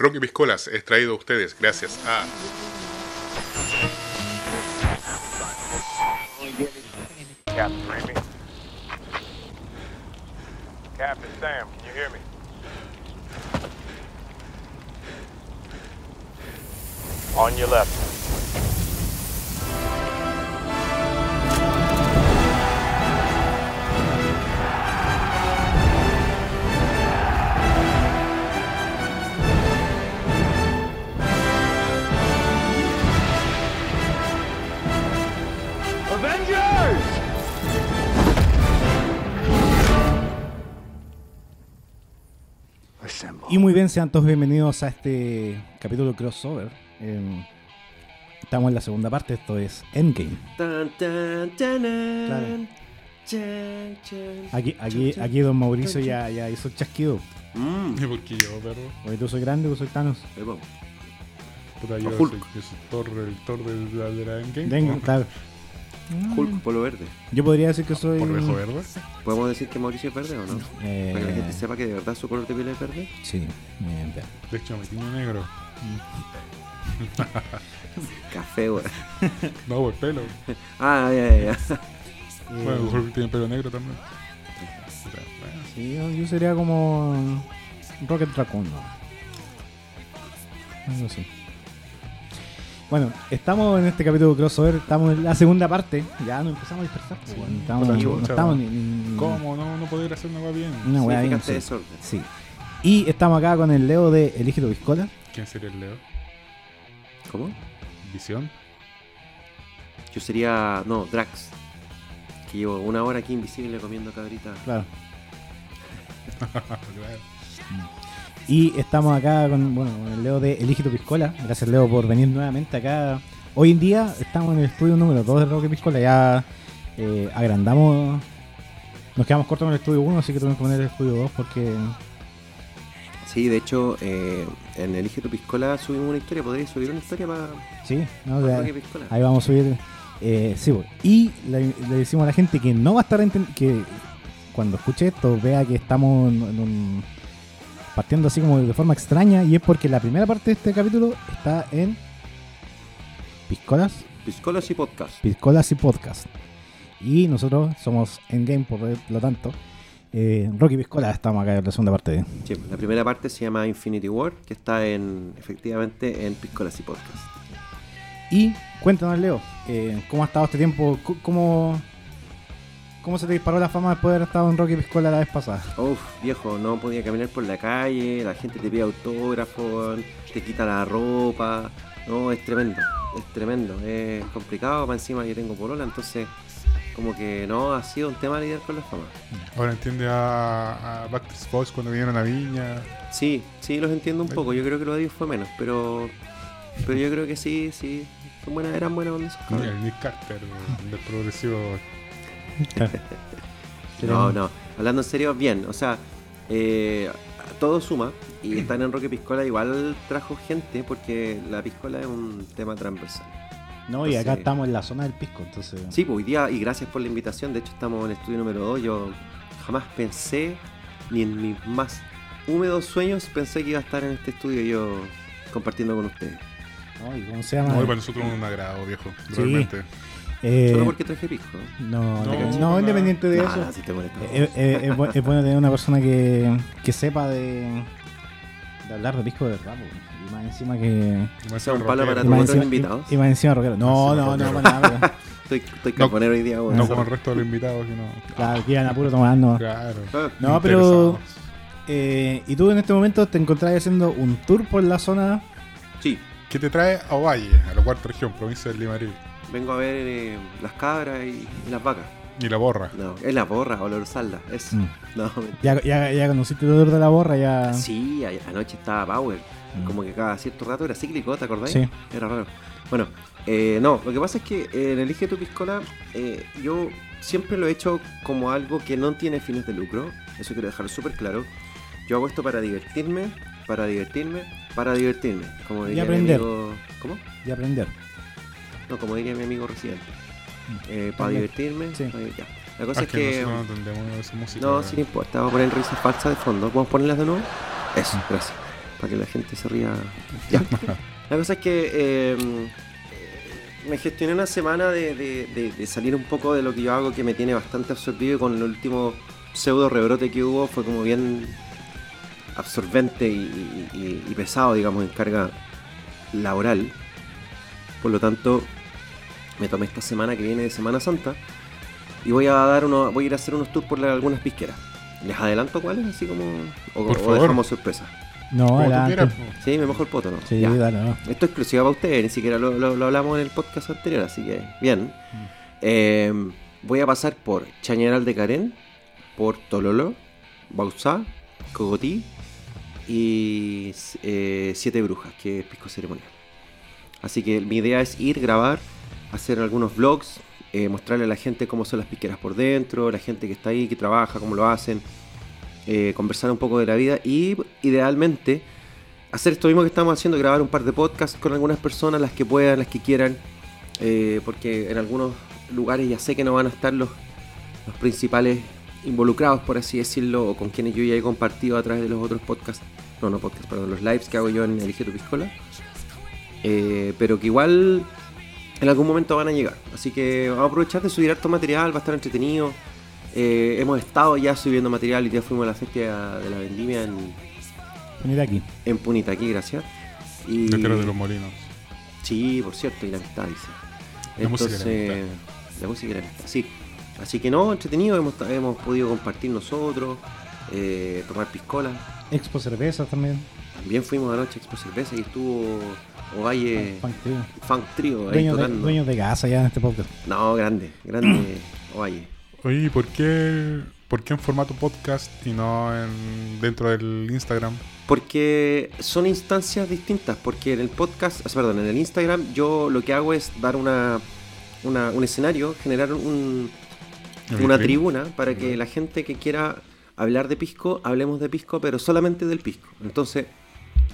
Rocky Piscolas es traído a ustedes gracias a. Captain Sam, can you hear me? On your left. Y muy bien, sean todos bienvenidos a este capítulo crossover. Eh, estamos en la segunda parte, esto es Endgame. Tan, tan, tanan. Claro. Chan, chan, Aquí, aquí, chan, aquí don Mauricio ya, ya hizo el chasquido. Mm, ¿Y por qué yo, perro? Porque tú soy grande, tú soy Thanos. ahí vamos. Puta, yo soy, yo soy Thor, el Thor de la, de la Endgame. Venga, claro. Hulk, polo verde. Yo podría decir que soy. Por dejo verde. ¿Podemos decir que Mauricio es verde o no? Eh, Para que la gente sepa que de verdad su color de piel es verde. Sí, bien, bien. De hecho, me tiño negro. Café, güey. No, por pelo. Ah, ya, ya, ya. Bueno, Hulk tiene pelo negro también. Sí, yo, yo sería como. Rocket Raccoon, ¿no? Algo así. Bueno, estamos en este capítulo crossover, estamos en la segunda parte. Ya nos empezamos a dispersar. pues, bueno, estamos, puta no chucha, estamos ni, ni- ¿Cómo no, no poder hacer una bien? Una weá bien. Sí. desorden. sí. Y estamos acá con el Leo de Elige tu Piscola. ¿Quién sería el Leo? ¿Cómo? ¿Visión? Yo sería. No, Drax. Que llevo una hora aquí invisible comiendo cabrita. Claro. Claro. Y estamos acá con, bueno, con el Leo de Elige tu Piscola. Gracias, Leo, por venir nuevamente acá. Hoy en día estamos en el estudio número 2 de Roque Piscola. Ya eh, agrandamos. Nos quedamos cortos en el estudio 1, así que tuvimos que poner el estudio 2 porque. Sí, de hecho, eh, en Elige tu Piscola subimos una historia. ¿Podrías subir una historia para. Sí, ¿no? para Roque Piscola? ahí vamos a subir. Eh, sí, pues. y le, le decimos a la gente que no va a estar que cuando escuche esto vea que estamos en un- partiendo así como de forma extraña y es porque la primera parte de este capítulo está en Piscolas, Piscolas y podcast. Piscolas y Podcast. Y nosotros somos Endgame, por lo tanto. Eh, Rocky Piscola, estamos acá en la segunda parte. Sí, la primera parte se llama Infinity War, que está en efectivamente en Piscolas y Podcast. Y cuéntanos, Leo, eh, ¿cómo ha estado este tiempo? ¿Cómo, ¿Cómo se te disparó la fama después de haber estado en Rocky Piscola la vez pasada? Uf, viejo, no podía caminar por la calle, la gente te pide autógrafos, te quita la ropa. No, es tremendo, es tremendo, es complicado. Para encima yo tengo polola, entonces como que no ha sido un tema lidiar con la fama. Ahora entiende a, a Backstreet Boys cuando vinieron a Viña. Sí, sí, los entiendo un poco. Yo creo que lo de ellos fue menos, pero pero yo creo que sí, sí. Son buenas, eran buenas cabros. El Nick Carter, del progresivo. No, no. Hablando en serio, bien. O sea, eh, todo suma. Y estar en Roque Piscola igual trajo gente porque la piscola es un tema transversal. No, y acá estamos en la zona del pisco, entonces. Sí, pues hoy día, y gracias por la invitación. De hecho, estamos en el estudio número 2. Yo jamás pensé, ni en mis más húmedos sueños, pensé que iba a estar en este estudio yo compartiendo con ustedes. ¿no? ¿Y cómo se llama? No, para nosotros es un agrado, viejo. Sí. Realmente. Eh, Solo porque traje pisco. no, No, no, no, independiente de Nah, eso. nah, si te molesta. Eh, eh, es, bu- es bueno tener una persona que, que sepa de, de hablar de pisco de verdad. Y más encima que. Y más sea, un encima palo para tus otros invitados. y- y más encima rockero. No, no, no, rockero. para nada. Estoy, estoy No, camponero hoy día, weón. No como el resto de los invitados, sino. Claro, que iban a puro tomando. Claro. Ah, No, pero. Eh, y tú en este momento te encontrás haciendo un tour por la zona. Sí, ¿Qué te trae a Ovalle, a la cuarta región, provincia del Limarí? Vengo a ver eh, las cabras y, y las vacas. Y la borra. No, es la borra, olorsalda. Es. Mm. No. Ya, ya, ya conociste el olor de la borra, ya. Sí, a- anoche estaba Power. Mm. Como que cada cierto rato era cíclico, ¿te acordáis? Sí. Era raro. Bueno, eh, no, lo que pasa es que eh, en Elige tu Piscola eh, yo siempre lo he hecho como algo que no tiene fines de lucro. Eso quiero dejarlo súper claro. Yo hago esto para divertirme, para divertirme, para divertirme. Como mi aprender. amigo. ¿Cómo? Y aprender. No, como diría mi amigo residente. Eh, para divertirme. Sí. para- ya. La cosa Ah, es que no entendemos esa música. No, sí no importa, vamos a poner risas falsas de fondo. ¿Podemos ponerlas de nuevo? Eso, gracias. para que la gente se ría. Ya. La cosa es que eh, me gestioné una semana de, de- de- de salir un poco de lo que yo hago, que me tiene bastante absorbido y con el último pseudo rebrote que hubo fue como bien absorbente y, y- y pesado, digamos, en carga laboral. Por lo tanto, me tomé esta semana que viene de Semana Santa y voy a dar uno, voy a ir a hacer unos tours por la- algunas pisqueras. ¿Les adelanto cuáles? Así como. O, Por o favor. dejamos sorpresa. No, adelante. Sí, me mojo el poto, ¿no? Sí, Ya. dale, no. Esto es exclusiva para ustedes, ni siquiera lo, lo- lo hablamos en el podcast anterior, así que bien. Mm. Eh, voy a pasar por Chañaral de Carén, por Tololo, Bausá, Cogotí y eh, Siete Brujas, que es pisco ceremonial. Así que mi idea es ir, grabar, hacer algunos vlogs, eh, mostrarle a la gente cómo son las piqueras por dentro, la gente que está ahí, que trabaja, cómo lo hacen, eh, conversar un poco de la vida y idealmente hacer esto mismo que estamos haciendo, grabar un par de podcasts con algunas personas, las que puedan, las que quieran, eh, porque en algunos lugares ya sé que no van a estar los, los principales involucrados, por así decirlo, o con quienes yo ya he compartido a través de los otros podcasts, no, no podcasts, perdón, los lives que hago yo en Elige tu Piscola, pero que igual en algún momento van a llegar, así que vamos a aprovechar de subir harto material, va a estar entretenido. Eh, hemos estado ya subiendo material y ya fuimos a la feria de la vendimia en, Venid aquí. en Punita aquí, gracias. Y... De Tierra de los Molinos. Sí, por cierto, y la amistad, dice. La música y la Entonces, la música y la amistad, sí. Así que no, entretenido, hemos, hemos podido compartir nosotros, eh, tomar piscola. Expo Cervezas también. También fuimos anoche a Expo Cerveza y estuvo Ovalle Funk Trio. Funk Trio ahí de, tocando. dueño de casa ya en este podcast. No, grande, grande Ovalle. Oye, ¿y por qué, por qué en formato podcast y no en, dentro del Instagram? Porque son instancias distintas, porque en el podcast, o sea, perdón, en el Instagram yo lo que hago es dar una, una- un escenario, generar un, ¿En una tribuna para que la gente que quiera hablar de pisco, hablemos de pisco, pero solamente del pisco. Entonces,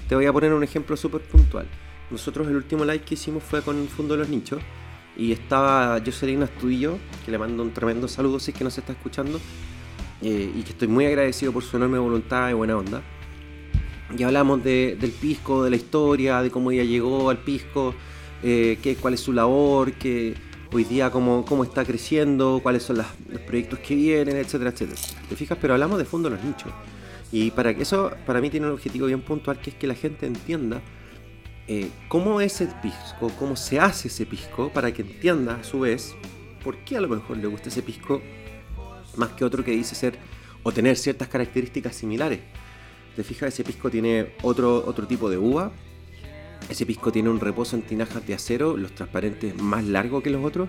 te voy a poner un ejemplo súper puntual. Nosotros el último live que hicimos fue con Fundo de los Nichos y estaba Jocelyn Astudillo, que le mando un tremendo saludo si es que nos está escuchando eh, y que estoy muy agradecido por su enorme voluntad y buena onda. Y hablamos de- del pisco, de la historia, de cómo ella llegó al pisco, eh, qué, cuál es su labor, que hoy día cómo, cómo está creciendo, cuáles son las- los proyectos que vienen, etcétera, etcétera. ¿Te fijas? Pero hablamos de fondo de los nichos. Y para que eso, para mí tiene un objetivo bien puntual, que es que la gente entienda eh, cómo es el pisco, cómo se hace ese pisco, para que entienda a su vez por qué a lo mejor le gusta ese pisco más que otro que dice ser o tener ciertas características similares. Te fijas, ese pisco tiene otro, otro tipo de uva. Ese pisco tiene un reposo en tinajas de acero, los transparentes más largo que los otros.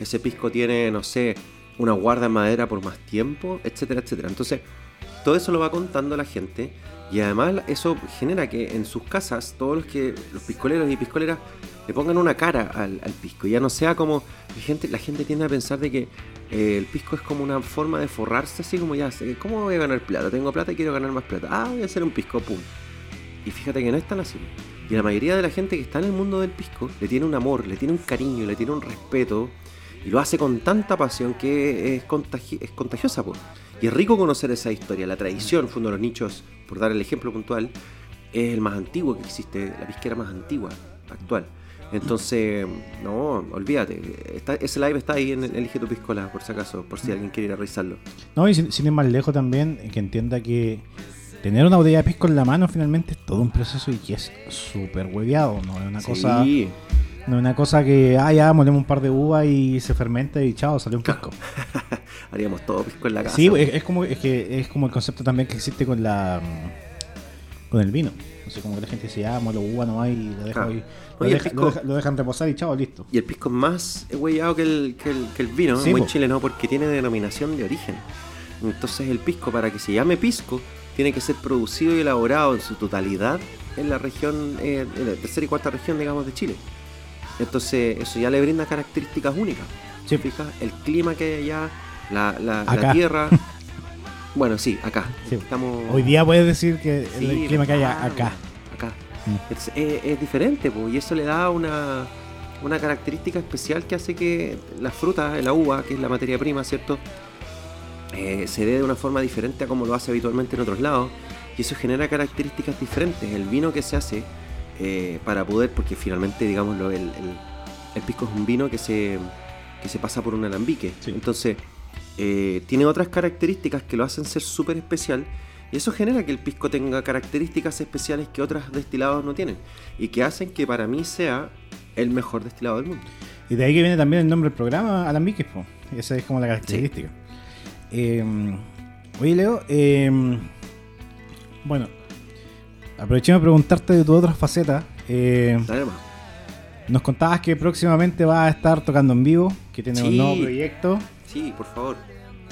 Ese pisco tiene, no sé, una guarda en madera por más tiempo, etcétera, etcétera. Entonces, todo eso lo va contando la gente y además eso genera que en sus casas todos los que los piscoleros y piscoleras le pongan una cara al, al pisco. Ya no sea como la gente, la gente tiende a pensar de que eh, el pisco es como una forma de forrarse, así como ya ¿cómo voy a ganar plata? Tengo plata y quiero ganar más plata. Ah, voy a hacer un pisco, pum. Y fíjate que no es tan así. Y la mayoría de la gente que está en el mundo del pisco le tiene un amor, le tiene un cariño, le tiene un respeto y lo hace con tanta pasión que es, contagi- es contagiosa. po. Y es rico conocer esa historia, la tradición, Fundo de los Nichos, por dar el ejemplo puntual, es el más antiguo que existe, la pisquera más antigua, actual. Entonces, no, olvídate, está- ese live está ahí en el Elige tu Piscola, por si acaso, por si alguien quiere ir a revisarlo. No, y sin, sin ir más lejos también, que entienda que tener una botella de pisco en la mano finalmente es todo un proceso y que es súper hueveado, no es una cosa Sí, no es una cosa que, ah, ya, molemos un par de uvas y se fermenta y chao, salió un pisco. haríamos todo pisco en la casa. Sí, es, es como es que es como el concepto también que existe con la mm, con el vino. No sé, como que la gente dice, ah, molo uva no hay, lo, dejo ahí, lo, deja- pisco- lo deja- lo dejan reposar y chao, listo. Y el pisco es más huellado que el, que el, que el vino, Sí, muy po. chileno, porque tiene denominación de origen. Entonces el pisco, para que se llame pisco, tiene que ser producido y elaborado en su totalidad en la región, eh, en la tercera y cuarta región, digamos, de Chile. Entonces eso ya le brinda características únicas. Sí. ¿Te fijas? El clima que hay allá, la, la, la Acá. tierra. bueno, sí, acá. Sí. Estamos... Hoy día puedes decir que Sí, el clima que hay acá. Acá. Mm. Es, diferente, po, y eso le da una, una característica especial que hace que la fruta, la uva, que es la materia prima, ¿cierto? Eh, se dé de una forma diferente a como lo hace habitualmente en otros lados. y eso genera características diferentes. El vino que se hace eh, para poder, porque finalmente, digámoslo, el, el, el pisco es un vino que se, que se pasa por un alambique. Sí. Entonces, eh, tiene otras características que lo hacen ser súper especial. Y eso genera que el pisco tenga características especiales que otros destilados no tienen. Y que hacen que para mí sea el mejor destilado del mundo. Y de ahí que viene también el nombre del programa, Alambiques, po. Esa es como la característica. Eh, oye, Leo, eh, bueno, aprovechemos de preguntarte de tu otra faceta. Eh, nos contabas que próximamente vas a estar tocando en vivo, que tienes un nuevo proyecto. Sí, por favor.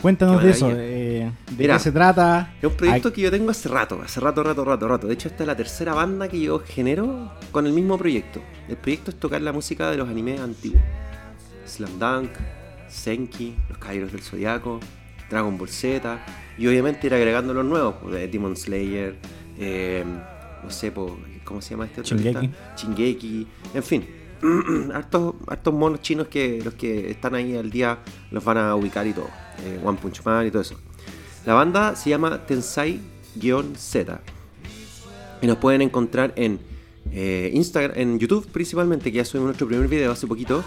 Cuéntanos de eso, eh, de Mira, qué se trata. Es un proyecto Ay, que yo tengo hace rato, hace rato, rato, rato, rato. De hecho, esta es la tercera banda que yo genero con el mismo proyecto. El proyecto es tocar la música de los animes antiguos. Slam Dunk, Senki, Los Caballeros del Zodiaco, Dragon Ball Z. Y obviamente ir agregando los nuevos, pues, de Demon Slayer, eh, no sé, po, ¿cómo se llama este otro? Shingeki, en fin. hartos, hartos monos chinos que los que están ahí al día los van a ubicar y todo. Eh, One Punch Man y todo eso. La banda se llama Tensai-Z. Y nos pueden encontrar en eh, Instagram, en YouTube principalmente, que ya subimos nuestro primer video hace poquito.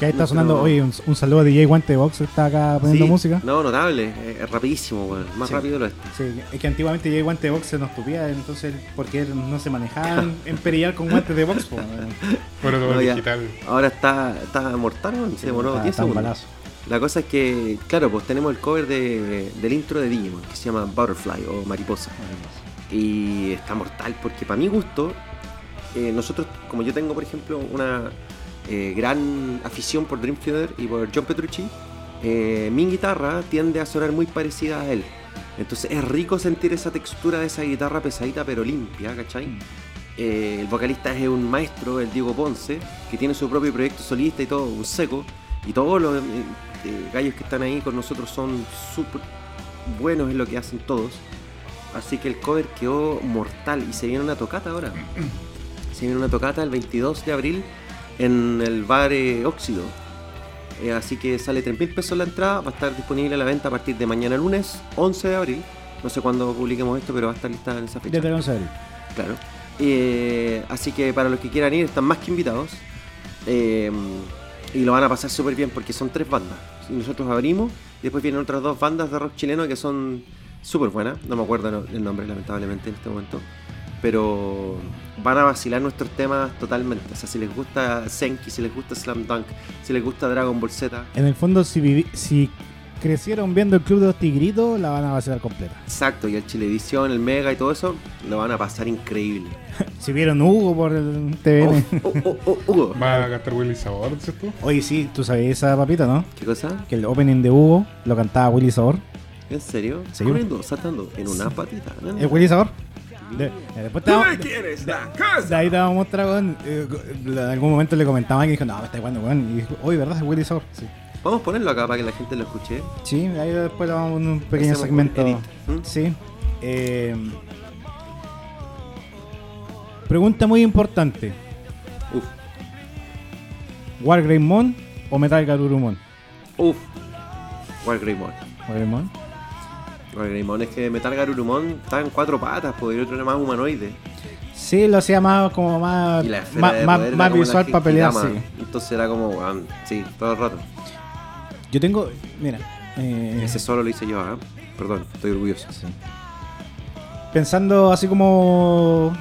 Que ahí está nuestro- sonando, oye, un, un saludo a DJ Guante Box, que está acá poniendo Sí, música. No, notable, eh, es rapidísimo, más Sí. rápido lo este. Sí, es que antiguamente DJ Guante Box se nos tupía, entonces, porque no se manejaba en, en perillar con guantes de box. Bueno, todo No, digital. Ahora está, está mortal, weón, se demoró Está- 10 está un segundos. La cosa es que, claro, pues tenemos el cover de, del intro de Digimon, que se llama Butterfly o Mariposa. Y está mortal, porque para mi gusto, eh, nosotros, como yo tengo, por ejemplo, una eh, gran afición por Dream Theater y por John Petrucci, eh, mi guitarra tiende a sonar muy parecida a él. Entonces es rico sentir esa textura de esa guitarra pesadita pero limpia, ¿cachai? Eh, el vocalista es un maestro, el Diego Ponce, que tiene su propio proyecto solista y todo, un seco. Y todos los eh, eh, gallos que están ahí con nosotros son súper buenos en lo que hacen todos. Así que el cover quedó mortal y se viene una tocata ahora. Se viene una tocata el 22 de abril en el bar eh, Óxido. Eh, así que sale 3 mil pesos la entrada, va a estar disponible a la venta a partir de mañana lunes 11 de abril. No sé cuándo publiquemos esto, pero va a estar lista en esa fecha. Desde el 11 de abril. Claro. Eh, así que para los que quieran ir, están más que invitados. Eh, y lo van a pasar súper bien porque son tres bandas. Y nosotros abrimos, después vienen otras dos bandas de rock chileno que son súper buenas. No me acuerdo el nombre, lamentablemente, en este momento. Pero van a vacilar nuestros temas totalmente. O sea, si les gusta Senki, si les gusta Slam Dunk, si les gusta Dragon Ball Z, En el fondo, si, vivi- si crecieron viendo el Club de los Tigritos, la van a vacilar completa. exacto, y el Chilevisión, el Mega y todo eso, lo van a pasar increíble. Si vieron Hugo por el TVN. Oh, oh, oh, oh, Hugo. Va a gastar Willy Sabor, ¿dices tú? Oye, sí, tú sabías esa papita, ¿no? ¿Qué cosa? Que el opening de Hugo lo cantaba Willy Sabor. ¿En serio? Sí. Corriendo, saltando en una patita. ¿no? ¿Es Willy Sabor? De- eh, después te ¿Tú vamos, me quieres la de ahí te vamos a mostrar, weón. eh, en algún momento le comentaban que dijo, no, me está jugando, weón. Y dijo, oye, ¿verdad? Es Willy Sabor. Sí. Vamos a ponerlo acá para que la gente lo escuche. Sí, ahí después le vamos a poner un pequeño Hacemos segmento. un edit. ¿Mm? Sí. Eh, pregunta muy importante. Uf, ¿Wargreymon o Metal Garurumon? uf. Wargreymon. Wargreymon. Wargreymon es que Metal Garurumon está en cuatro patas, y el otro era más humanoide. Sí, lo hacía más como más, más, visual para pelear, Genkidama. sí. Entonces era como, sí, todo el rato. Yo tengo, mira, eh, Ese solo lo hice yo, ¿ah? Perdón, estoy orgulloso. sí. pensando así como...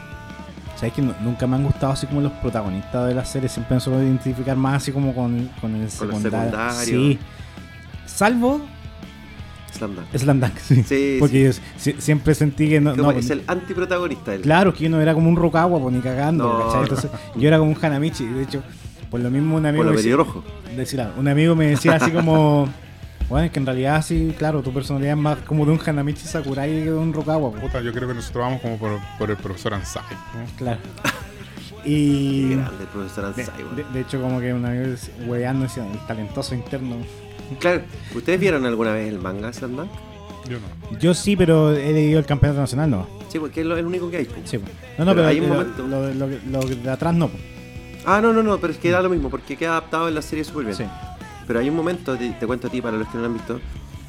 ¿Sabes que no- nunca me han gustado así como los protagonistas de la serie? Siempre me suelo identificar más así como con, con el Con los secundario. Sí. Salvo Slam Dunk. Slam Dunk, sí. Sí, Porque yo si- siempre sentí que no... Como no, es el antiprotagonista. él. Claro, que yo no era como un Rokawa, pues ni cagando, No, ¿cachai? no. Entonces, yo era como un Hanamichi. De hecho, por lo mismo un amigo... Por lo decía- pelirrojo. decir, un amigo me decía así como... Bueno, es que en realidad sí, claro, tu personalidad es más como de un Hanamichi Sakurai que de un Rokawa. pues. Puta, yo creo que nosotros vamos como por, por el profesor Ansai. ¿no? Claro. Qué Y... grande el profesor De, Ansai, de- de hecho, como que una vez hueveando decía, el talentoso interno. Claro, ¿ustedes vieron alguna vez el manga Dunk? Yo no. Yo sí, pero he leído el campeonato nacional, ¿no? Sí, porque es lo- el único que hay. pues. Sí. pues. No, no, Pero pero, hay un lo, momento- lo- lo- lo de atrás no. pues. Ah, no, no, no, pero es que da lo mismo, porque queda adaptado en la serie súper bien. Sí. Pero hay un momento, te, te cuento a ti para los que no lo han visto,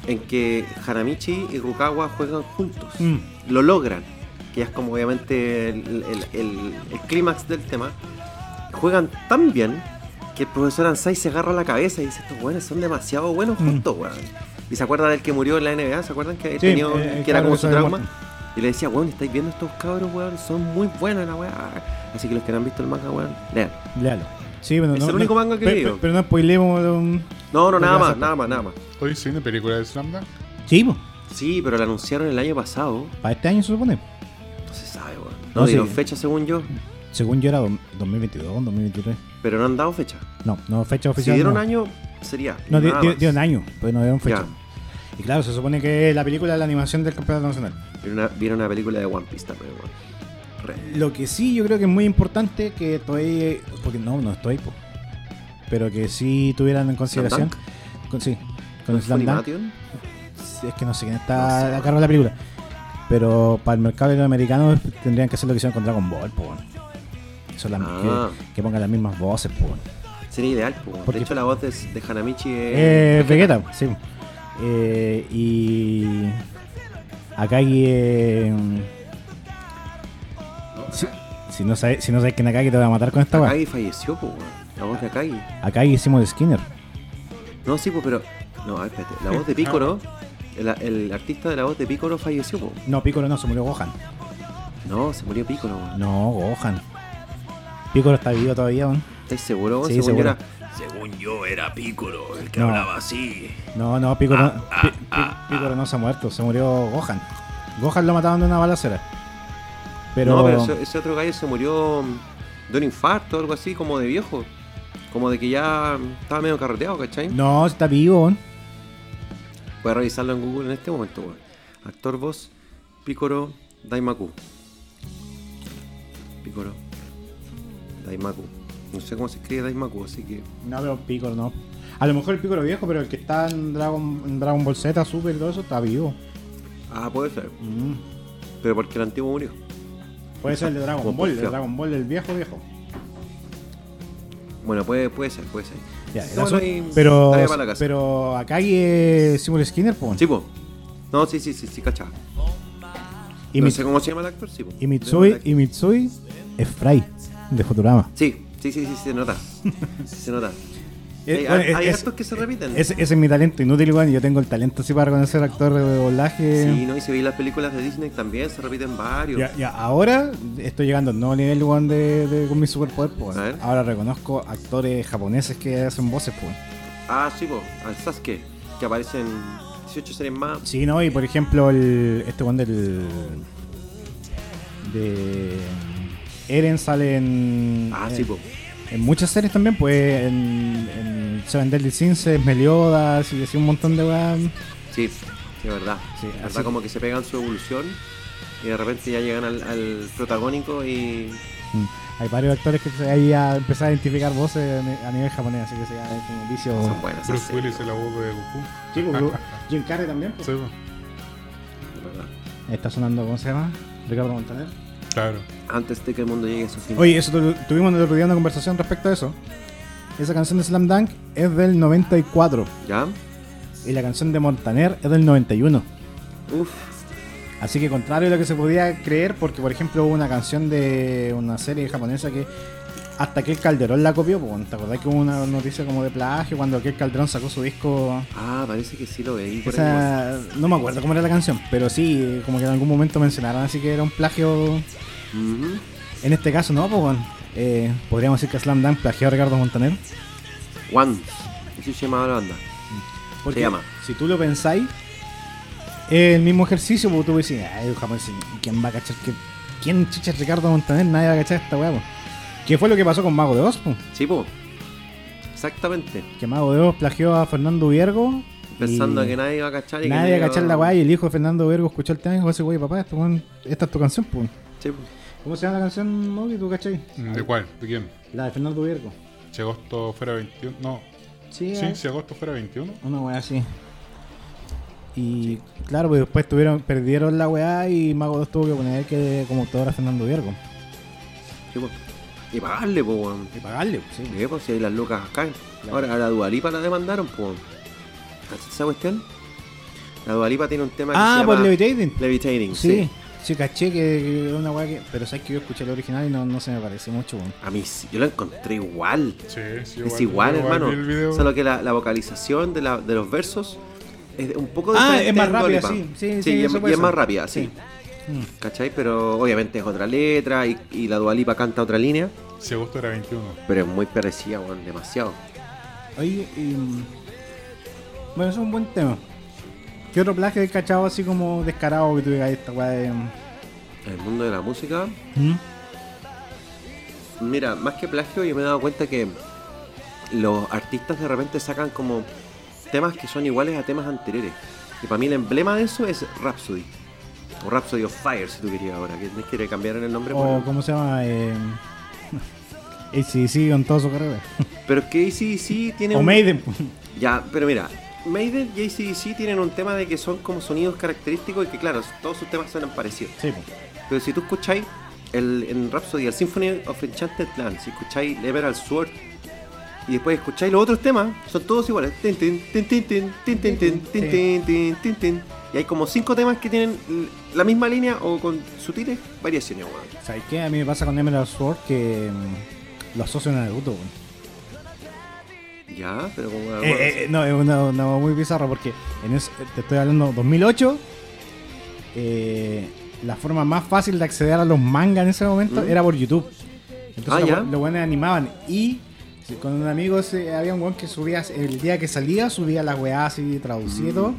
en que Hanamichi y Rukawa juegan juntos. Mm. Lo logran. que ya es como obviamente el, el- el- el clímax del tema, juegan tan bien que el profesor Ansai se agarra la cabeza y dice, estos buenos son demasiado buenos Mm. juntos, weón. Y se acuerdan del que murió en la NBA, ¿se acuerdan que Sí, tenía, eh, que era como su trauma? muerto. Y le decía, weón, ¿estáis viendo estos cabros, weón? Son muy buenos la weá. Así que los que no han visto el manga, weón, lean. Léalo. Sí, pero Es no, el único no- manga que pe- digo. pe- Pero no spoilemos. um, No, no, nada más, nada más, nada más. Hoy cine película de Slam Dunk. Sí, po. Sí, pero la anunciaron el año pasado. para este año se supone. No se sabe, weón. No, No, sí. dieron fecha según yo, Según yo era do- 2022, 2023. pero no han dado fecha. No, no fecha Si oficial. dieron no. año, sería. No, di- di- dieron año, pero no dieron fecha. Ya. Y claro, se supone que la película es la animación del campeonato nacional. Vieron una, vieron una película de One Piece también. Lo que sí yo creo que es muy importante que estoy. Porque no, no estoy, po. Pero que sí tuvieran en consideración. Con, sí, con el Slam Dunk. Es que no sé quién No está sé. a cargo de la película. Pero para el mercado latinoamericano tendrían que hacer lo que hicieron con Dragon Ball, po. bueno. La- Ah. que, que pongan las mismas voces, bueno. Sería ideal. Porque- De hecho, la voz de, de Hanamichi es. Eh, Vegeta, sí. Eh, y. Akagi. Eh, si, si no sabes si no sabes que Akagi te va a matar con esta weá. Akagi falleció, weón. La voz de Akagi. Akagi hicimos de Skinner. No, sí, po, pero. No, espérate. La voz de Piccolo. El, el artista de la voz de Piccolo falleció, po. No, Piccolo no, se murió Gohan. No, se murió Piccolo. No, Gohan. Piccolo está vivo todavía, weón. ¿Estás seguro, weón? Sí, Según yo seguro. era. Según yo era Piccolo, el que No. hablaba así. No, no, Piccolo, Pi- Pi- Piccolo no se ha muerto, se murió Gohan. Gohan lo mataron de una balacera. Pero, No, pero ese, ese otro gallo se murió mm, de un infarto o algo así, como de viejo. Como de que ya estaba medio carreteado, ¿cachai? no, está vivo, weón. Voy a revisarlo en Google en este momento, weón. Actor voz, Piccolo Daimaku. Piccolo Daimaku. No sé cómo se escribe Daimaku, así que. No, pero Piccolo no. A lo mejor el Piccolo viejo, pero el que está en Dragon, en Dragon Ball Z, Super y todo eso, está vivo. Ah, puede ser. Mm. Pero porque el antiguo murió. Puede ser el de Dragon Ball, el de. Dragon Ball, el viejo viejo. Bueno, puede, puede ser, puede ser. Ya, pero, pero Akagi es Seymour Skinner, po. Sí, po. No, sí, sí, sí, sí, cachaba. y, no Mi- sé cómo se llama el actor, sí, po. y Mitsui, y Mitsui es Fry, de Futurama. Sí, sí, sí, sí, se nota. se nota. Eh, hay bueno, hay es- actos que se repiten. Ese, ese es mi talento inútil, weón. Yo tengo el talento así para reconocer actor de doblaje. Sí, ¿no? Y si veis las películas de Disney también se repiten varios. Ya, ya, ahora estoy llegando al nuevo nivel weón, de, de- con mi superpoder. pues, A. Ahora reconozco actores japoneses que hacen voces. Pues. Ah, sí, po, al Sasuke, que aparece en 18 series más. Sí, ¿no? Y por ejemplo, el, este one del. de. Eren sale en. Ah, en, sí, po. en muchas series también, pues en, en Seven Deadly Sins es Meliodas y así un montón de weas. Sí, sí, verdad. Sí, verdad, así- como que se pegan su evolución y de repente ya llegan al, al protagónico y. Mm. Hay varios actores que se- ahí ya empezar a identificar voces a ni- a nivel japonés, así que se llama como indicio. Son buenas. Bruce Willis es la voz de Goku. Sí, pues, Bru- Jim Carrey también. pues. Sí, pues, de verdad. Está sonando, ¿cómo se llama? Ricardo Montaner. Claro. Antes de que el mundo llegue a su fin. Oye, eso tu- tuvimos el otro día una conversación respecto a eso. Esa canción de Slam Dunk es del 94 ¿Ya? y la canción de Montaner es del 91. Uf, Así que contrario a lo que se podía creer, porque por ejemplo hubo una canción de una serie japonesa que hasta que el Calderón la copió, ¿te acordás que hubo una noticia como de plagio cuando aquel Calderón sacó su disco? ah, parece que sí lo veí. por ahí. Esa, no me acuerdo cómo era la canción, pero sí, como que en algún momento mencionaron así que era un plagio. En este caso, no, pues, eh, podríamos decir que Slam Dunk plagió a Ricardo Montaner. One. Así se llamaba la banda. Porque Se llama. si tú lo pensáis, el mismo ejercicio, porque tú decís, ay, japonés, ¿quién va a cachar que ¿Quién chucha es Ricardo Montaner? Nadie va a cachar esta weá. ¿Qué fue lo que pasó con Mago de Oz, po? Sí, po. Exactamente. Que Mago de Oz plagió a Fernando Viergo. Pensando que nadie iba a cachar y que Nadie va a cachar la weá weá. y el hijo de Fernando Viergo escuchó el tema y dijo, ese wey, papá, esto, weón, esta es tu canción, po. Sí, po. ¿Cómo se llama la canción, Mogi? ¿Tú cachai? ¿De cuál? ¿De quién? La de Fernando Viergo. Si agosto fuera 21. No. Sí, Sí, eh, si agosto fuera 21. Una weá así. Y claro, pues después tuvieron, perdieron la weá y Mago 2 tuvo que poner que como autor a Fernando Viergo. Sí, po. Y pagarle, po, weón. Y pagarle, pues, sí. Sí, pues si ahí las lucas caen. Ahora a la Dualipa la demandaron, pues. ¿Cachai esa cuestión? La Dualipa tiene un tema que Ah, se por llama Levitating. Levitating. Sí. Sí. Sí, caché que es una weá que. Pero sabes que yo escuché el original y no, no se me parece mucho, weón. A mí sí, yo lo encontré igual. Sí, sí, es igual, hermano. Solo que la, la vocalización de, la, de los versos es un poco Ah, diferente es más rápida, sí, sí, Sí, sí, y, es, eso y puede es más rápida, sí. Mm. ¿Cachai? Pero obviamente es otra letra y, y la Dualipa canta otra línea. Si agosto era 21. Pero es muy parecida, weón, demasiado. Oye, y, bueno, eso es un buen tema. ¿Qué otro plagio hay cachado así como descarado que tú digas esta weá de. el mundo de la música, ¿Mm? mira, más que plagio, yo me he dado cuenta que los artistas de repente sacan como temas que son iguales a temas anteriores. Y para mí el emblema de eso es Rhapsody. O Rhapsody of Fire, si tú querías ahora. Que que cambiar en el nombre. por- O, ¿cómo se llama? Eh, ACDC con todo su carrera. Pero es que sí tiene O un... Maiden. Ya, pero mira, Maiden y ACDC tienen un tema de que son como sonidos característicos y que claro, todos sus temas suenan parecidos. Sí. Pero si tú escucháis el, en Rhapsody el Symphony of Enchanted Land, si escucháis Emerald Sword y después escucháis los otros temas, son todos iguales. Tin, tin, tin, tin, tin, tin, tin, tin, tin, tin, tin, tin, tin. Y hay como cinco temas que tienen la misma línea o con sutiles variaciones, weón. ¿Sabes qué? A mí me pasa con Emerald Sword que mm, lo asocio a Naruto, weón. Ya, pero como. Eh, eh, no, es una, una muy bizarra porque en eso, te estoy hablando 2008. eh, la forma más fácil de acceder a los mangas en ese momento ¿Mm? era por YouTube. Entonces Ah, los buenos animaban. Y con un amigo había un weón que subía, el día que salía, subía las traducía y Mm.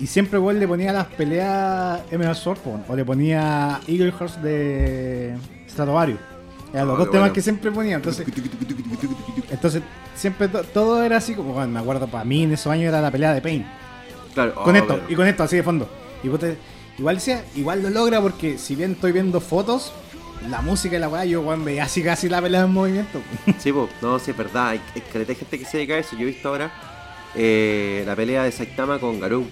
Y siempre weón le ponía las peleas Emerald Sword po, o le ponía Eagle Horse de Stratovarius. Eran los Ah, dos temas bueno. que siempre ponía. Entonces, entonces siempre to- todo era así como, bueno, me acuerdo, para mí en esos años era la pelea de Pain. Claro, Con oh, esto, y con esto, así de fondo. Y igual decía, igual lo logra porque si bien estoy viendo fotos, la música y la weá, yo weón, veía así casi la pelea en movimiento. Sí, po, no, sí, es verdad. Hay, hay de gente que se dedica a eso. Yo he visto ahora eh, la pelea de Saitama con Garou.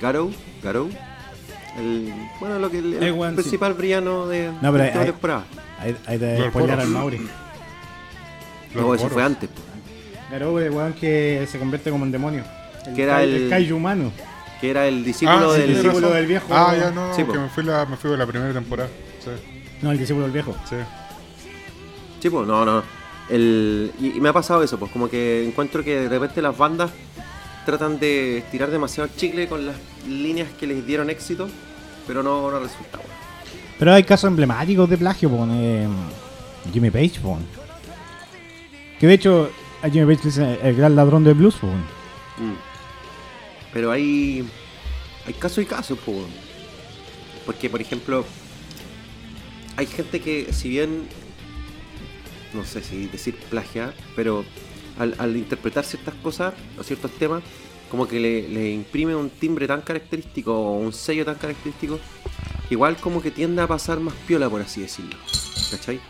Garou, Garou. El, bueno, lo que el, el El weón, principal villano de No, pero de esta hay- temporada. Te Lord spoiler al Mauri. No, eso fue antes. Pero el weón que se convierte como en demonio. El, Que era kai- el- kaiju humano. Que era el discípulo Ah, sí, del. discípulo del viejo. Ah, ya no, Sí, que me fui, la, me fui de la primera temporada. Sí, No, el discípulo del viejo. sí. Sí, pues, no, no. El, y, y me ha pasado eso, pues como que encuentro que de repente las bandas tratan de estirar demasiado el chicle con las líneas que les dieron éxito, pero no, no resulta. Pero hay casos emblemáticos de plagio, po, eh, Jimmy Page. Que de hecho, a Jimmy Page le el gran ladrón de blues, po. Mm. Pero hay. Hay casos y casos, po, weón. Porque, por ejemplo, hay gente que, si bien. No sé si decir plagiar, pero al, al interpretar ciertas cosas o ciertos temas, como que le, le imprime un timbre tan característico o un sello tan característico, igual como que tiende a pasar más piola, por así decirlo. ¿Cachai?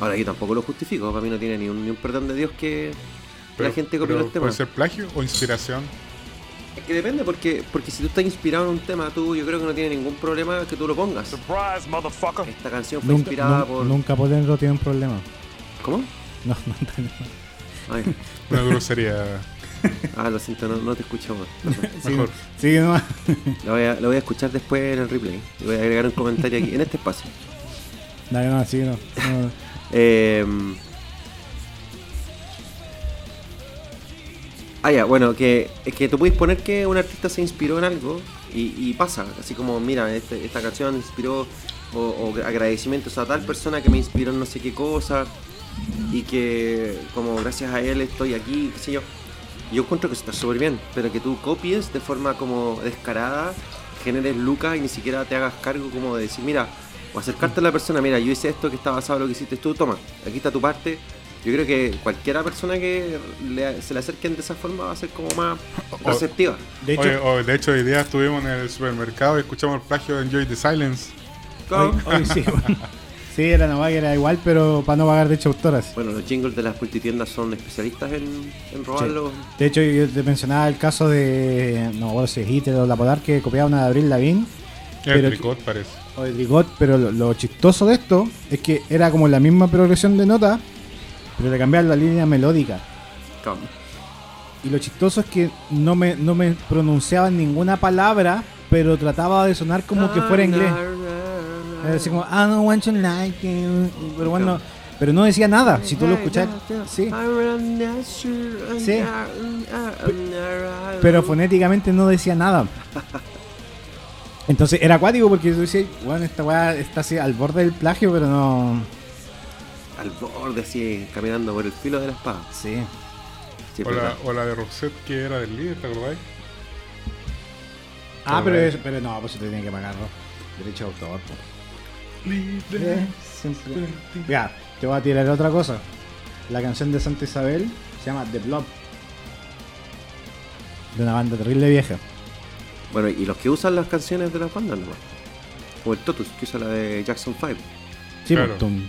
Ahora yo tampoco lo justifico, para mí no tiene ni un, ni un perdón de Dios que Pero, la gente copie los temas. ¿Puede ser plagio o inspiración? Es que depende, porque, porque si tú estás inspirado en un tema, tú yo creo que no tiene ningún problema que tú lo pongas. Surprise, motherfucker. Esta canción fue Nunca, inspirada por. nunca Potentro tiene un problema. ¿Cómo? No, no, no. Ay, Una grosería. ah, lo siento, no, no te escuchamos. Sí, Mejor. sí, no. Lo voy, a, lo voy a escuchar después en el replay. Y voy a agregar un comentario aquí, en este espacio. No, no, sí, no. Eh, Ah, ya, bueno, que es que tú puedes poner que un artista se inspiró en algo y, y pasa, así como, mira, este- esta canción inspiró o, o agradecimientos a tal persona que me inspiró en no sé qué cosa y que como gracias a él estoy aquí, qué sé yo. Yo encuentro que está súper bien, pero que tú copies de forma como descarada, generes lucas y ni siquiera te hagas cargo como de decir, mira, o acercarte a la persona, mira, yo hice esto que está basado en lo que hiciste tú, toma, aquí está tu parte. Yo creo que cualquiera persona que le- se le acerquen de esa forma va a ser como más receptiva. De hecho, Oye, o- de hecho, hoy día estuvimos en el supermercado y escuchamos el plagio de Enjoy the Silence. hoy, hoy sí. bueno. Sí, era una que era igual, pero para no pagar derechos de autoras. Bueno, los jingles de las multitiendas son especialistas en, en robarlos. De hecho, yo te mencionaba el caso de. No acuerdo si es Hitler o Lapodar que copiaba una de Abril Lavigne El tricot parece. o de Drigot, pero lo, lo chistoso de esto es que era como la misma progresión de nota, pero le cambiaban la línea melódica. Y lo chistoso es que no me, no me pronunciaban ninguna palabra, pero trataba de sonar como que fuera inglés. Era así como, I don't want like you. Pero bueno, pero no decía nada. Si tú lo escuchas, sí. Sí. Pero fonéticamente no decía nada. Entonces era acuático porque tú decías, bueno, esta weá está así al borde del plagio, pero no. Al borde, así, caminando por el filo de la espada. Sí. Sí, O la, o la de Roxette que era del líder, ¿te acordáis? Ah, pero, Pero- es- pero no, pues se te tiene que pagar ¿no? derecho de autor. po. Libre. Siempre. Ya, te voy a tirar otra cosa. La canción de Santa Isabel se llama The Blob. De una banda terrible vieja. Bueno, y los que usan las canciones de las bandas nomás. Como el Totus, que usa la de Jackson 5. Sí, Claro. pues, tum.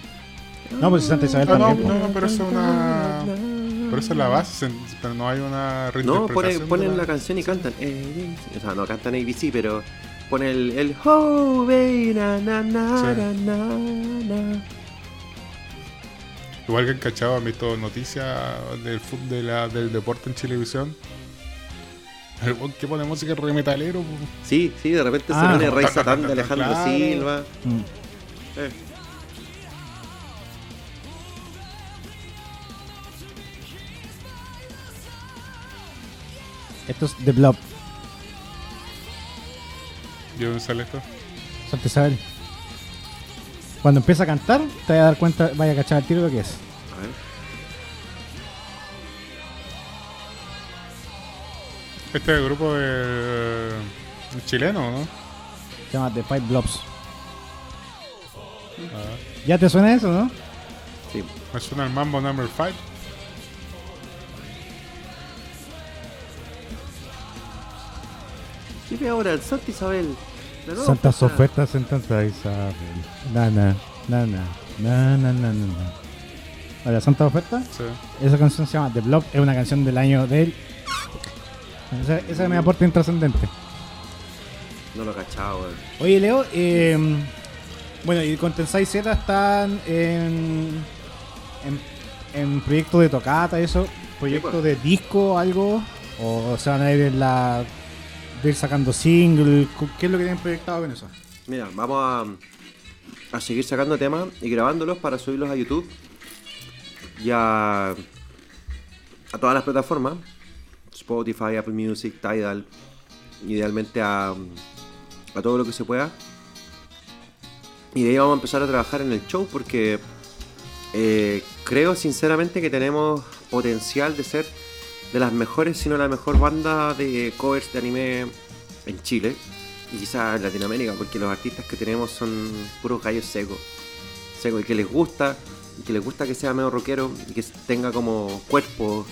No, pues Santa Isabel Ah, no, también. no, no, pero eso es una. Pero esa es la base, pero no hay una No, reinterpretación. pone- de ponen la canción y cantan. Eh, O sea, no cantan ABC, pero pone el, el oh, baby, na, na, na, Sí. na, na, na. Igual que han cachado, han visto noticias del fútbol de la, del deporte en Chilevisión. El que pone música re metalero, po. Sí, sí, de repente Ah. se pone Rey Satán de Alejandro Claro. Silva. Mm. Eh. Esto es The Blob. ¿Y dónde sale esto? Santa Isabel. Cuando empieza a cantar, te vas a dar cuenta, vaya a cachar al tiro lo que es. A ver. Este es el grupo de. chileno, ¿no? Se llama The Five Blobs. Ah, ¿Ya te suena eso, no? Sí. me suena el Mambo Number 5. ¿Qué ve ahora? El Santa Isabel. Santas oferta. ofertas en Santa Isabel. Nana, nana, nana, nana, nana. ¿La Santa Oferta? Sí. Esa canción se llama The Blob, es una canción del año del. Esa, esa es mi aporte intrascendente. No lo cachaba, weón. Oye, Leo, eh, bueno, y con Tensai Z están en, en, en proyecto de tocata, eso, proyecto pues. de disco, algo, o se van a ir en la. De ir sacando single, ¿qué es lo que tienen proyectado con eso? Mira, vamos a, a seguir sacando temas y grabándolos para subirlos a YouTube y a, todas las plataformas. Spotify, Apple Music, Tidal, idealmente a, a todo lo que se pueda. Y de ahí vamos a empezar a trabajar en el show porque eh, creo sinceramente que tenemos potencial de ser de las mejores, si no la mejor banda de covers de anime en Chile y quizás en Latinoamérica, porque los artistas que tenemos son puros gallos secos, secos y que les gusta, y que les gusta que sea medio rockero y que tenga como cuerpo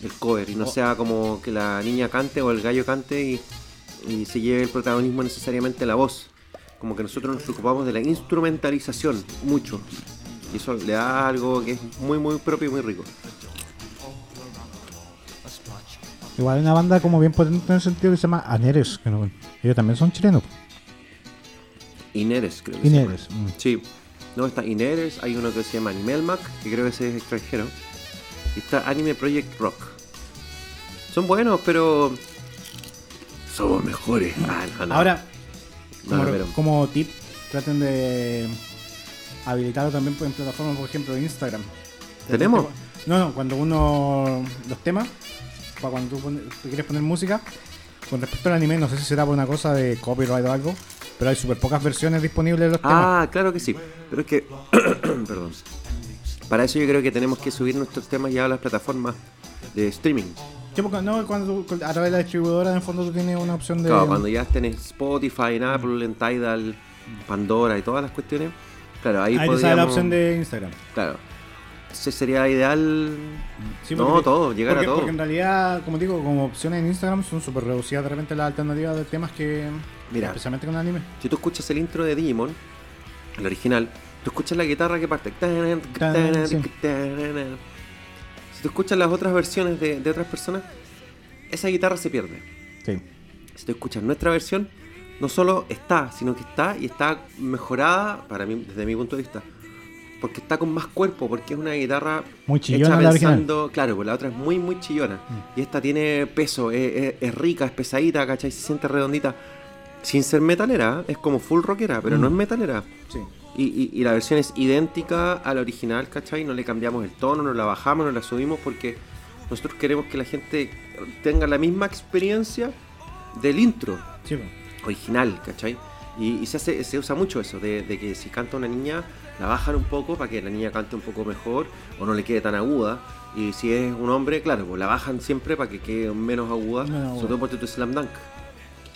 el cover y no sea como que la niña cante o el gallo cante y, y se lleve el protagonismo necesariamente la voz. Como que nosotros nos preocupamos de la instrumentalización mucho. Y eso le da algo que es muy muy propio y muy rico. Igual hay una banda como bien potente en el sentido que se llama Aneres, que no, ellos también son chilenos. Ineres, creo que se Ineres. llama. mm. Sí. No, está Ineres, hay uno que se llama Animelmac, que creo que ese es extranjero. Y está Anime Project Rock. Son buenos, pero. Somos mejores. Ah, no, no. Ahora, como, pero- como tip, traten de habilitarlo también en plataformas, por ejemplo, Instagram. ¿Tenemos? No, no, cuando uno. Los temas, para cuando tú, pones- quieres poner música, con respecto al anime, no sé si será por una cosa de copyright o algo, pero hay súper pocas versiones disponibles de los temas. Ah, claro que sí. Pero es que. Perdón. Para eso yo creo que tenemos que subir nuestros temas ya a las plataformas de streaming. Porque no, cuando tú- a través de la distribuidora, en el fondo tú tienes una opción de. Claro, cuando ya estén en Spotify, en Apple, en Tidal, Pandora y todas las cuestiones. Claro, ahí, Ahí te podríamos. sale la opción de Instagram. Claro. Sería ideal. Sí, no, porque- todo, llegar porque, a todo. Porque en realidad, como digo, como opciones en Instagram son súper reducidas de repente las alternativas de temas que. Mira. Especialmente con anime. Si tú escuchas el intro de Digimon, el original, tú escuchas la guitarra que parte. Sí. Si tú escuchas las otras versiones de, de otras personas, esa guitarra se pierde. Sí. Si tú escuchas nuestra versión, no solo está, sino que está y está mejorada, para mí, desde mi punto de vista. Porque está con más cuerpo, porque es una guitarra Muy chillona hecha la original. pensando, claro, pues la otra es muy, muy chillona. Y esta tiene peso, es, es- es rica, es pesadita, ¿cachai? Se siente redondita. sin ser metalera, es como full rockera, pero no es metalera. Sí. Y, y- y la versión es idéntica a la original, ¿cachai? No le cambiamos el tono, no la bajamos, no la subimos porque nosotros queremos que la gente tenga la misma experiencia del intro Sí, original, ¿cachai? Y, y se, hace, se usa mucho eso, de, de que si canta una niña, la bajan un poco para que la niña cante un poco mejor o no le quede tan aguda. Y si es un hombre, claro, pues la bajan siempre para que quede menos aguda, aguda. sobre todo por tu Slam Dunk.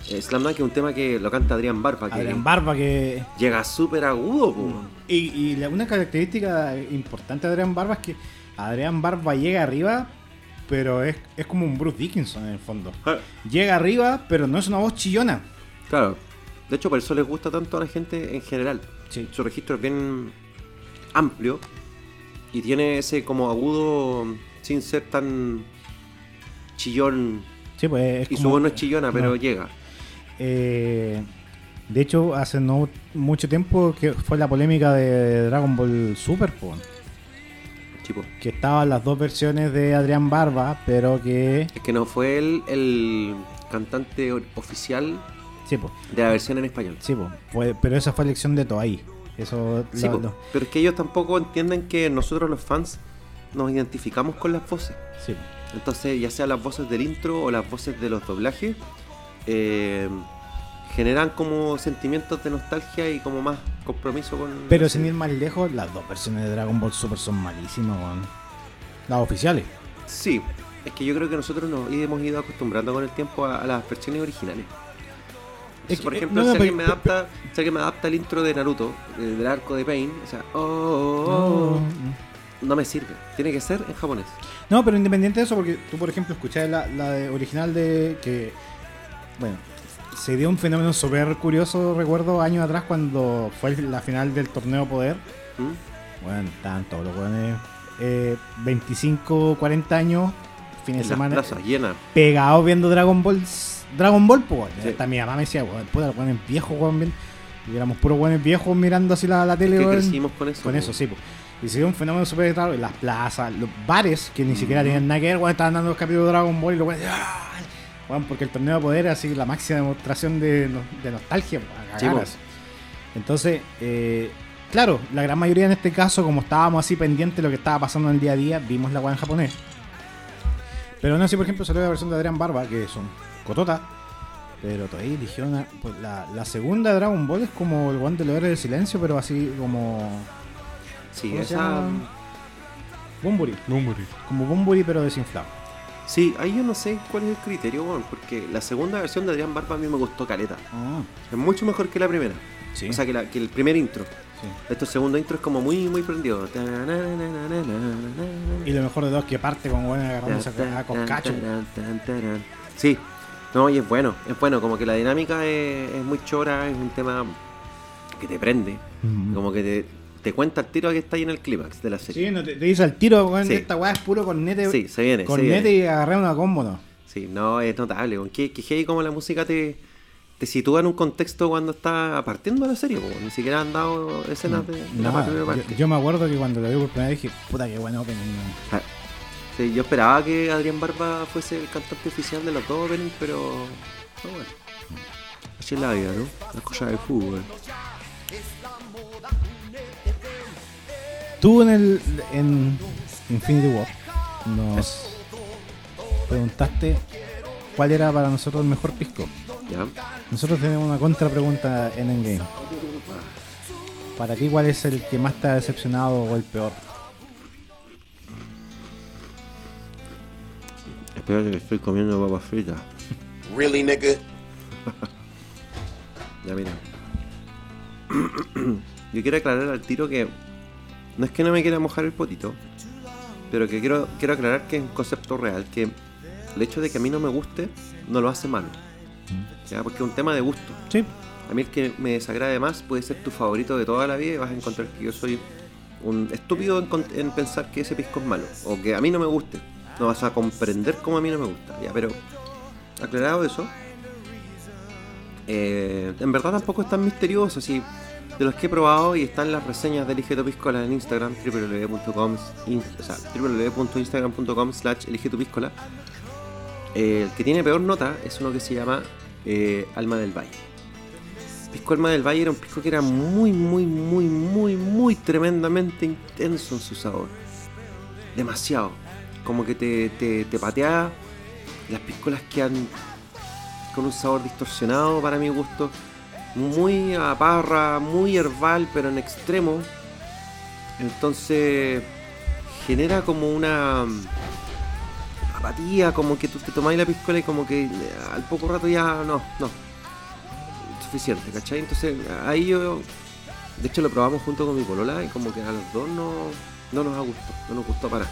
Eh, Slam Dunk es un tema que lo canta Adrián Barba, que Adrián Barba que... llega súper agudo, po. Y, y la- una característica importante de Adrián Barba es que Adrián Barba llega arriba, pero es, es como un Bruce Dickinson en el fondo. Ah, Llega arriba, pero no es una voz chillona. Claro, de hecho por eso les gusta tanto a la gente en general. Sí. Su registro es bien amplio y tiene ese como agudo sin ser tan chillón. Sí, pues es Y su voz no es chillona, pero llega. Eh, de hecho, hace no mucho tiempo que fue la polémica de Dragon Ball Super, que estaban las dos versiones de Adrián Barba, pero que... es que no fue él el cantante oficial Sí, po, de la versión en español. sí, po, fue- pero esa fue elección de Toei. Eso Sí, lo- po, lo- pero es que ellos tampoco entienden que nosotros los fans nos identificamos con las voces. sí. Entonces, ya sea las voces del intro o las voces de los doblajes, eh, generan como sentimientos de nostalgia y como más compromiso con. Pero sin ir más lejos, las dos versiones de Dragon Ball Super son malísimas. Las oficiales. Sí, es que yo creo que nosotros nos hemos ido acostumbrando con el tiempo a, a las versiones originales. Es por que- ejemplo, no, si, alguien me pero- adapta, si alguien me adapta el intro de Naruto, eh, del arco de Pain, o sea, oh, oh, oh, No, no me sirve. Tiene que ser en japonés. No, pero independiente de eso, porque tú, por ejemplo, escuchás la, la de- original de que, bueno, se dio un fenómeno súper curioso, recuerdo, años atrás, cuando fue la final del torneo Poder. ¿Mm? Bueno, todos los weones, eh, 25, 40 años, fin de semana, plazas llenas. pegados viendo Dragon Ball, Dragon Ball, pues, weón. Sí. Hasta mi mamá me decía, weón, puta, los weones viejos, weón, bien. Y éramos puros weones viejos mirando así la, la tele, weón. crecimos con eso. Con po. eso, sí. po. Y se dio un fenómeno súper raro en las plazas, los bares, que ni Mm. siquiera tenían nada que ver, weón, estaban dando los capítulos de Dragon Ball y los weones, ¡ah! Weón, porque el torneo de poder era así la máxima demostración de, no- de nostalgia, Sí, cagadas. Entonces, eh, claro, la gran mayoría en este caso, como estábamos así pendientes de lo que estaba pasando en el día a día, vimos la weá en japonés. Pero no, si por ejemplo salió la versión de Adrián Barba, que son Cotota, pero todavía eligieron a- pues, la, la segunda de Dragon Ball es como el guante de del silencio, pero así como. Sí, ¿Cómo se esa. Bumburi. Número. Como Bumburi, pero desinflado. Sí, ahí yo no sé cuál es el criterio, weón, porque la segunda versión de Adrián Barba a mí me gustó caleta. Ah, Es mucho mejor que la primera. sí. O sea, que, la- que el primer intro. Este segundo intro es como muy, muy prendido. Y lo mejor de todo es que parte con buena agarrándose a Coscacho. Sí, no, y es bueno, es bueno, como que la dinámica es, es muy chora, es un tema que te prende, Mm. como que te, te cuenta el tiro que está ahí en el clímax de la serie. Sí, no, te, te dice al tiro, Sí. esta weá es puro cornete. Sí, se viene, se cornete viene. y agarré una combo, ¿no? Sí, no, es notable, que, que heavy como la música te, te sitúa en un contexto cuando está partiendo la serie, ni siquiera han dado escenas de, de la primera parte. yo, yo me acuerdo que cuando lo vi por primera vez dije, puta que bueno opening. Ah, sí, yo esperaba que Adrián Barba fuese el cantante oficial de los dos openings, pero. no, bueno. Así es la vida, ¿no? Las cosas del fútbol. Tú en el en Infinity War nos preguntaste cuál era para nosotros el mejor pisco. ¿Ya? Nosotros tenemos una contra pregunta en Endgame. Para ti, ¿cuál es el que más te ha decepcionado o el peor? Espérate que estoy comiendo papas fritas. Really, nigga? Ya mira. Yo quiero aclarar al tiro que no es que no me quiera mojar el potito, pero que quiero, quiero aclarar que es un concepto real, que el hecho de que a mí no me guste no lo hace malo. ¿Ya? Porque es un tema de gusto. Sí, A mí el que me desagrade más puede ser tu favorito de toda la vida y vas a encontrar que yo soy un estúpido en, en pensar que ese pisco es malo o que a mí no me guste. No vas a comprender cómo a mí no me gusta. Ya, pero aclarado eso, eh, en verdad tampoco es tan misterioso. Si de los que he probado y están las reseñas de Elige tu Piscola en Instagram, www.instagram.com slash Elige tu Piscola. El que tiene peor nota es uno que se llama eh, Alma del Valle. pisco Alma del Valle era un pisco que era muy, muy, muy, muy, muy tremendamente intenso en su sabor. Demasiado. Como que te, te, te patea. Las piscolas quedan con un sabor distorsionado para mi gusto. Muy a parra, muy herbal, pero en extremo. Entonces genera como una apatía, como que tú te tomáis la piscola y como que eh, al poco rato ya no, no. Suficiente, ¿cachai? Entonces ahí yo, de hecho lo probamos junto con mi polola y como que a los dos no, no nos ha gustado, no nos gustó para.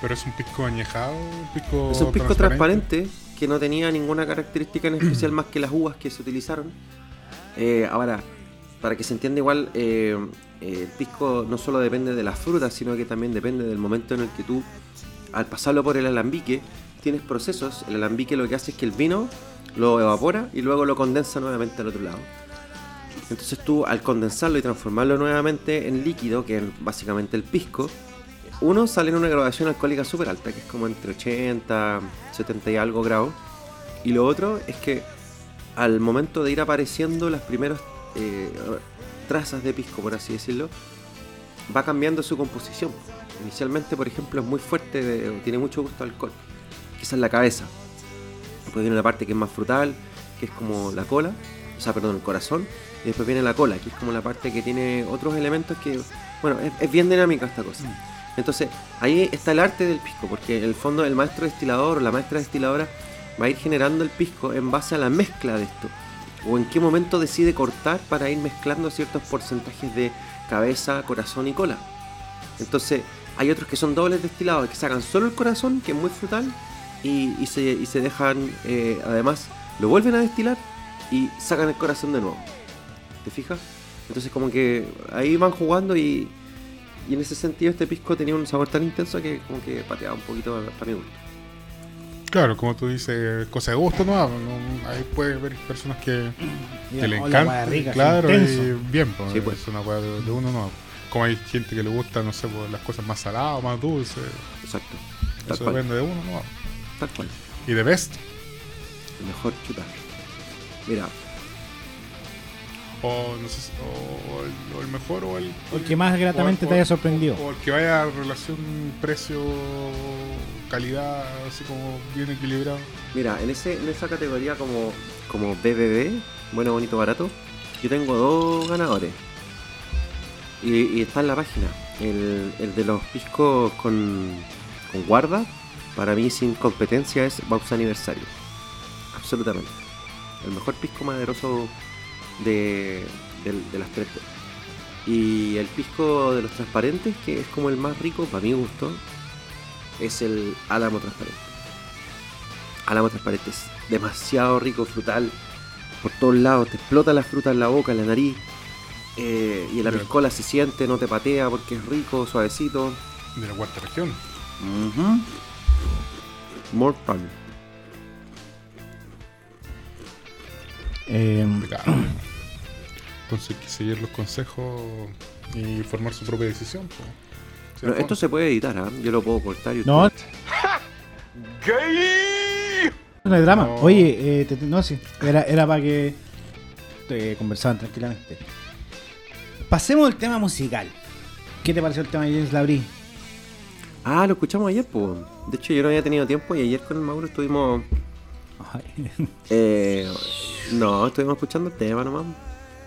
Pero es un pisco añejado, un pisco. Es un pisco transparente que no tenía ninguna característica en especial más que las uvas que se utilizaron. Eh, ahora, para que se entienda igual, eh, el pisco no solo depende de las frutas, sino que también depende del momento en el que tú, al pasarlo por el alambique, tienes procesos. El alambique lo que hace es que el vino lo evapora y luego lo condensa nuevamente al otro lado. Entonces tú, al condensarlo y transformarlo nuevamente en líquido, que es básicamente el pisco, uno sale en una graduación alcohólica súper alta, que es como entre 80, 70 y algo grados. Y lo otro es que al momento de ir apareciendo las primeras eh, trazas de pisco, por así decirlo, va cambiando su composición. Inicialmente, por ejemplo, es muy fuerte, de- tiene mucho gusto a alcohol. es la cabeza. Después viene la parte que es más frutal, que es como la cola, o sea, perdón, el corazón. Y después viene la cola, que es como la parte que tiene otros elementos que, bueno, es, es bien dinámica esta cosa. Entonces, ahí está el arte del pisco, porque en el fondo el maestro destilador o la maestra destiladora va a ir generando el pisco en base a la mezcla de esto. O en qué momento decide cortar para ir mezclando ciertos porcentajes de cabeza, corazón y cola. Entonces, hay otros que son dobles destilados, que sacan solo el corazón, que es muy frutal, y, y se, y se dejan, eh, además, lo vuelven a destilar y sacan el corazón de nuevo. ¿Te fijas? Entonces, como que ahí van jugando y, y en ese sentido este pisco tenía un sabor tan intenso que como que pateaba un poquito para mi gusto. Claro, como tú dices, cosa de gusto, ¿no? Ahí puede haber personas que, que le encanta. hueá rica, claro, y bien, pues, Sí, pues. es una hueá de, de uno, no. Como hay gente que le gusta, no sé, pues, las cosas más saladas, más dulces. Exacto. Tal Eso cual. depende de uno, ¿no? Tal cual. Y de best, El mejor chuta. Mira, o no sé, si- o el, o el mejor, o el. O el que más gratamente o- te haya o- sorprendido. O el que vaya a relación precio-calidad, así como bien equilibrado. mira, en ese, en esa categoría como, como BBB, bueno, bonito, barato, yo tengo dos ganadores. Y, está en la página. El, el de los piscos con, con guarda, para mí sin competencia es Bausa Aniversario. Absolutamente. El mejor pisco maderoso de, del- de las tres. Y el pisco de los transparentes, que es como el más rico, para mi gusto, es el Álamo Transparente. Álamo Transparente es demasiado rico, frutal, por todos lados, te explota la fruta en la boca, en la nariz. Eh, y en la piscola se siente, no te patea porque es rico, suavecito. De la cuarta región. Ujú. More fun. Eh. Entonces hay que seguir los consejos y formar su propia decisión. pues. Esto se puede editar, ¿ah? yo lo puedo cortar y no, Gay! no hay drama. No. Oye, eh, te- no, sí. Era, era para que eh, conversaban tranquilamente. Pasemos al tema musical. ¿Qué te pareció el tema de James Labrie? Ah, lo escuchamos ayer, pues. De hecho, yo no había tenido tiempo y ayer con el Mauro estuvimos. Ay, eh, no, estuvimos escuchando el tema nomás.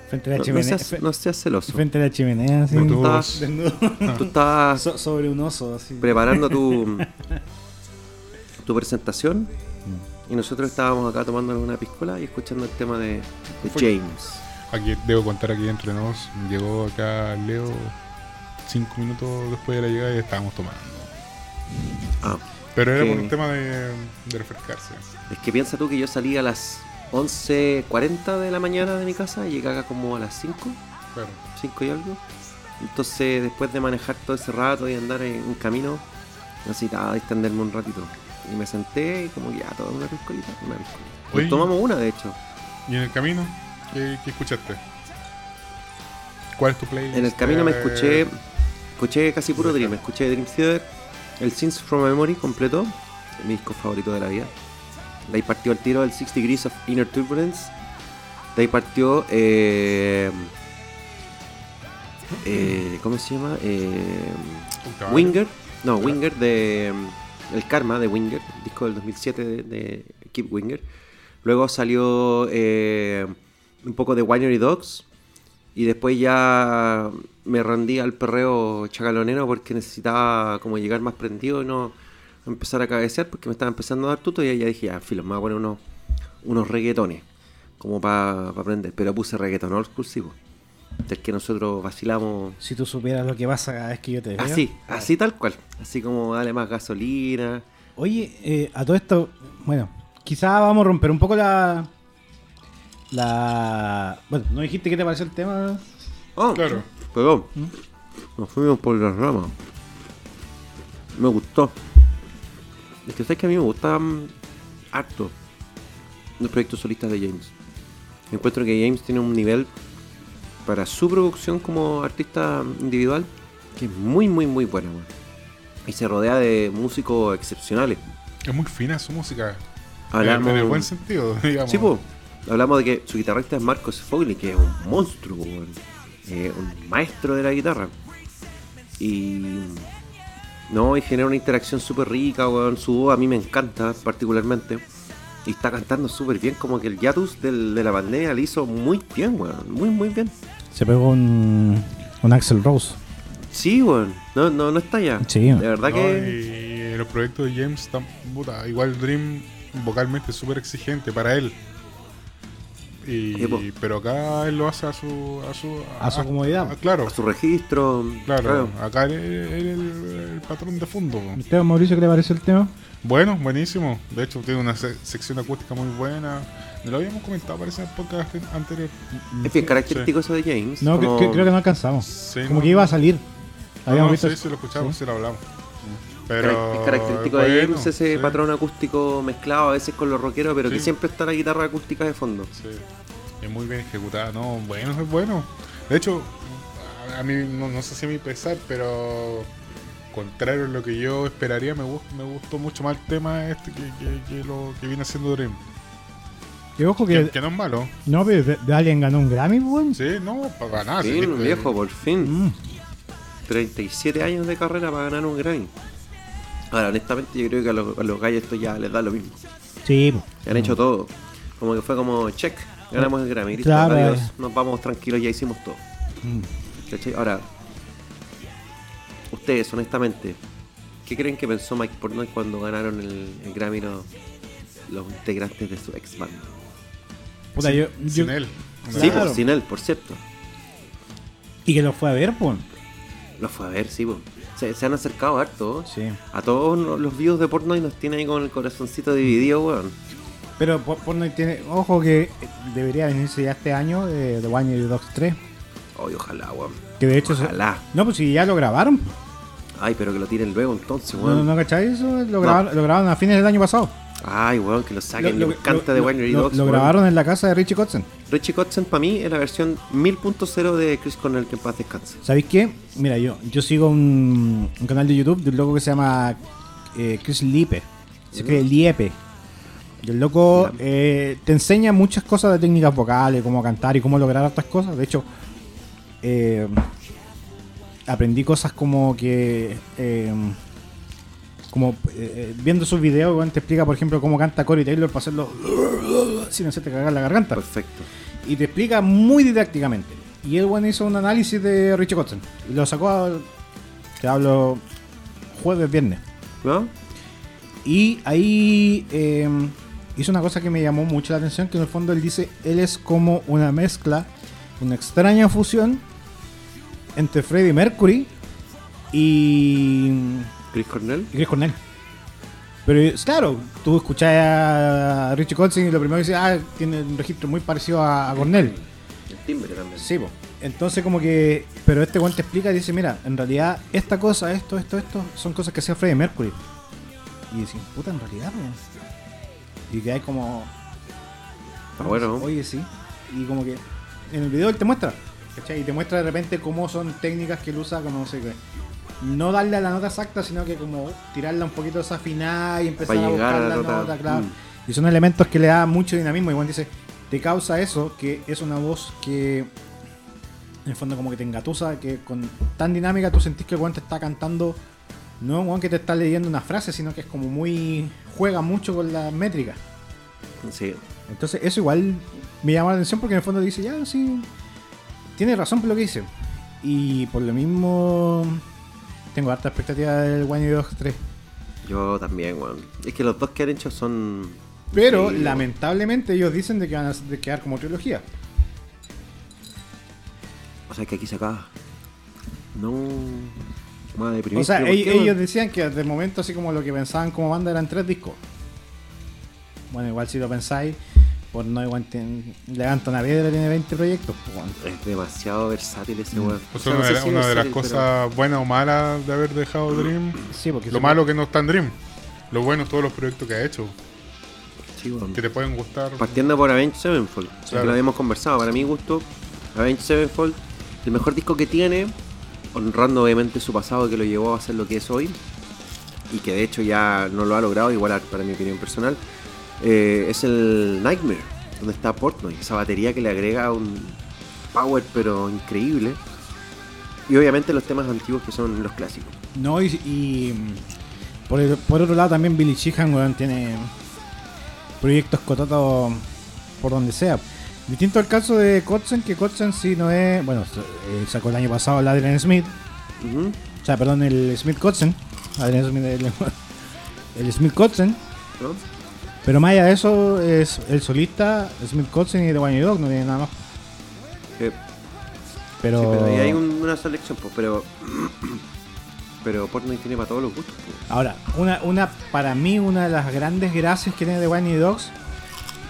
frente a la No, no chimenea. seas, no seas celoso. Frente a la chimenea, así. No, tú- Estabas- desnudo. Tú estabas So- sobre un oso, así. preparando tu, tu presentación y nosotros estábamos acá tomando una piscola y escuchando el tema de, de Fue- James. Aquí debo contar aquí entre nos. Llegó acá Leo cinco minutos después de la llegada y estábamos tomando. Ah, Pero era por un tema de, de refrescarse. es que piensa tú que yo salí a las 11.40 de la mañana de mi casa y llegué acá como a las 5. Claro. 5 y algo. Entonces, después de manejar todo ese rato y andar en un camino, necesitaba distenderme un ratito. Y me senté y como ya, toda una piscolita, una piscolita. Nos tomamos una, de hecho. ¿Y en el camino? ¿Qué, qué escuchaste? ¿Cuál es tu playlist? En el camino me escuché, escuché casi puro Dream. Escuché Dream Theater, el Sins from Memory completo, mi disco favorito de la vida. De ahí partió el tiro del Six Degrees of Inner Turbulence. De ahí partió. Eh, eh, ¿Cómo se llama? Eh, Winger. No, Winger de. El Karma de Winger, disco del 2007 de, de Keep Winger. Luego salió eh, un poco de Winery Dogs. Y después ya me rendí al perreo chagalonero porque necesitaba como llegar más prendido y no empezar a cabecear porque me estaba empezando a dar tuto y ahí ya dije, ya, filo, me voy a poner unos, unos reggaetones como para aprender. Pero puse reggaeton old school, sí, po. del que nosotros vacilamos Si tú supieras lo que pasa cada vez que yo te veo. así, así tal cual. Así como dale más gasolina. Oye, eh, a todo esto, bueno, quizá vamos a romper un poco la. La. Bueno, ¿no dijiste qué te pareció el tema? Oh, Claro. Perdón. Nos fuimos por las ramas. Me gustó. Es que sabes que a mí me gustan harto los proyectos solistas de James. Encuentro que James tiene un nivel para su producción como artista individual que es muy, muy, muy weón. Y se rodea de músicos excepcionales. Es muy fina su música. Hablamos- En el buen sentido, digamos. Sí, po. Hablamos de que su guitarrista es Marcos Fogli, que es un monstruo, weón. Eh, un maestro de la guitarra. Y. No, y genera una interacción súper rica, weón. Su voz a mí me encanta particularmente. Y está cantando súper bien, como que el Yatus del- de la pandemia le hizo muy bien, weón. Muy, muy bien. Se pegó un. Un Axel Rose. Sí, weón. No, no, no está ya. Sí. De verdad No, que. y los proyectos de James están. puta, igual Dream vocalmente es súper exigente para él. Y, Sí, po. pero acá él lo hace a su. A su, A su comodidad. a- claro, A su registro. claro. Acá él el, el patrón de fondo. ¿Usted, Mauricio, qué le pareció el tema? Bueno, buenísimo. De hecho, tiene una se- sección acústica muy buena. Lo habíamos comentado, parece, en el podcast anterior. Es bien característico eso de James. No, como- que- creo que no alcanzamos. Sí, Como no, que iba a salir. No, Habíamos no, visto sí, sí, lo escuchamos, sí. sí, lo hablamos. Pero. es característico de bueno, James ese sí, patrón acústico mezclado a veces con los rockeros, pero que siempre está la guitarra acústica de fondo. Sí. Es muy bien ejecutada, no, bueno, es bueno. De hecho, a, mí no, no sé si a mi pesar, pero contrario a lo que yo esperaría, me, gust- me gustó mucho más el tema este que, que, que lo que viene haciendo Dream. Que ojo Que, que. que no es malo. No, pero de- de Alien ganó un Grammy, weón. Sí, no, para ganar. Sí, viejo, por fin. Mm. 37 años de carrera para ganar un Grammy. Ahora, honestamente, yo creo que a los, a los gallos esto ya les da lo mismo. Sí. Han hecho todo. Como que fue como, check, ganamos el Grammy. Listo, Claro, adiós, eh. nos vamos tranquilos, ya hicimos todo. Mm. Ahora, ustedes, honestamente, ¿qué creen que pensó Mike Portnoy cuando ganaron el, el Grammy los, los integrantes de su ex banda? Puta, yo, sin, yo- sin él. Sí, Claro. pues, sin él, por cierto. Y que lo fue a ver, pues. Lo fue a ver, sí, pues. Se, se han acercado harto. Sí. A todos no- los views de Portnoy nos tiene ahí con el corazoncito dividido, weón. Pero por, por no tiene. Ojo que debería venirse ya este año de The One Year Dogs 3. Ay, ojalá, weón. Que de hecho. se- Ojalá. no, pues si ya lo grabaron. Ay, pero que lo tiren luego entonces, ¿No, weón. no cacháis eso? Lo grabaron, lo grabaron a fines del año pasado. Ay, weón, que lo saquen. Lo- Me encanta de Winery lo- Dogs. Lo grabaron en la casa de Richie Kotzen. Richie Kotzen para mí es la versión 1000.0 de Chris Cornell que en paz descanse. ¿Sabéis qué? Mira, yo, yo sigo un, un canal de YouTube de un loco que se llama eh, Chris Lipe. Se cree Liepe. Y el loco eh, te enseña muchas cosas de técnicas vocales, cómo cantar y cómo lograr otras cosas. De hecho, eh, aprendí cosas como que. Como eh, eh, viendo sus videos, te explica, por ejemplo, cómo canta Corey Taylor para hacerlo sin hacerte cagar la garganta Perfecto. y te explica muy didácticamente. Y el bueno hizo un análisis de Richie Kotzen y lo sacó, a- te hablo jueves, viernes. ¿No? Y ahí eh, hizo una cosa que me llamó mucho la atención, que en el fondo él dice, él es como una mezcla, una extraña fusión entre Freddie Mercury y, Chris Cornell. y Chris Cornell. Pero claro, tú escuchás a Richie Kotzen y lo primero que dices, ah, tiene un registro muy parecido a, a Cornell. El timbre también. Sí, po. Entonces como que... Pero este guante explica y dice, mira, en realidad esta cosa, esto, esto, esto, son cosas que hacía Freddie Mercury. Y decís, puta, en realidad, po. Y que hay como... Está bueno. Oye, sí. Y como que en el video él te muestra. ¿Cachai? Y te muestra de repente cómo son técnicas que él usa, como no sé qué. No darle a la nota exacta, sino que como tirarla un poquito desafinada y empezar a buscar la la nota. nota, claro. Mm. Y son elementos que le da mucho dinamismo. Y Juan dice, te causa eso, que es una voz que en el fondo como que te engatusa, que con tan dinámica tú sentís que weón te está cantando, no weón que te está leyendo una frase, sino que es como muy, juega mucho con la métrica. Sí. Entonces eso igual me llama la atención porque en el fondo dice, ya, sí, tiene razón por lo que dice. Y por lo mismo tengo harta expectativa del One Dogs 3. Yo también, weón. Es que los dos que han hecho son. Pero Sí, lamentablemente ellos dicen de que van a de quedar como trilogía. O sea, que aquí se acaba. No. Más deprimente. O sea, ¿Pero por ell- qué, weón? ellos decían que de momento así como lo que pensaban como banda eran tres discos. Bueno, igual si lo pensáis, por no igual ten- levanta una piedra tiene 20 proyectos. pues, bueno. Es demasiado versátil ese Mm. weón. O O sea, sea, no una, sé de, si una de las cosas buenas o malas de haber dejado Dream. Sí, porque Lo malo que no está en Dream. Lo bueno es todos los proyectos que ha hecho. Sí. Que te pueden gustar. Partiendo por Avenged Sevenfold, o sea, Claro. que lo habíamos conversado. Para mi gusto, Avenged Sevenfold, el mejor disco que tiene, honrando obviamente su pasado que lo llevó a ser lo que es hoy, y que de hecho ya no lo ha logrado, igual para mi opinión personal, eh, es el Nightmare, donde está Portnoy, esa batería que le agrega un power pero increíble. Y obviamente los temas antiguos que son los clásicos. No, y, y, por, el- por otro lado también Billy Sheehan, weón, tiene proyectos cotados por donde sea. Distinto al caso de Kotzen, que Kotzen sí no es... Bueno, eh, sacó el año pasado el Adrian Smith, o sea, perdón, el Smith Kotzen. Adrian Smith, el, el Smith Kotzen. ¿no? Pero más allá de eso, es el solista Smith Kotzen y The One Dog, no tiene nada más. Que- Pero... Sí, pero ahí hay un- una selección, pues, pero. pero Portnoy tiene para todos los gustos. pues. Ahora, una, una, para mí, una de las grandes gracias que tiene The Whiny Dogs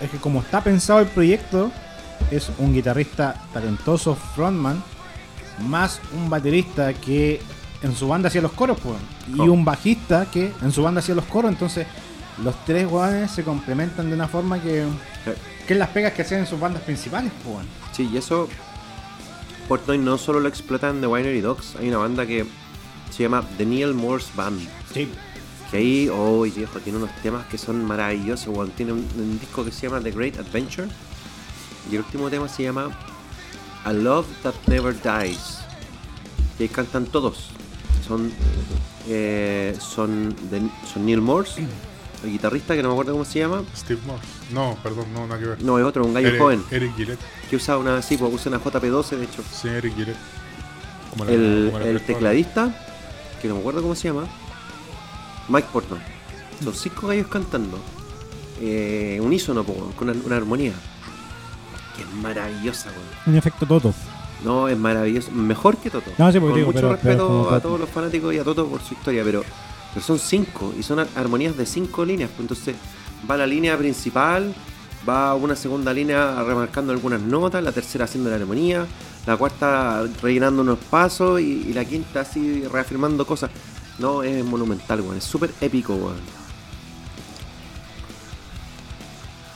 es que como está pensado el proyecto, es un guitarrista talentoso, frontman, más un baterista que en su banda hacía los coros, pues, y Oh. un bajista que en su banda hacía los coros, entonces los tres guanes se complementan de una forma que, que es las pegas que hacían en sus bandas principales, pues. Sí, y eso. Portnoy no solo lo explota en The Winery Dogs, hay una banda que se llama The Neil Morse Band. Sí. Que ahí, oh viejo, tiene unos temas que son maravillosos. weón. Tiene un, un disco que se llama The Great Adventure. Y el último tema se llama A Love That Never Dies. Y ahí cantan todos. Son, eh, son, de- son Neil Morse, el guitarrista que no me acuerdo cómo se llama. Steve Morse. No, perdón, no, nada que ver. No, es otro, un gallo Eric, joven. Eric Gillette. Que usa una, sí, pues usa una JP12 de hecho. Sí, Eric Gillette. Como la- el, como la el persona. tecladista, que no me acuerdo cómo se llama, Mike Portnoy. Son cinco gallos cantando. Eh, unísono, po, con una, una armonía. Que es maravillosa, weón. Un efecto Toto. No, es maravilloso. Mejor que Toto. No, sí, porque con digo, mucho pero- respeto pero a todos los fanáticos y a Toto por su historia, pero, pero son cinco y son ar- armonías de cinco líneas. pues, Entonces va la línea principal, va una segunda línea remarcando algunas notas, la tercera haciendo la armonía, la cuarta rellenando unos pasos y, y la quinta así reafirmando cosas. No, es monumental, weón. Es súper épico, weón.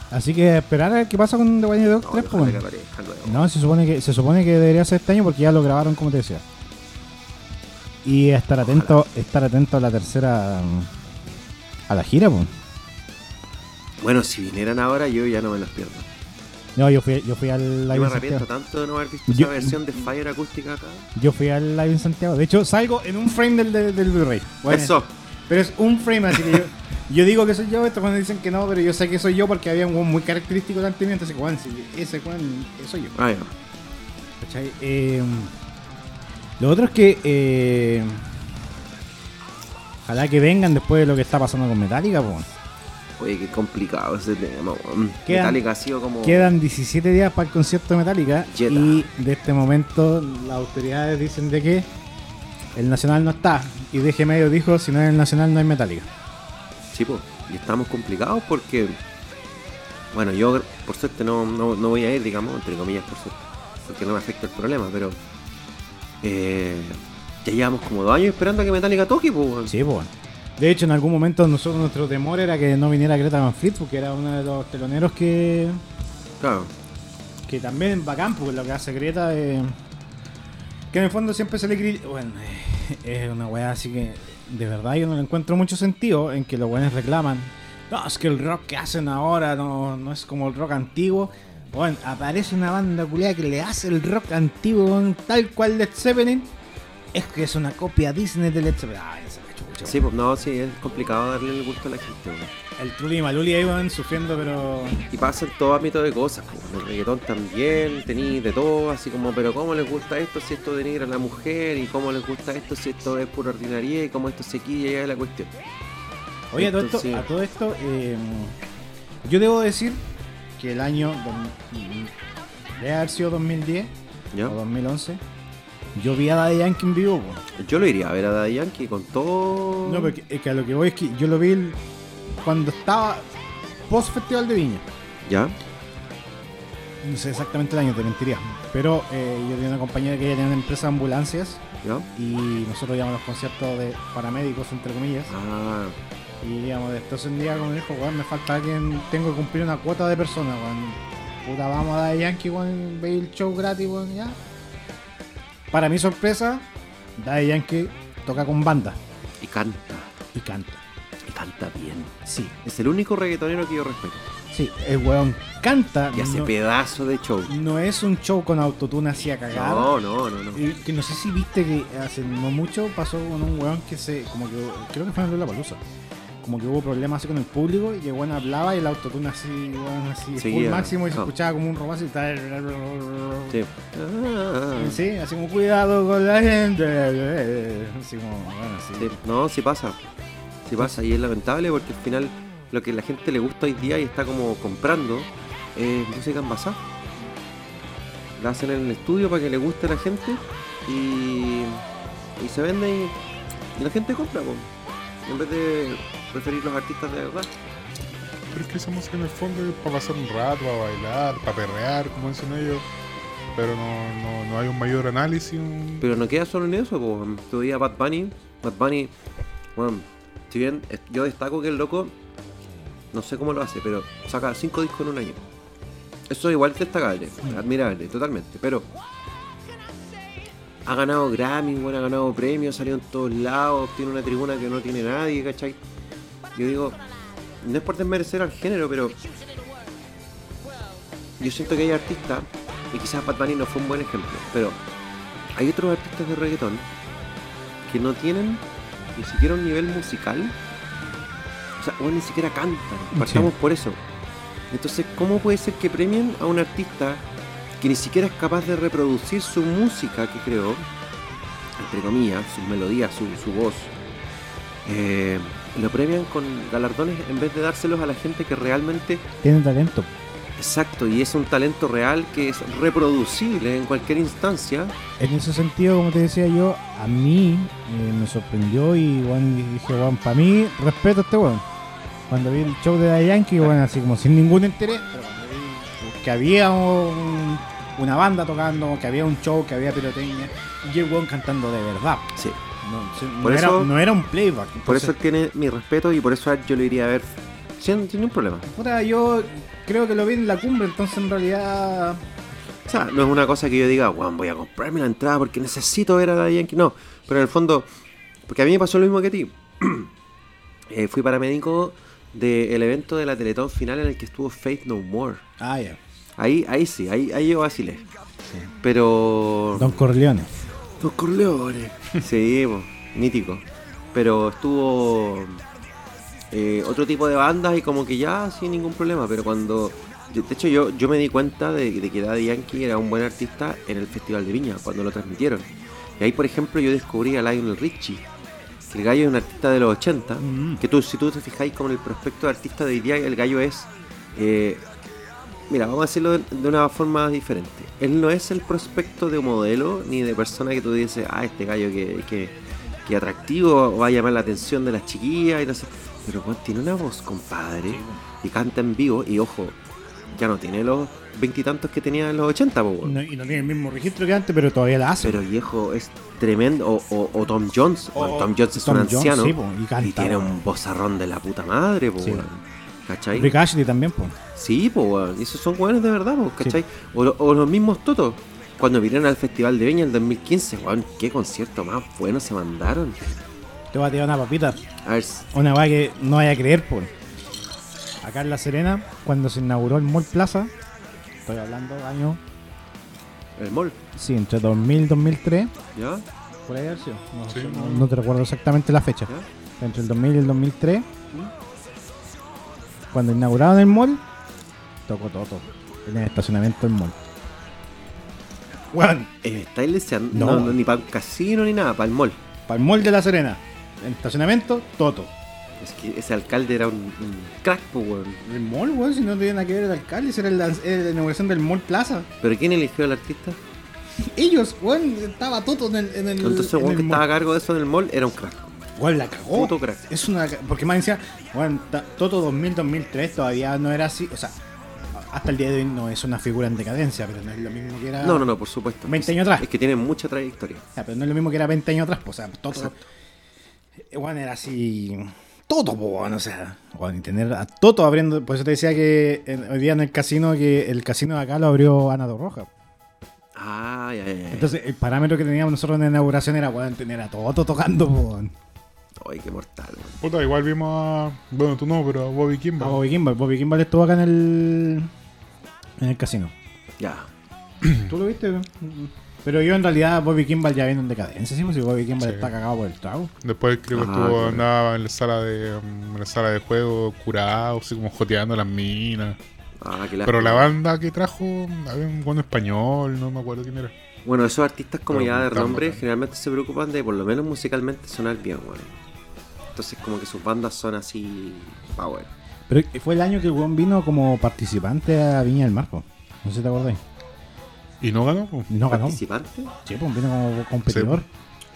Así que esperar a ver qué pasa con The Dogs No, 3, ojalá pues. No, se supone que se supone que debería ser este año porque ya lo grabaron como te decía. Y estar atento, estar atento a la tercera a la gira, pues. Bueno, si vinieran ahora, yo ya no me los pierdo. No, yo fui, yo fui al Yo live me en arrepiento Santiago. tanto de no haber visto Yo- esa versión de Fire acústica acá. Yo fui al live en Santiago. De hecho, salgo en un frame del, del, del Blu-ray. Bueno, Eso. Pero es un frame, así que yo, yo digo que soy yo, estos cuando dicen que no, pero yo sé que soy yo porque había un muy característico delante mío, entonces, Juan, si ese Juan, soy yo. Ah, ya. ¿Cachai? Eh, lo otro es que eh, ojalá que vengan después de lo que está pasando con Metallica. po. Oye, qué complicado ese tema, weón. Quedan- Metallica ha sido como. Quedan 17 días para el concierto de Metallica y de este momento las autoridades dicen de que el Nacional no está. Y DG Medio dijo, si no es el Nacional no hay Metallica. Sí, po. Y estamos complicados porque. Bueno, yo por suerte no, no, no voy a ir, digamos, entre comillas, por suerte. Porque no me afecta el problema, pero. Eh, ya llevamos como dos años esperando a que Metallica toque, pues. Sí, pues. De hecho, en algún momento nosotros nuestro temor era que no viniera Greta Van Fleet porque era uno de los teloneros que, Claro. que también bacán, porque lo que hace Greta es... Que en el fondo siempre se le critica... Bueno, eh, es una weá así que de verdad yo no le encuentro mucho sentido en que los weones reclaman. No, es que el rock que hacen ahora no, no es como el rock antiguo. Weón, aparece una banda culiada que le hace el rock antiguo, tal cual Led Zeppelin. Es que es una copia Disney de Led Zeppelin. Esa chucha, Sí, pues no, sí, es complicado darle el gusto a la gente. El Trulli y Maluli ahí van sufriendo, pero. Y pasa en todo ámbito de cosas, pues. En el reggaetón también, tenéis de todo, así como, pero ¿cómo les gusta esto si esto denigra a la mujer? ¿Y cómo les gusta esto si esto es pura ordinaria? ¿Y cómo esto se quilla? Ya es la cuestión. Oye, a todo esto, Entonces- a todo esto eh, yo debo decir que el año. Debe haber sido 2010 ¿Ya? o 2011. Yo vi a Daddy Yankee en vivo, po. Yo lo iría a ver a Daddy Yankee con todo. No, porque es que a lo que voy es que yo lo vi el- cuando estaba post Festival de Viña. ¿Ya? No sé exactamente el año, te mentiría. Pero eh, yo tenía una compañera que ella tenía una empresa de ambulancias ¿Ya? y nosotros íbamos a los conciertos de paramédicos, entre comillas. Ah, Y íbamos de entonces un día como dijo, weón, me falta alguien, tengo que cumplir una cuota de personas, weón. Puta, vamos a dar Yankee, weón, veis el show gratis, weón, ya. Para mi sorpresa, Daddy Yankee toca con banda y canta. y canta. Y canta bien. Sí, Es el único reggaetonero que yo respeto. sí, el weón canta. Y hace no, pedazo de show. no es un show con autotune así a cagar. No, no, no, no. Y que no sé si viste que hace no mucho pasó con un weón que se. como que. creo que fue en la palusa. Como que hubo problemas así con el público y que weón hablaba y el autotune así, weón, así, full Seguía. máximo y se escuchaba como un robazo y tal. Sí. Sí, así como cuidado con la gente. Así como, bueno, así. sí. No, sí pasa. Sí pasa. Y es lamentable porque al final lo que la gente le gusta hoy día y está como comprando es música envasada. La hacen en el estudio para que le guste a la gente y, y se vende y, y la gente compra, po. en vez de preferir los artistas de verdad. Pero es que esa música en el fondo es para pasar un rato, para bailar, para perrear, como dicen ellos. Pero no, no, no hay un mayor análisis. un- Pero no queda solo en eso, pues. Todavía Bad Bunny. Bad Bunny, bueno, si bien yo destaco que el loco, no sé cómo lo hace, pero saca cinco discos en un año. Eso igual es destacable, admirable, totalmente. Pero ha ganado Grammy, bueno, ha ganado premios, salió en todos lados, tiene una tribuna que no tiene nadie, ¿cachai? Yo digo, no es por desmerecer al género, pero yo siento que hay artistas, y quizás Bad Bunny no fue un buen ejemplo, pero hay otros artistas de reggaetón que no tienen ni siquiera un nivel musical. O sea, o ni siquiera cantan. Partamos por eso. Entonces, ¿cómo puede ser que premien a un artista que ni siquiera es capaz de reproducir su música que creó? Entre comillas, sus melodías, su, su voz. Eh, lo premian con galardones en vez de dárselos a la gente que realmente Tiene talento. Exacto, y es un talento real que es reproducible en cualquier instancia. En ese sentido, como te decía yo, a mí eh, me sorprendió y weón, dije, weón, para mí, respeto a este weón. Cuando vi el show de Daddy Yankee, bueno, así como sin ningún interés, pero cuando vi que había un- una banda tocando, que había un show, que había pirotecnia, y el weón cantando de verdad. Sí. No, no era, no era un playback. Por eso tiene mi respeto y por eso yo lo iría a ver sin, sin ningún problema. puta, yo creo que lo vi en la cumbre, entonces en realidad O sea, no es una cosa que yo diga, "Weón, voy a comprarme la entrada porque necesito ver a Yankee. No, pero en el fondo, porque a mí me pasó lo mismo que a ti. Eh, fui paramédico del evento de la Teletón final en el que estuvo Faith No More. Ah, ya. Ahí, ahí sí, ahí, ahí yo vacilé. Pero... Don Corleone. Los Corleones. Sí, po, mítico. Pero estuvo eh, otro tipo de bandas y como que ya sin ningún problema. Pero cuando. De hecho, yo, yo me di cuenta de, de que Daddy Yankee era un buen artista en el Festival de Viña, cuando lo transmitieron. Y ahí, por ejemplo, yo descubrí a Lionel Richie. Que el gallo es un artista de los 80. Mm. Que tú, si tú te fijáis como en el prospecto de artista de hoy día, el gallo es. eh, Mira, vamos a decirlo de, una forma diferente. Él no es el prospecto de modelo ni de persona que tú dices, ah, este gallo que, que, que atractivo va a llamar la atención de las chiquillas y no sé. Pero pues, tiene una voz, compadre, y canta en vivo. Y ojo, ya no tiene los veintitantos que tenía en los 80, po. No- y no tiene el mismo registro que antes, pero todavía la hace. Pero viejo, es tremendo. O, o- o Tom Jones. O- Bueno, Tom Jones es Tom un Jones, anciano. sí, po, y canta, y tiene un vozarrón de la puta madre, po, Sí. ¿Cachai? Rick Ashley también, pues. Sí, pues, esos son weones de verdad, pues, ¿cachai? O, lo- o los mismos Totos. Cuando vinieron al Festival de Viña en 2015, weón, qué concierto más bueno se mandaron. Te va a tirar una papita. A ver, Una weá que no vaya a creer, por. Acá en La Serena, cuando se inauguró el Mall Plaza, estoy hablando año. El mall, Sí, entre 2000 y 2003. ¿ya? Por ahí haber sido. No, Sí, no- no. te recuerdo exactamente la fecha. ¿Ya? Entre el 2000 y el 2003. Cuando inauguraron el mall, tocó todo. En el estacionamiento del mall. Bueno, Eh, ¿Estáis leseando? No. No, no, ni para un casino ni nada, para el mall. para el mall de La Serena. El estacionamiento, Toto. Es que ese alcalde era un, un crack, pues, weón. El mall, weón, si no tenía nada que ver el alcalde, si era el- era la inauguración del mall Plaza. ¿Pero quién eligió al artista? Ellos, weón, estaba Toto en el, en el, Entonces, en weón el que mall. estaba a cargo de eso en el mall era un crack. Weón, la cagó. Puto crack. Es una. Porque más decía, bueno, ta- Toto 2000-2003 todavía no era así. O sea, hasta el día de hoy no es una figura en decadencia, pero no es lo mismo que era. No, no, no, por supuesto. 20 años atrás. Es que tiene mucha trayectoria. O sea, pero no es lo mismo que era 20 años atrás. pues, o sea. Exacto. eh, Weón, era así. Toto, po, weón, o sea. Weón, y tener a Toto abriendo. Por eso te decía que hoy día en el casino, que el casino de acá lo abrió Ana Roja. Ah, ya, ya, ya. Entonces, el parámetro que teníamos nosotros en la inauguración era, weón, tener a Toto tocando, po, weón. Ay, qué mortal, weón. Puta, igual vimos a. Bueno, tú no, pero a Bobby A Kimball. Bobby Kimball. Bobby Kimball estuvo acá en el. En el casino. Ya. ¿Tú lo viste? Pero yo en realidad Bobby Kimball ya viene en decadencia, ¿sí? Si Bobby Kimball Sí. está cagado por el trago. Después creo que Ah, estuvo, claro. andaba en la sala de um, en la sala de juego curado, así como joteando las minas. Ah, qué Pero la banda que trajo, había un buen español, no me acuerdo quién era. Bueno, esos artistas como Pero ya de bacán. generalmente se preocupan de por lo menos musicalmente sonar bien, weón. Entonces como que sus bandas son así power. Pero fue el año que el weón vino como participante a Viña del Mar, po. No sé si te acordáis. Y no ganó, pues. No ganó. ¿Participante? Sí, pues vino como competidor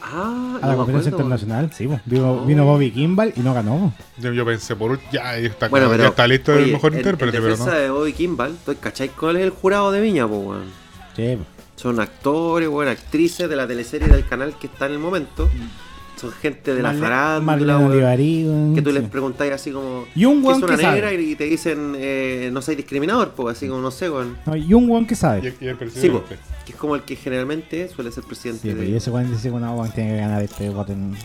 Ah, a la no competencia acuerdo, internacional. Sí, pues. Vino, Oh. vino Bobby Kimball y no ganó. Yo, yo pensé, por ya, está, Bueno, ya está listo oye, el mejor en- intérprete, en pero no. defensa de Bobby Kimball, ¿tú cachai cuál es el jurado de Viña, po, weón? Sí, pues. Son actores, weón, actrices de la teleserie del canal que está en el momento. Son gente de la Marle- farándula, Marlene weón, Que tú sí. les preguntáis así como... Y un ¿Qué es una que sabe. negra? Y te dicen, eh, no soy discriminador, pues así como, no sé, weón. No, y un weón que Y, sabe. y el Sí, po, presidente. que es como el que generalmente suele ser presidente Sí, de... pero y ese weón dice que no, weón tiene que ganar este voten.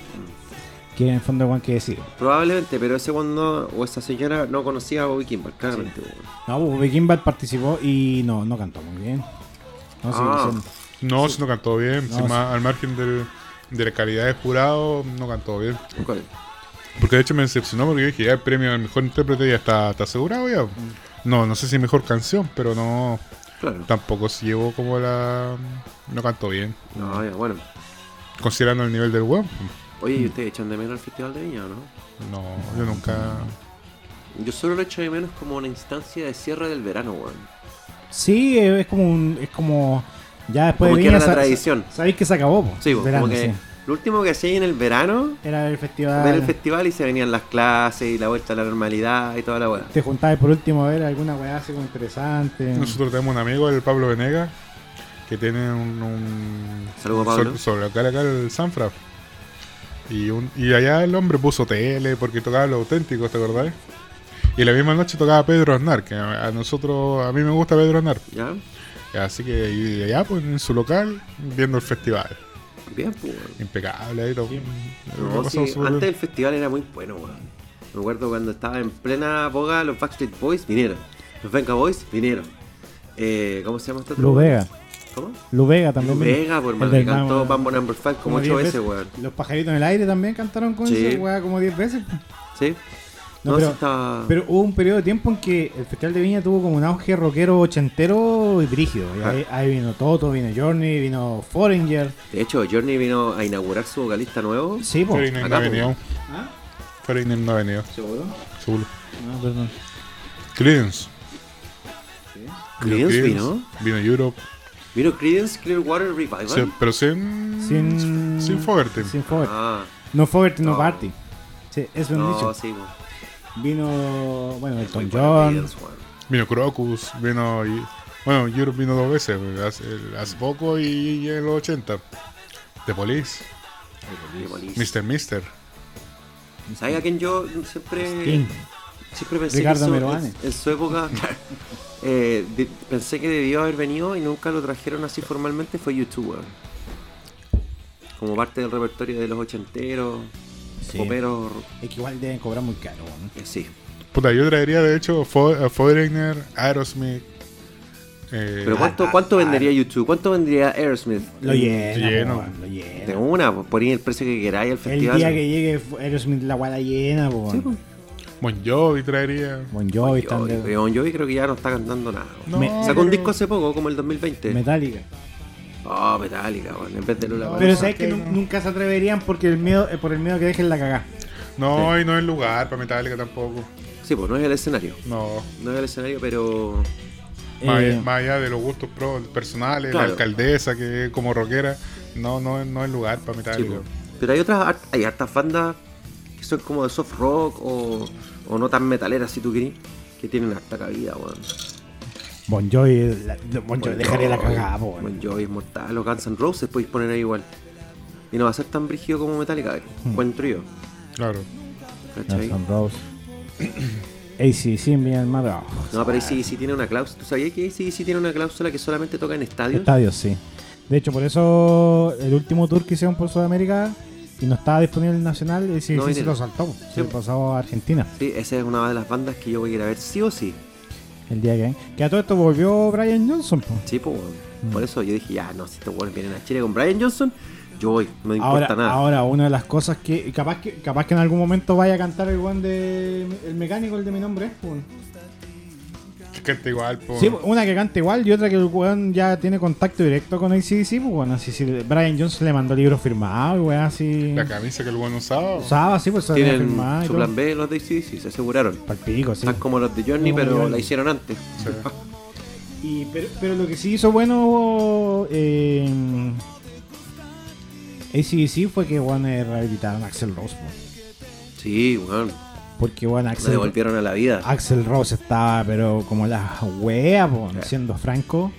Que en el fondo weón que decir. Probablemente, pero ese no, o esa señora no conocía a Bobby Kimball, claramente, weón. No, pues, Bobby Kimball participó y no, no cantó muy bien. No, sí, Ah. sí. No, si no cantó bien, No, sí. más, al margen del- de la calidad de jurado, no cantó bien. ¿Cuál? Porque de hecho me decepcionó porque yo dije, ya el premio al mejor intérprete ya está, está asegurado ya. No, no sé si mejor canción, pero no, Claro. tampoco se llevó como la... No cantó bien, No, ya, bueno. considerando el nivel del web. Oye, ¿y ustedes echan de menos el Festival de Viña o no? No, yo nunca... Yo solo lo echo de menos como una instancia de cierre del verano, weón. Sí, es es como un. Es como. Ya después Como de que Viña era la tradición. sa- Sabéis que se acabó, po, Sí, po, verano, como que sí. lo último que hacía en el verano, Era el festival. ver el festival y se venían las clases y la vuelta a la normalidad y toda la weá. Te juntabas por último a ver alguna weá así como interesante. Nosotros tenemos un amigo, el Pablo Venega, que tiene un... un Saludos, Pablo. sol- Sobre acá, acá el Sanfra. Y, un, y allá el hombre puso tele porque tocaba los auténticos, ¿te acordás? Y la misma noche tocaba Pedro Aznar, que a, a nosotros, a mí me gusta Pedro Aznar. ¿Ya? Así que y allá, pues en su local, viendo el festival. Bien, pues, weón. Impecable ahí Lo sí, súper antes bien. el festival era muy bueno, weón. Me acuerdo cuando estaba en plena boga, los Backstreet Boys vinieron. Los Venga Boys vinieron. Eh, ¿Cómo se llama este otro? Lu weón? Vega. ¿Cómo? Lu Vega también. Lu. Vega, por hermano, del que cantó Bambo Number 5 como diez 8 veces, weón. Los pajaritos en el aire también cantaron con Sí. esa weá como 10 veces. ¿Sí? No, No, pero- hubo un periodo de tiempo en que el Festival de Viña tuvo como un auge rockero ochentero y brígido. Y Ah. ahí, ahí vino Toto, vino Journey, vino Foreigner. De hecho, Journey vino a inaugurar su vocalista nuevo. Sí, po. Foreigner no ha venido. pues. ¿Ah? Foreigner no ha venido, ¿Seguro? seguro. No, perdón. Creedence. Creedence vino. Vino Europe. Vino Creedence Clearwater Revival. Sí, pero sin. Sin. Sin Fogerty. Sin Fogerty. Ah, No Fogerty, no, No. Party. Sí, eso es un no, dicho. sí, po. Vino, bueno, bueno John. Vino Crocus. Vino. y- bueno, Europe vino dos veces. Hace, hace poco y, y en los 80. The Police. Mr. Mister. ¿Sabes a quién yo siempre, Sting. siempre pensé Ricardo que en su- Meroane. en, en su época eh, de- pensé que debió haber venido y nunca lo trajeron así formalmente fue YouTube, weón. Como parte del repertorio de los ochenteros, Sí. Es que igual deben cobrar muy caro. ¿no? eh, sí. Puta, yo traería de hecho a Foreigner, Aerosmith, Eh, Pero ¿cuánto, cuánto vendería YouTube? ¿Cuánto vendería Aerosmith? Lo llena, lleno. po, weón, lo llena. De una, pues poní el precio que queráis al El festival. día que llegue Aerosmith la guada llena, po. Sí. Bon Jovi traería. Bon Jovi, de- pero Bon Jovi creo que ya no está cantando nada. No, Me- Sacó un disco hace poco, como el 2020. Metallica. Oh, Metallica, weón, en vez de Lula. No, Pero sabes que no. nunca se atreverían porque el miedo, eh, por el miedo que dejen la cagá. No, y no es lugar para Metallica tampoco. Sí, pues no es el escenario. No. No es el escenario, pero. Más, Eh, allá, más allá de los gustos pro personales, Claro. la alcaldesa que es como rockera, no, no, no es lugar para Sí, Metallica. pues. Pero hay otras, hay hartas bandas que son como de soft rock o, o no tan metaleras, si tú querés, que tienen harta cabida, weón. Bon Jovi, la- Bon Jovi Bon dejaría la cagada, po. Bon Jovi es mortal, los Guns N' Roses podéis poner ahí igual. Y no va a ser tan brígido como Metallica, encuentro yo. Claro. ¿Cachai? Guns N' Roses. ACC en Villa del Mar. oh, No, pero sí, sí tiene una cláusula. ¿Tú sabías que sí, sí tiene una cláusula que solamente toca en estadios? Estadios, sí. De hecho, por eso el último tour que hicieron por Sudamérica y no estaba disponible en el Nacional, y sí, No sí, se lo saltó. Sí. Se lo pasó a Argentina Sí, esa es una de las bandas que yo voy a ir a ver sí o sí. El día que. Que a todo esto volvió Brian Johnson. po. Sí, weón. Mm. Por eso yo dije, ya, no, si estos weones vienen a Chile con Brian Johnson, yo voy, no me Ahora, importa nada. ahora, una de las cosas que capaz que capaz que en algún momento vaya a cantar el one de el mecánico, el de mi nombre es. Está igual, po. Sí, una que canta igual y otra que el weón ya tiene contacto directo con ACDC, pues bueno, así si Brian Johnson le mandó libros firmados, weón, así. La camisa que el bueno usaba. Usaba, sí, pues se su todo. plan B, los de sí, se aseguraron. Palpico, sí. Están como los de Johnny, Como pero la hicieron antes. Sí. Y, pero, pero lo que sí hizo bueno eh, ACDC fue que bueno, eh, rehabilitaron a Axel Rose. po. Sí, weón. Porque bueno, Axel, devolvieron a la vida. Axel Rose estaba, pero como la wea, po, Sí. siendo franco.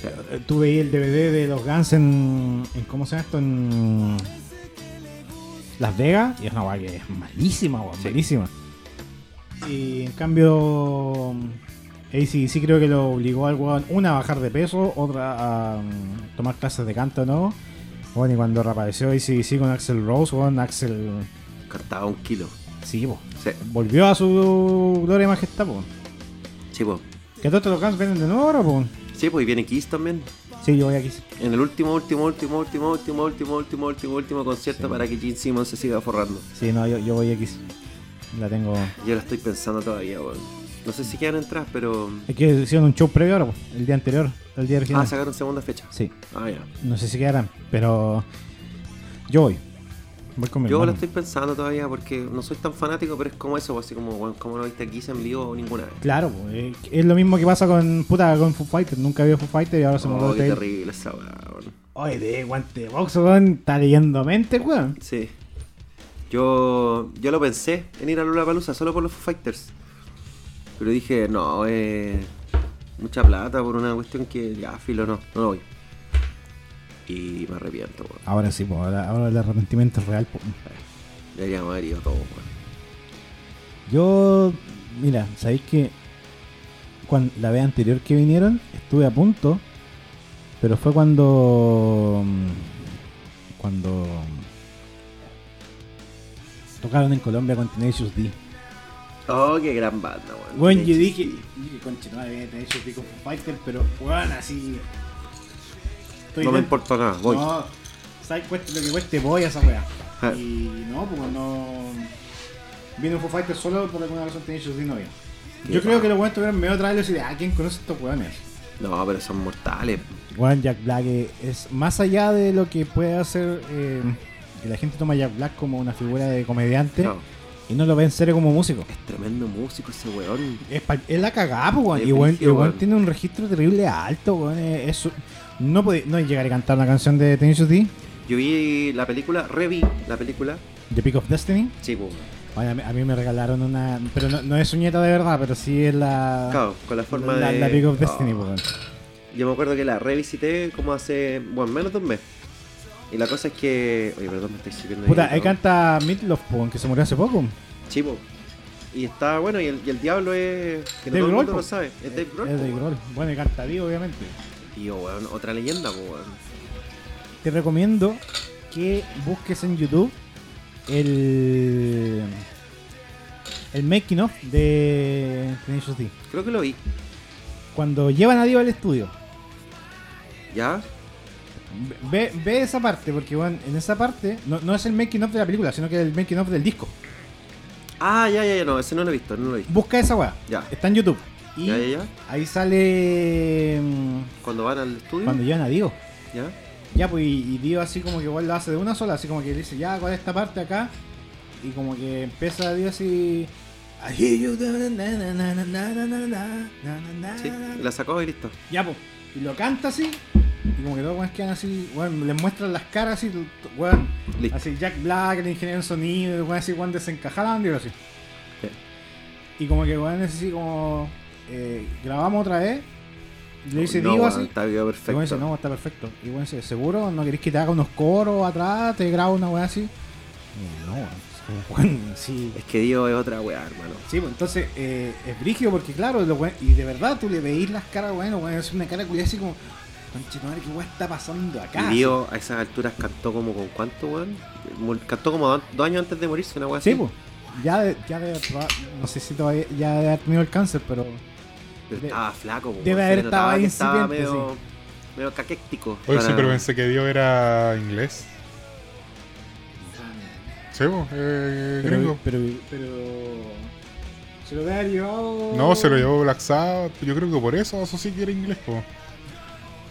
Sí. Eh, Tú veías el DVD de los Guns en, en ¿Cómo se llama esto? En Las Vegas. Y es una wea que es malísima, weón, Sí. malísima. Y en cambio, ACDC creo que lo obligó al weón, una a bajar de peso, otra a mm, tomar clases de canto, ¿no? Bueno, y cuando reapareció ACDC con Axel Rose, weón, Axel. Cartaba un kilo. Sí, po, Sí, volvió a su gloria y majestad, po. sí, pues. Que todos los Guns vienen de nuevo ahora, po. Sí, pues y viene Kiss también. Sí, yo voy aquí. En el último, último, último, último, último, último, último, último, último concierto Sí. para que Gene Simmons se siga forrando. Sí, no, yo, yo voy aquí. La tengo. Yo la estoy pensando todavía, weón. No sé si quedan entradas, pero. Es que hicieron un show previo ahora, po, el día anterior, el día original. Ah, sacaron segunda fecha. Sí, Ah, ya. no sé si quedarán, pero yo voy. Voy con mi Yo hermano. estoy pensando todavía porque no soy tan fanático, pero es como eso, así como, como no viste a Kiss en vivo ninguna vez. Claro, po, eh, es lo mismo que pasa con puta con Foo Fighters. Nunca vi a Foo Fighters y ahora se me Oh, olvidó qué de terrible esa weón. Oye, de guante de box, weón. Está leyendo mente, weón. Sí. Yo, yo lo pensé en ir a Lollapalooza solo por los Foo Fighters. Pero dije, no, eh, mucha plata por una cuestión que ya, filo, no, no voy. Y me arrepiento, weón. Ahora sí, po, ahora, ahora el arrepentimiento es real. po. Deberíamos haber ido todo, weón. Yo, mira, ¿sabéis que cuando, la vez anterior que vinieron estuve a punto, pero fue cuando mm, cuando mm, tocaron en Colombia con Tenacious D. Oh, qué gran banda, weón. Bueno, yo dije, dije, conche, no Tenacious D con Fighter, pero bueno, así estoy No me importa nada, voy. No, ¿sabes cueste lo que cueste? Voy a esa weá. Ah. Y no, pues no. Vino Foo Fighters solo por alguna razón Tenacious D no había. Qué Yo creo que los weones tuvieron medio traerlos y de, ah, ¿quién conoce estos weones? No, pero son mortales. Weón, Jack Black eh, es más allá de lo que puede hacer. eh, que la gente toma a Jack Black como una figura de comediante No, y no lo ve en serio como músico. es tremendo músico ese weón. Es, la cagada, pues, weón. Y weón, tiene un registro terrible alto, weón. eh, Es, no puede no llegar a cantar una canción de Tenacious D, Yo vi la película, reví la película. The Peak of Destiny. Sí, pues. Oye, a, mí, a mí me regalaron una. Pero no, no es uñeta de verdad, pero sí es la. Claro, con la forma la, de. la Peak of Destiny, Oh. pues, weón. Yo me acuerdo que la revisité como hace, bueno, menos de un mes. Y la cosa es que. Oye, perdón, me estoy sirviendo. Puta, ahí canta pues, weón, que se murió hace poco. Chivo. Y está bueno, y el, y el diablo es. Que no Dave todo el Grohl, mundo po. lo sabe. Es Dave Grohl. Es Dave. Grohl. Bueno, y canta vivo, obviamente. Tío, weón, otra leyenda, weón. Te recomiendo que busques en YouTube el. El making of de Tenacious. Creo que lo vi. cuando llevan a Dio al estudio. ¿Ya? Ve, ve esa parte, porque bueno, en esa parte no, no es el making of de la película, sino que es el making of del disco. Ah, ya, ya, ya, no, ese no lo he visto, no lo he visto. Busca esa weá. Ya. Está en YouTube. Y ahí sale. Cuando van al estudio. Cuando llegan a Dio. Ya. Ya, pues, y, y Dio así como que igual lo hace de una sola, así como que dice, ya, ¿cuál es esta parte acá? Y como que empieza Dio así. Sí, la sacó y listo. Ya, pues. Y lo canta así. Y como que todos quedan así, bueno, les muestran las caras así, bueno, así Jack Black, el ingeniero en sonido, bueno, así, bueno, desencajaban, digo así. Y como que, bueno, así como eh, grabamos otra vez. Y le dice no, Digo así. Está video Y perfecto. weón dice, no, está perfecto. Y dice, ¿seguro? ¿No queréis que te haga unos coros atrás? ¿Te grabo una weá así? Y, no, weón, sí. Es que Dio es otra weá, hermano. Sí, pues entonces eh, es brígido porque, claro, lo we- y de verdad tú le veís las caras, bueno, bueno, es una cara culiada así como, conchetumare, ¿qué weá está pasando acá? Y Dio a esas alturas cantó como con cuánto, weón. Cantó como do- dos años antes de morirse, una weá Sí, así. pues. Ya, de- ya de, no sé si todavía ya haber tenido el cáncer, pero Pero de- estaba flaco, po, debe haber estado estaba medio, medio caquéctico. Oye, sí, pero pensé que Dio era inglés. Sí, po, eh, pero, gringo. pero, pero, se lo haber llevado. No, se lo llevó Black Sabbath. Yo creo que por eso eso sí que era inglés, po.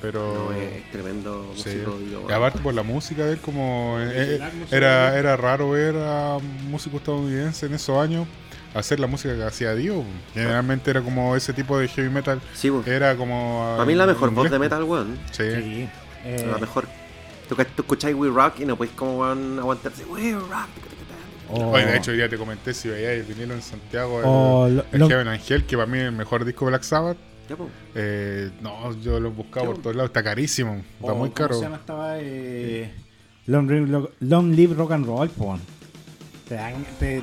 Pero. No, es tremendo Sí. músico. Dio, Y aparte por la música de él, como eh, eh, era, era raro ver a músicos estadounidenses en esos años hacer la música que hacía Dio. Generalmente era como ese tipo de heavy metal. Sí, po. Era como. Para mí la mejor voz de metal, weón. Sí. Sí. eh, La mejor. Tú, tú escucháis We Rock y no podéis como aguantarse. We Rock. o- Oye, de hecho, ya te comenté si veía el vinilo en Santiago, el, o lo- el lo- Heaven Angel, que para mí es el mejor disco de Black Sabbath. Ya. Eh, no, yo lo he buscado por todos lados, está carísimo, está o, muy ¿cómo caro. se llama? Estaba eh, Long, Live- Lo- Long Live Rock and Roll, po. Te, dan- te,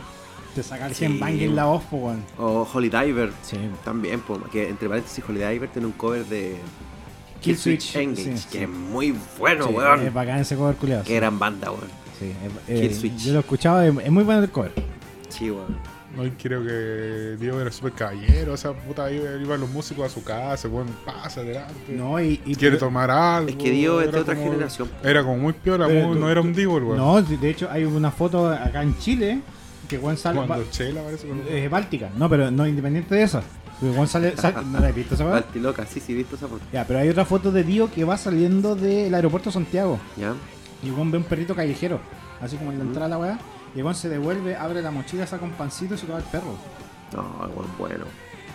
te saca el Sí, headbang en la voz, po, weón. O Holy Diver. Sí. También, po, que entre paréntesis, Holy Diver tiene un cover de Kill Killswitch Switch, Engage, sí, que sí. es muy bueno, Sí, weón. Es bacán ese cover culiado. Qué gran banda, weón. Sí, eh, Kill Switch. Yo lo he escuchado, es, es muy bueno el cover. Sí, weón. No, y creo que Diego era súper caballero, o sea, puta, iba- iban los músicos a su casa, bueno, pasa adelante. No, y, y Quiere pero- tomar algo. Es que Dio es de otra como- generación. Era como muy piola, no era un Divo, weón. No, de hecho hay una foto acá en Chile que Juan sale Cuando ba- Chela parece eh, Báltica. No, pero no independiente de esa. Porque Juan sale, sal- ¿No la has visto esa? Altiloca, sí, sí, visto esa foto. Ya, pero hay otra foto de Dio que va saliendo del aeropuerto de Santiago. Ya. Y Juan ve un perrito callejero, así como en la entrada de la weá. Y Juan se devuelve, abre la mochila, saca un pancito y se lo da al perro. No, weón, bueno.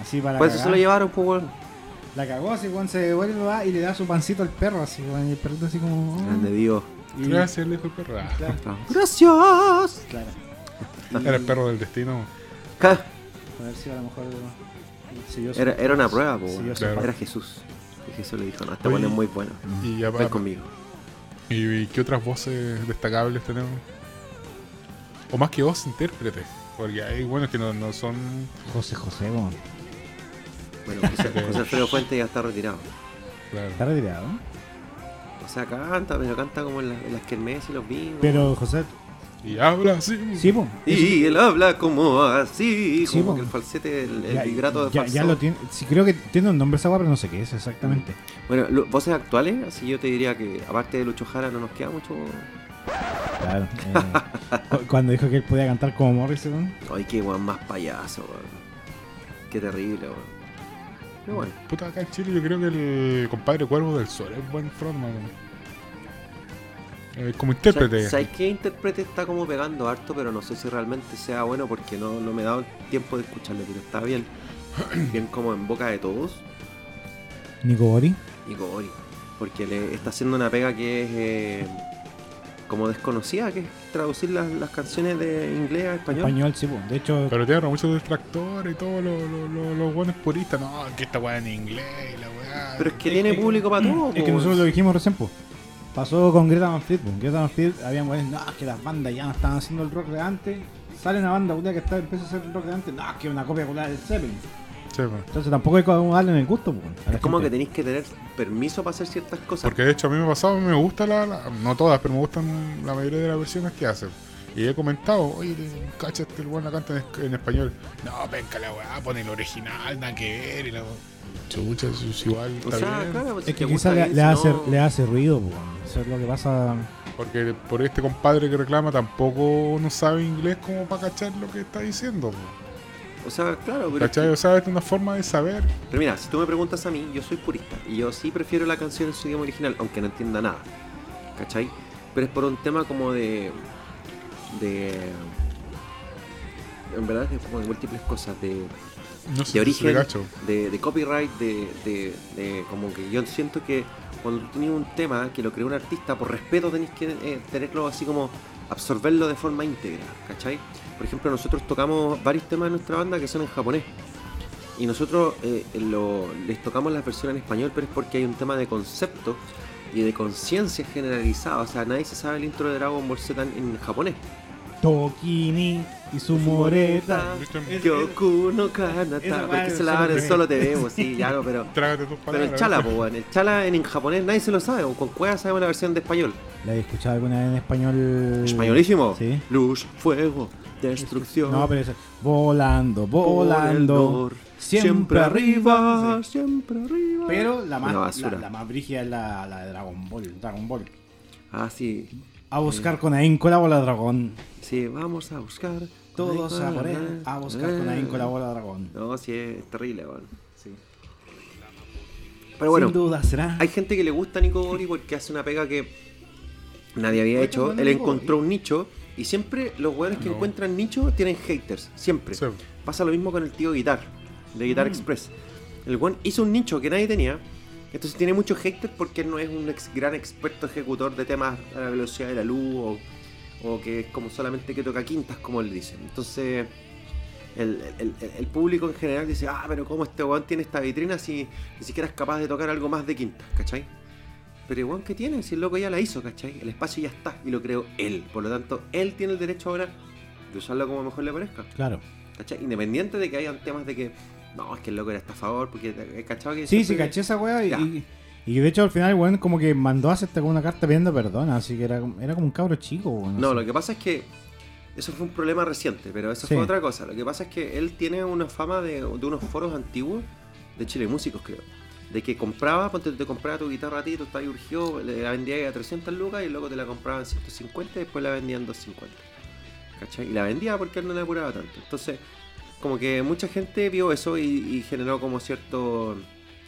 Así para Pues eso se lo llevaron, pues. La cagó así, Juan se devuelve va, y le da su pancito al perro, así, y el perrito así como. oh. Grande Dio. Y- Gracias, le dijo el perro. Ah, Claro, Gracias. claro. Era el perro del destino. Ja, A ver si a lo mejor. si yo soy- Era, era una prueba, si yo Claro. Era Jesús. Y Jesús le dijo, no, este weón es muy bueno. Y, ya Ven va- conmigo. ¿Y qué otras voces destacables tenemos? O más que voz intérprete. Porque hay buenos que no, no son. José José, weón. Bueno, José, José Alfredo Fuente ya está retirado. Claro. Está retirado. ¿no? O sea, canta, pero canta como en, la- en las kermeses y los bingos. Pero José. Y habla así. Sí, po. Y él habla como así, Sí, como po. que el falsete, el, el Ya- vibrato de ya, ya lo tiene. Sí, creo que tiene un nombre esa weá, pero no sé qué es exactamente. Bueno, lo- voces actuales, así yo te diría que aparte de Lucho Jara no nos queda mucho. Claro. eh, cu- cuando dijo que él podía cantar como Morrison. Ay, qué weón más payaso, weón. Qué terrible, weón. Pero bueno, Puta, acá en Chile yo creo que el compadre Cuervo del Sol es buen frontman. Eh, como intérprete. ¿sabes sabes qué intérprete está como pegando harto? Pero no sé si realmente sea bueno porque no, no me he dado el tiempo de escucharle, pero está bien. bien como en boca de todos. Nico Bori. Nico Bori. Porque le está haciendo una pega que es eh, como desconocida, que es traducir las, las canciones de inglés a español. Español, sí, po. De hecho, Pero tiene muchos distractores y todos los, los, los, los buenos puristas. No, que esta weá en inglés y la weá. Pero es que tiene público para todo. es que nosotros lo dijimos recién, pues. Pasó con Greta Van Fleet, pues. Greta Van Fleet, habían no, es que las bandas ya no estaban haciendo el rock de antes. Sale una banda que está, empieza a hacer el rock de antes, no, es que es una copia culiada del Zeppelin. Sí, pues. Entonces tampoco hay que darle en el gusto, pues. Es como que tenéis que tener permiso para hacer ciertas cosas. Porque de hecho a mí me ha pasado, me gusta la, la- no todas, pero me gustan la mayoría de las versiones que hacen. Y he comentado, oye, cachaste el weón la canta en, en español. No, venga la weá, pone el original, nada que ver. Y la chucha, es igual, O está sea, bien. claro, pues, si Es que quizás le, hace, no- le hace ruido, po, weón. eso es lo que pasa. Porque por este compadre que reclama tampoco no sabe inglés como para cachar lo que está diciendo. po. O sea, claro, pero, es ¿Cachai? que- O sea, es una forma de saber. pero mira, si tú me preguntas a mí, yo soy purista. Y yo sí prefiero la canción en su idioma original, aunque no entienda nada. ¿Cachai? Pero es por un tema como de. de. En verdad es como de múltiples cosas. De, No sé de origen, de, de copyright, de, de- de- como que yo siento que cuando tú tienes un tema que lo creó un artista, por respeto tenés que eh, tenerlo así como absorberlo de forma íntegra, ¿cachai? Por ejemplo, nosotros tocamos varios temas de nuestra banda que son en japonés. Y nosotros eh, lo- les tocamos la versión en español, pero es porque hay un tema de concepto y de conciencia generalizada. O sea, nadie se sabe el intro de Dragon Ball Z en, en japonés. Tokini y su moreta. Kyoku no Kanata. Porque se solo la ve. solo te vemos, sí, ya no, pero. Trágate tus Pero el chala, po, weón. El chala en, en japonés nadie se lo sabe. o Con cueva sabemos la versión de español. ¿La he escuchado alguna vez en español? Españolísimo. Sí. Luz, fuego, destrucción. No, pero es volando, volando. Siempre, siempre arriba. siempre arriba. Pero la más, la, basura. la más brígida es la, la de Dragon Ball. Dragon Ball. Ah, sí. A buscar con ahínco la bola dragón. Sí, vamos a buscar. Todos a por él. A buscar con ahínco la bola dragón. No, sí, es terrible, weón. Sí. Pero bueno, Sin duda será. hay gente que le gusta a Nico Gori porque hace una pega que nadie había Oye, hecho. Él Nico encontró un nicho y siempre los weones que No. encuentran nicho tienen haters. Siempre. Sí. Pasa lo mismo con el tío Guitar, de Mm. Guitar Express. El weón hizo un nicho que nadie tenía. Entonces tiene muchos haters porque él no es un ex- gran experto ejecutor de temas a la velocidad de la luz o, o que es como solamente que toca quintas, como él dice. Entonces el, el- público en general dice, ah, pero ¿cómo este weón tiene esta vitrina si ni siquiera es capaz de tocar algo más de quintas, ¿cachai? Pero weón que tiene, si el loco ya la hizo, ¿cachai? El espacio ya está y lo creó él. Por lo tanto, él tiene el derecho ahora de usarlo como mejor le parezca. Claro. ¿Cachai? Independiente de que hayan temas de que, no, es que el loco era estafador, porque, eh, ¿cachai? Que Sí, sí, caché esa weá y. y, y de hecho al final, weón, como que mandó a hacerte como una carta pidiendo perdón, así que era, como- era como un cabro chico, weón. No, así. lo que pasa es que eso fue un problema reciente, pero eso Sí. fue otra cosa. Lo que pasa es que él tiene una fama de, de unos foros antiguos de Chile Músicos, creo. De que compraba, ponte, te compraba tu guitarra a ti, urgido, le- la vendía a 300 lucas y luego te la compraba en 150 y después la vendía en 250. ¿Cachai? Y la vendía porque él no le apuraba tanto. Entonces, como que mucha gente vio eso y, y generó como cierto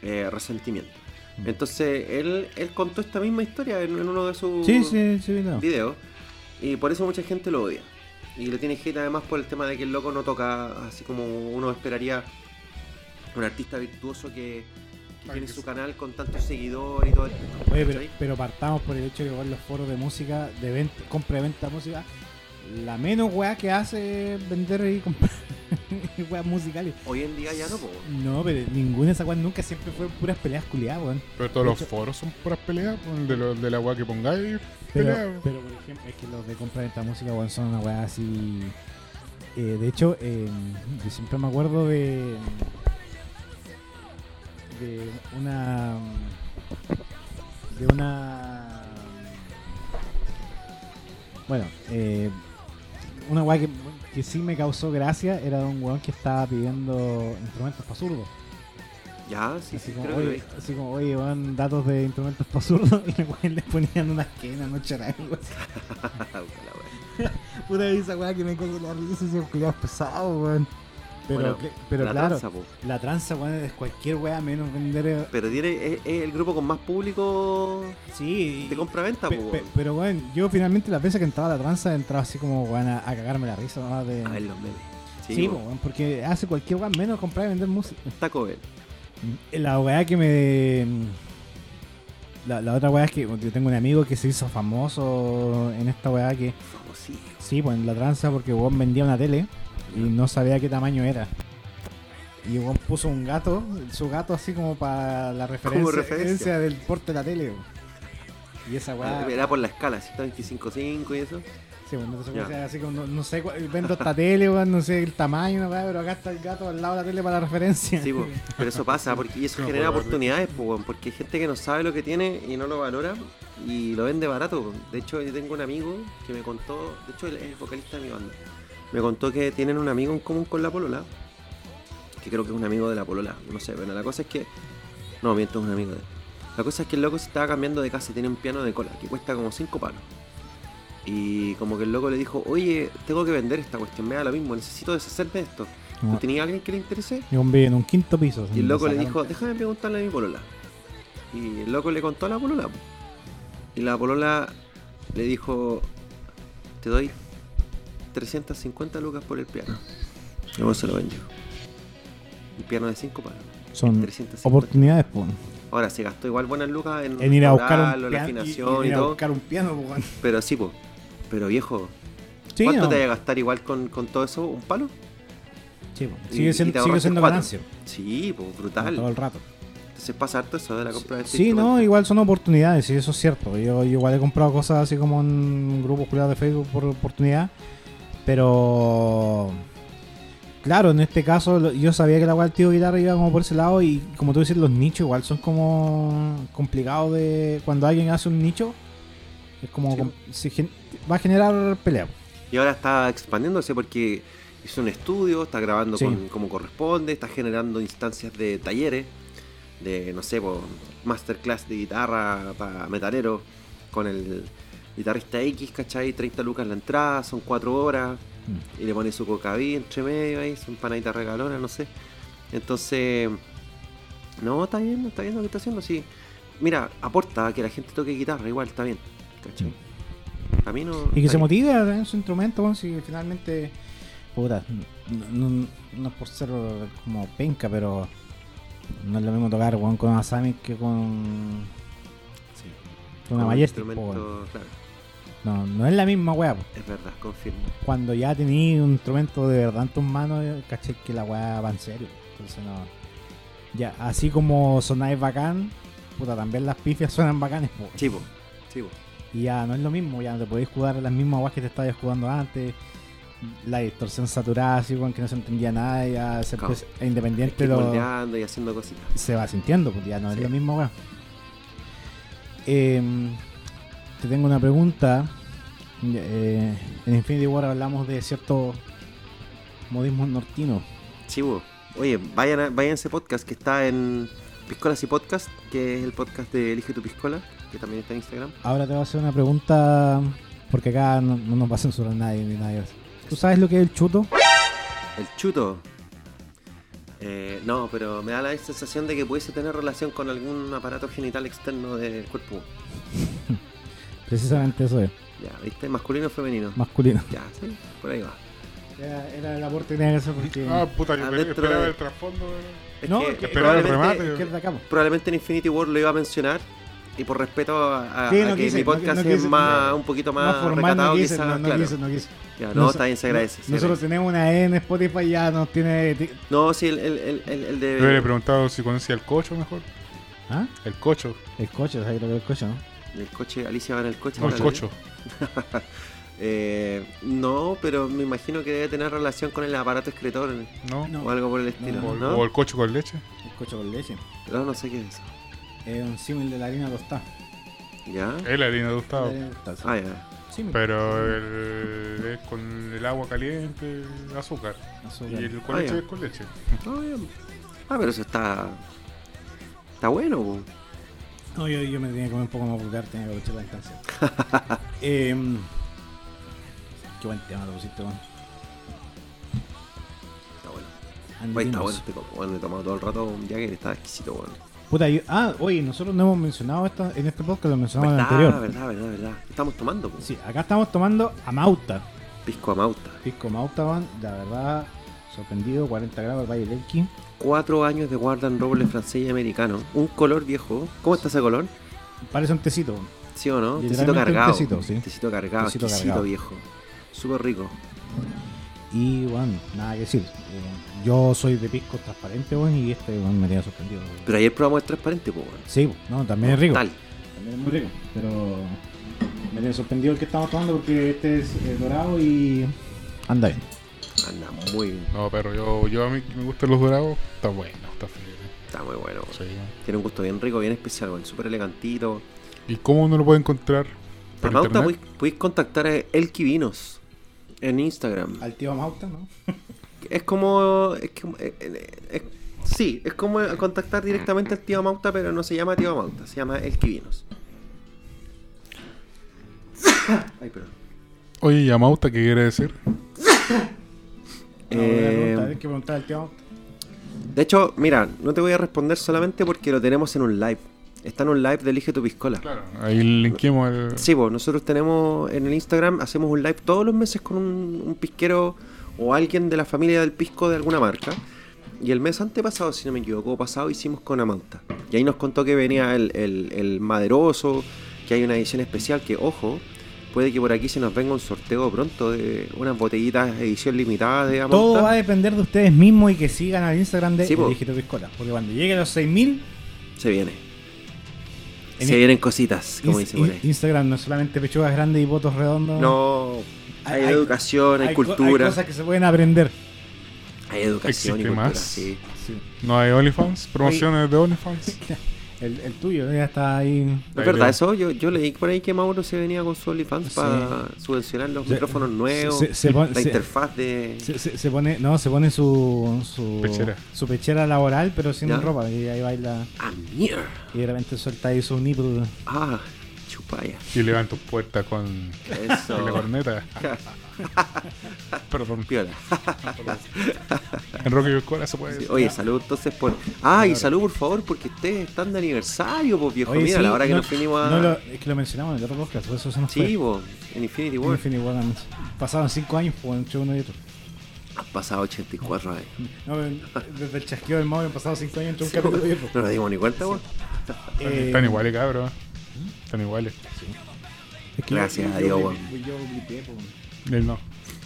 eh, resentimiento. Mm. Entonces, él, él contó esta misma historia en, en uno de sus Sí, sí, sí, no. video y por eso mucha gente lo odia. Y le tiene hate además por el tema de que el loco no toca así como uno esperaría un artista virtuoso que, tiene que su canal con tantos seguidores y todo el Oye, pero, pero partamos por el hecho de que los foros de música, de venta, compra y venta de música, la menos weá que hace es vender y comprar weas musicales. Hoy en día ya no, po. No, pero ninguna de esas weas nunca siempre fue puras peleas culiadas, weón. Pero todos De los hecho- foros son puras peleas, de, lo- de la weá que pongáis. Pero, pelea. pero por ejemplo, es que los de compra y venta de música, weón, son una weá así. Eh, de hecho, eh, yo siempre me acuerdo de. de una. de una. Bueno, eh, una weá que, que sí me causó gracia era de un weón que estaba pidiendo instrumentos para zurdos. Ya, sí, Así sí, como, que así como, oye, van datos de instrumentos para zurdos y le, le ponían una esquina, no charango. Puta esa weá que me coge la risa, esos culiados pesados, weón. Pero, Bueno, que- pero la claro, tranza, po. la tranza, weón, es cualquier weá menos vender. eh, Pero tiene, es, es el grupo con más público Sí. de compra-venta, pe- pero weón, yo finalmente las veces que entraba a la tranza entraba así como weón a, a cagarme la risa nomás de. A ver los memes. Sí, po. porque hace cualquier weá menos comprar y vender música. Taco Bell. La weá que me. La, la otra weá es que yo tengo un amigo que se hizo famoso en esta weá que. Famosísimo. Sí, pues en la tranza porque weón vendía una tele y no sabía qué tamaño era. Y weón puso un gato, su gato así como para la referencia, referencia. del porte de la tele. Y esa weá. Ah, Era por la escala, 125.5 y eso. Sí, bueno, no se puede así como, no, no sé, vendo esta tele, weón, no sé el tamaño, no, pero acá está el gato al lado de la tele para la referencia. Sí, po, pero eso pasa, porque y eso No, genera por- oportunidades, po, porque hay gente que no sabe lo que tiene y no lo valora y lo vende barato. De hecho, yo tengo un amigo que me contó, de hecho, él es el vocalista de mi banda, me contó que tienen un amigo en común con la Polola, que creo que es un amigo de la Polola, no sé, bueno, la cosa es que, no, miento, es un amigo de él. La cosa es que el loco se estaba cambiando de casa y tiene un piano de cola que cuesta como 5 palos. Y como que el loco le dijo, oye, tengo que vender esta cuestión, me da lo mismo, necesito deshacerme de esto. ¿Tú No. tenías alguien que le interese? Y un en un quinto piso. Y el loco le dijo, déjame preguntarle a mi polola. Y el loco le contó a la polola. po. Y la polola le dijo, te doy 350 lucas por el piano. Luego se lo vendió. Un piano de 5 palos. Son 350. oportunidades, pues. Ahora se gastó igual buenas lucas en, En ir a buscar un la piano. y- afinación y y, a todo. buscar un piano, pues. Pero sí, pues. Pero viejo, Sí, ¿cuánto no. te vas a gastar igual con, con todo eso? ¿Un palo? Sí, pues. Y- Sigue y siendo, sigue siendo ganancia. Sí, pues Todo brutal. el rato. Entonces pasa harto eso de la compra de este Sí, no, igual son oportunidades, sí, eso es cierto. Yo, yo igual he comprado cosas así como en grupos culiados de Facebook por oportunidad. Pero. Claro, en este caso yo sabía que la del tío guitarra iba como por ese lado y como tú dices, los nichos igual son como complicados de... Cuando alguien hace un nicho, es como... Sí. com- se gen- va a generar pelea. Y ahora está expandiéndose porque hizo un estudio, está grabando Sí. con- como corresponde, está generando instancias de talleres, de, no sé, po, masterclass de guitarra para metalero, con el guitarrista X, ¿cachai? 30 lucas la entrada, son 4 horas, Mm. y le pone su cocaví entre medio ahí, su empanadita regalona, no sé. Entonces, no, está bien, está bien lo que está haciendo, sí. Mira, aporta a que la gente toque guitarra, igual, está bien, ¿cachai? A mí no... Y que se bien. motive en su instrumento, si finalmente. Puta, no, no- no es por ser como penca, pero no es lo mismo tocar weón, con una Samic que con, Sí. con una weón. claro, No, no es la misma weá. es verdad, confirmo. Cuando ya tenías un instrumento de verdad en tus manos, eh, caché que la weá va en serio. Entonces no. Ya, así como sonáis bacán, puta, también las pifias suenan bacanes, po. Chivo, chivo. Y ya no es lo mismo, ya no te podéis jugar las mismas guas que te estabas jugando antes. La distorsión saturada, así, weón, que no se entendía nada, ya Claro. pues, independiente lo, y haciendo cositas. se va sintiendo, pues ya no es lo mismo, weón. Em, te tengo una pregunta. Eh, en Infinity War hablamos de ciertos modismos nortinos. Chivo. Oye, vayan a, vayan a ese podcast que está en Piscolas y Podcast, que es el podcast de Elige tu Piscola, que también está en Instagram. Ahora te voy a hacer una pregunta, porque acá no, no nos va a censurar nadie ni nadie. ¿Tú sabes lo que es el chuto? El chuto. Eh, no, pero me da la sensación de que pudiese tener relación con algún aparato genital externo del cuerpo. Precisamente eso es, Ya, ¿viste? Masculino o femenino. masculino. Ya, sí, por ahí va. Era, era el aporte que tenía que hacer porque... Ah, puta, yo Adentro esperaba de- el trasfondo. Es no, que que- esperaba el probablemente, remate. que es de acá, po. probablemente en Infinity War lo iba a mencionar. Y por respeto a, a- Sí, a no que quise, mi no- podcast no es quise, más, no. un poquito Más más, formal recatado, no quise, quizás, no, no claro. quise, no quise. Ya, no, está bien, se agradece. se Nosotros tenemos una E en Spotify ya nos tiene... ti- No, sí, el, el, el, el, el de. Yo le he preguntado si conocía el cocho mejor. ¿Ah? El cocho. El coche, ¿sabes lo que es el coche, no? El coche, Alicia va en el coche. No, el cocho. Eh, no, pero me imagino que debe tener relación con el aparato escritor ¿No? No. o algo por el estilo, O, ¿no? o el cocho con leche. El coche con leche. No, no sé qué es eso. Es un símil de la harina tostada. ¿Ya? Es la harina tostada. Ah, ya. Símil. Pero el, es con el agua caliente, azúcar. Azúcar. Y el con Ah, leche ya. es con leche. Ah. Ah, pero eso está. Está bueno. No, yo, yo me tenía que comer un poco más vulgar, tenía que aprovechar la instancia. Em, qué buen tema lo pusiste, weón. Está bueno. Oye, está bueno este copo. Bueno, he tomado todo el rato un Jagger, está exquisito, bueno. Puta, yo- ah, oye, nosotros no hemos mencionado esto en este podcast, lo mencionamos en el anterior. verdad, verdad, verdad. Estamos tomando, po. Sí, acá estamos tomando Amauta. Pisco Amauta. Pisco Amauta, weón. La verdad, sorprendido, 40 grados el Valle del Elqui. Cuatro años de guardan roble francés y americano. Un color viejo. ¿Cómo está ese color? Parece un tecito. ¿Sí o no? Tecito Literalmente un cargado. tecito, sí. Tecito cargado, Tecito exquisito cargado. viejo. Súper rico. Y, bueno, nada que decir. Eh, Yo soy de pisco transparente, weón, y este, weón, me tenía sorprendido. Pero ayer probamos el transparente, pues, bueno. Sí, no, también es rico. Tal. También es muy rico. Pero Me tiene sorprendido el que estamos tomando porque este es eh, dorado y anda bien. Anda muy bien. No, pero yo, yo a mí que me gustan los dorados, está bueno, está feliz. Está muy bueno. Sí. Tiene un gusto bien rico, bien especial. Súper elegantito. ¿Y cómo uno lo puede encontrar? ¿Por Amauta, internet? podéis contactar a Elki Vinos en Instagram. Al tío Mauta, ¿no? Es como. Es como eh, eh, es- sí, es como contactar directamente al tío Mauta, pero no se llama tío Mauta, se llama Elki Vinos. Ay, perdón. Oye, Yamauta, ¿qué quiere decir? No, Eh, hay que preguntar al tío Mauta. De hecho, mira, no te voy a responder solamente porque lo tenemos en un live. Está en un live de Elige tu Piscola. Claro. Ahí linkeemos el. Sí, pues nosotros tenemos en el Instagram, hacemos un live todos los meses con un, un pisquero o alguien de la familia del pisco de alguna marca. Y el mes antepasado, si no me equivoco, pasado hicimos con Amauta. Y ahí nos contó que venía el, el, el maderoso, que hay una edición especial que, ojo, puede que por aquí se nos venga un sorteo pronto de unas botellitas edición limitada de Amauta. Todo va a depender de ustedes mismos y que sigan al Instagram de Sí, po. Dígito Piscola. Porque cuando llegue a los 6000, Se viene. En se vienen cositas, como Ins- dice por in- ahí. Instagram no es solamente pechugas grandes y votos redondos. No, hay, Hay- educación, hay, cultura, Hay cosas que se pueden aprender. hay educación y Existe cultura, más. sí. No hay OnlyFans, promociones de OnlyFans. El, el tuyo ya está ahí. ¿Es verdad eso? Yo, yo leí por ahí que Mauro se venía con su OnlyFans Sí. para subvencionar los Se- micrófonos nuevos, se- se pon- la se- interfaz de... Se, se- se pone, no, se pone su, su Pechera. su pechera laboral, pero sin Ya. ropa. Y ahí baila. ¡Ah, mierda! Y de repente suelta ahí su nipple. ¡Ah, chupaya! Y levanto puertas con, con la corneta. Perdón. Piola. En Rocky Cola se puede Sí, decir. Oye, salud entonces por... Ah, y salud por favor, porque ustedes están de aniversario, pues viejo. Oye, Mira, sí, la hora que no- nos vinimos a... no lo- es que lo mencionamos en el otro podcast, por eso se nos Sí, fue. po, en Infinity En War. Infinity War, han- Pasaron 5 años pues, entre uno y otro. Han pasado 84 años. No, desde el chasqueo del móvil han pasado 5 años entre un Sí, capítulo y po. otro. No nos dimos ni cuenta, weón. Eh, Están iguales, cabrón. Están iguales. es que Gracias yo- a yo- Dios, yo-. Él no.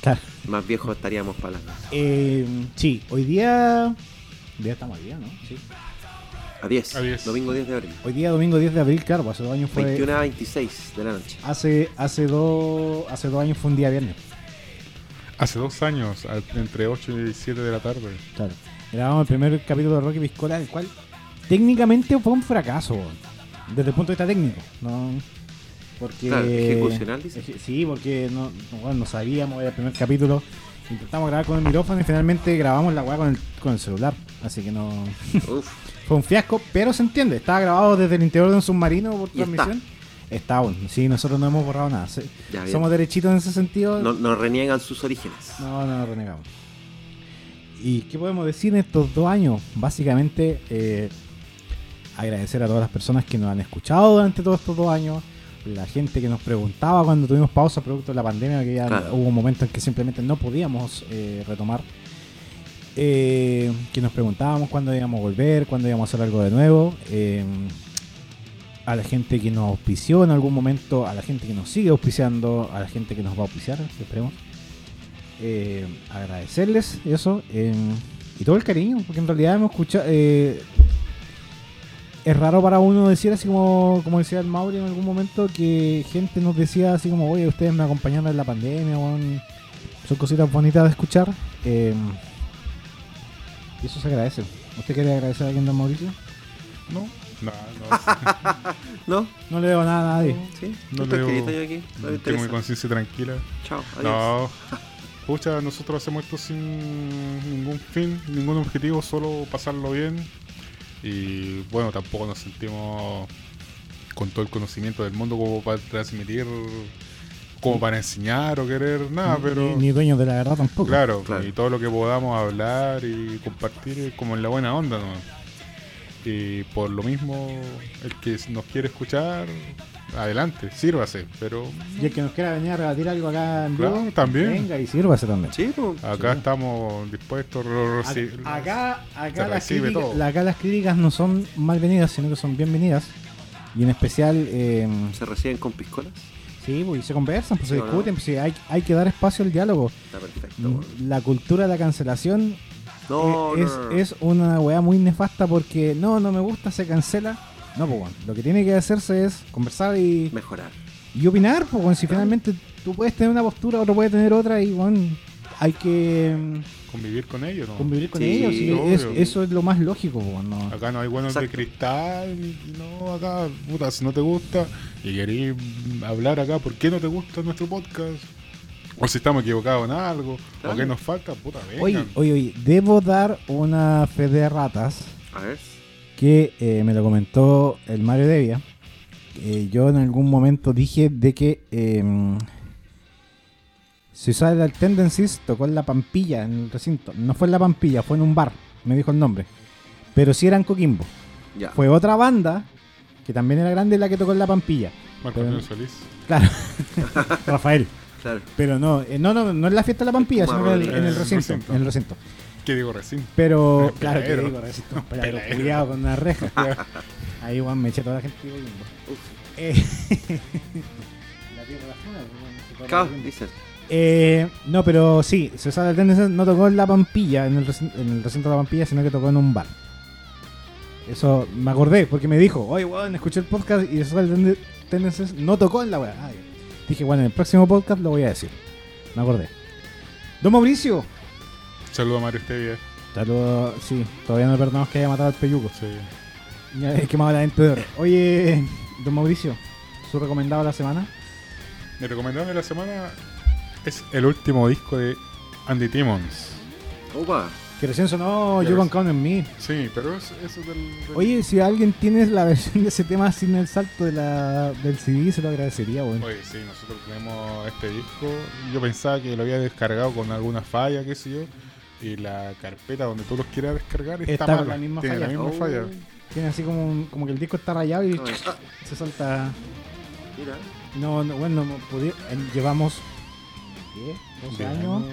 Claro. Más viejos estaríamos para la... Eh, sí, hoy día. Hoy día estamos al día, ¿no? Sí. A 10. A 10. Domingo 10 de abril. Hoy día, domingo 10 de abril, claro, hace dos años fue. 21 a 26 de la noche. Hace, hace, dos, hace dos años fue un día viernes. Hace dos años, entre 8 y 7 de la tarde. Claro. Grabamos el primer capítulo de Rocky Piscola, el cual técnicamente fue un fracaso, desde el punto de vista técnico. ¿no? Porque, Claro, ejecucional, dice. Eje- Sí, porque no, no, bueno, no sabíamos, era el primer capítulo. Intentamos grabar con el micrófono y finalmente grabamos la weá con el, con el celular. Así que no. Uf, Fue un fiasco, pero se entiende. Estaba grabado desde el interior de un submarino por Y está. transmisión. Está aún. Sí, nosotros no hemos borrado nada. Sí. Ya, bien. Somos derechitos en ese sentido. no, no reniegan sus orígenes. No, no, no renegamos. ¿Y qué podemos decir en estos dos años? Básicamente, eh, agradecer a todas las personas que nos han escuchado durante todos estos dos años. La gente que nos preguntaba cuando tuvimos pausa producto de la pandemia, que ya Claro. hubo un momento en que simplemente no podíamos eh, retomar. Eh, que nos preguntábamos cuándo íbamos a volver, cuándo íbamos a hacer algo de nuevo. Eh, a la gente que nos auspició en algún momento, a la gente que nos sigue auspiciando, a la gente que nos va a auspiciar, esperemos. Eh, agradecerles eso y todo el cariño, porque en realidad hemos escuchado. Es raro para uno decir así como, como decía el Mauri en algún momento, que gente nos decía así como, oye, ustedes me acompañaron en la pandemia, weón". son cositas bonitas de escuchar. eh, y eso se agradece. ¿Usted quiere agradecer a alguien, don Mauricio? No, no, no. ¿No? No le debo nada a nadie. ¿Sí? No leo- querido yo aquí. No Tengo mi conciencia tranquila. Chao, adiós. No. Pucha, nosotros hacemos esto sin ningún fin, ningún objetivo, solo pasarlo bien. Y bueno, tampoco nos sentimos con todo el conocimiento del mundo como para transmitir, como para enseñar o querer nada, pero Ni, ni dueños de la verdad tampoco. claro, Claro. y todo lo que podamos hablar y compartir es como en la buena onda, ¿no? Y por lo mismo, el que nos quiere escuchar, adelante, sírvase, pero Y el que nos quiera venir a rebatir algo acá en vivo, Claro, también. venga y sírvase también. Sí, pues. acá Sí. estamos dispuestos a Acá, acá, las críticas, acá las críticas no son malvenidas, sino que son bienvenidas. Y en especial, eh, ¿Se reciben con piscolas? sí, pues, y se conversan, pues, Sí, se ¿o no? discuten, pues, sí, hay, hay que dar espacio al diálogo. Está perfecto. Mm. La cultura de la cancelación No, no, es, no, no. es una weá muy nefasta porque no, no me gusta, se cancela. No, pues bueno, lo que tiene que hacerse es conversar y, Mejorar. y opinar, pues, weón, si finalmente tú puedes tener una postura, otro puede tener otra y bueno, hay que mm, Convivir con ellos, ¿no? convivir con Sí, ellos. es- eso es lo más lógico, weón, no. Acá no hay buenos de cristal, no, acá, puta, si no te gusta y querés hablar acá, ¿por qué no te gusta nuestro podcast? O si estamos equivocados en algo, o qué nos falta, puta, vengan. Oye, oye, oye, debo dar una fe de ratas A ver. Que eh, me lo comentó el Mario Devia. Eh, yo en algún momento dije de que eh, Suicidal Tendencies tocó en la Pampilla, en el recinto. No fue en la Pampilla, fue en un bar, me dijo el nombre. Pero sí era en Coquimbo. Ya. Fue otra banda que también era grande la que tocó en la Pampilla. Marco pero- Antonio Solís. Claro, Rafael. Claro. Pero no, eh, no, no, no en la fiesta de la Pampilla, sino en, el recinto, recinto. en el recinto. ¿Qué digo recién? Pero, claro, que digo, peladero Peladero. culiao con una reja. Ahí, Juan, me eché toda la gente de. Eh, la tierra la zona, bueno, se puede Cao, repetir. dice. Eh, no, pero sí, César Tendencies no tocó en la Pampilla, en el, recinto, en el recinto de la Pampilla, sino que tocó en un bar. Eso me acordé, porque me dijo, oye, weón, escuché el podcast y César Tendencies no tocó en la weá. Dije, bueno, en el próximo podcast lo voy a decir. Me acordé. Don Mauricio. Saludo a Mario Estevia. Saludos, sí, todavía no perdonamos que haya matado al peyuco. Sí. Ya he quemado la gente de oro. Oye, don Mauricio, su recomendado de la semana. Mi recomendado de la semana es el último disco de Andy Timmons. Opa. Que recién sonó You. Can Count on Me. Sí, pero es, eso del, del- Oye, si alguien tiene la versión de ese tema sin el salto de la, del CD, se lo agradecería, weón. Oye, sí, nosotros tenemos este disco. Yo pensaba que lo había descargado con alguna falla, qué sé yo. Y la carpeta donde tú los quieras descargar está, Está mala. la misma Tiene falla. la misma Oh. falla. Tiene así como, un- como que el disco está rayado y. Ah, se salta. mira. No, no bueno, no pudi- en- llevamos ¿qué? 12 años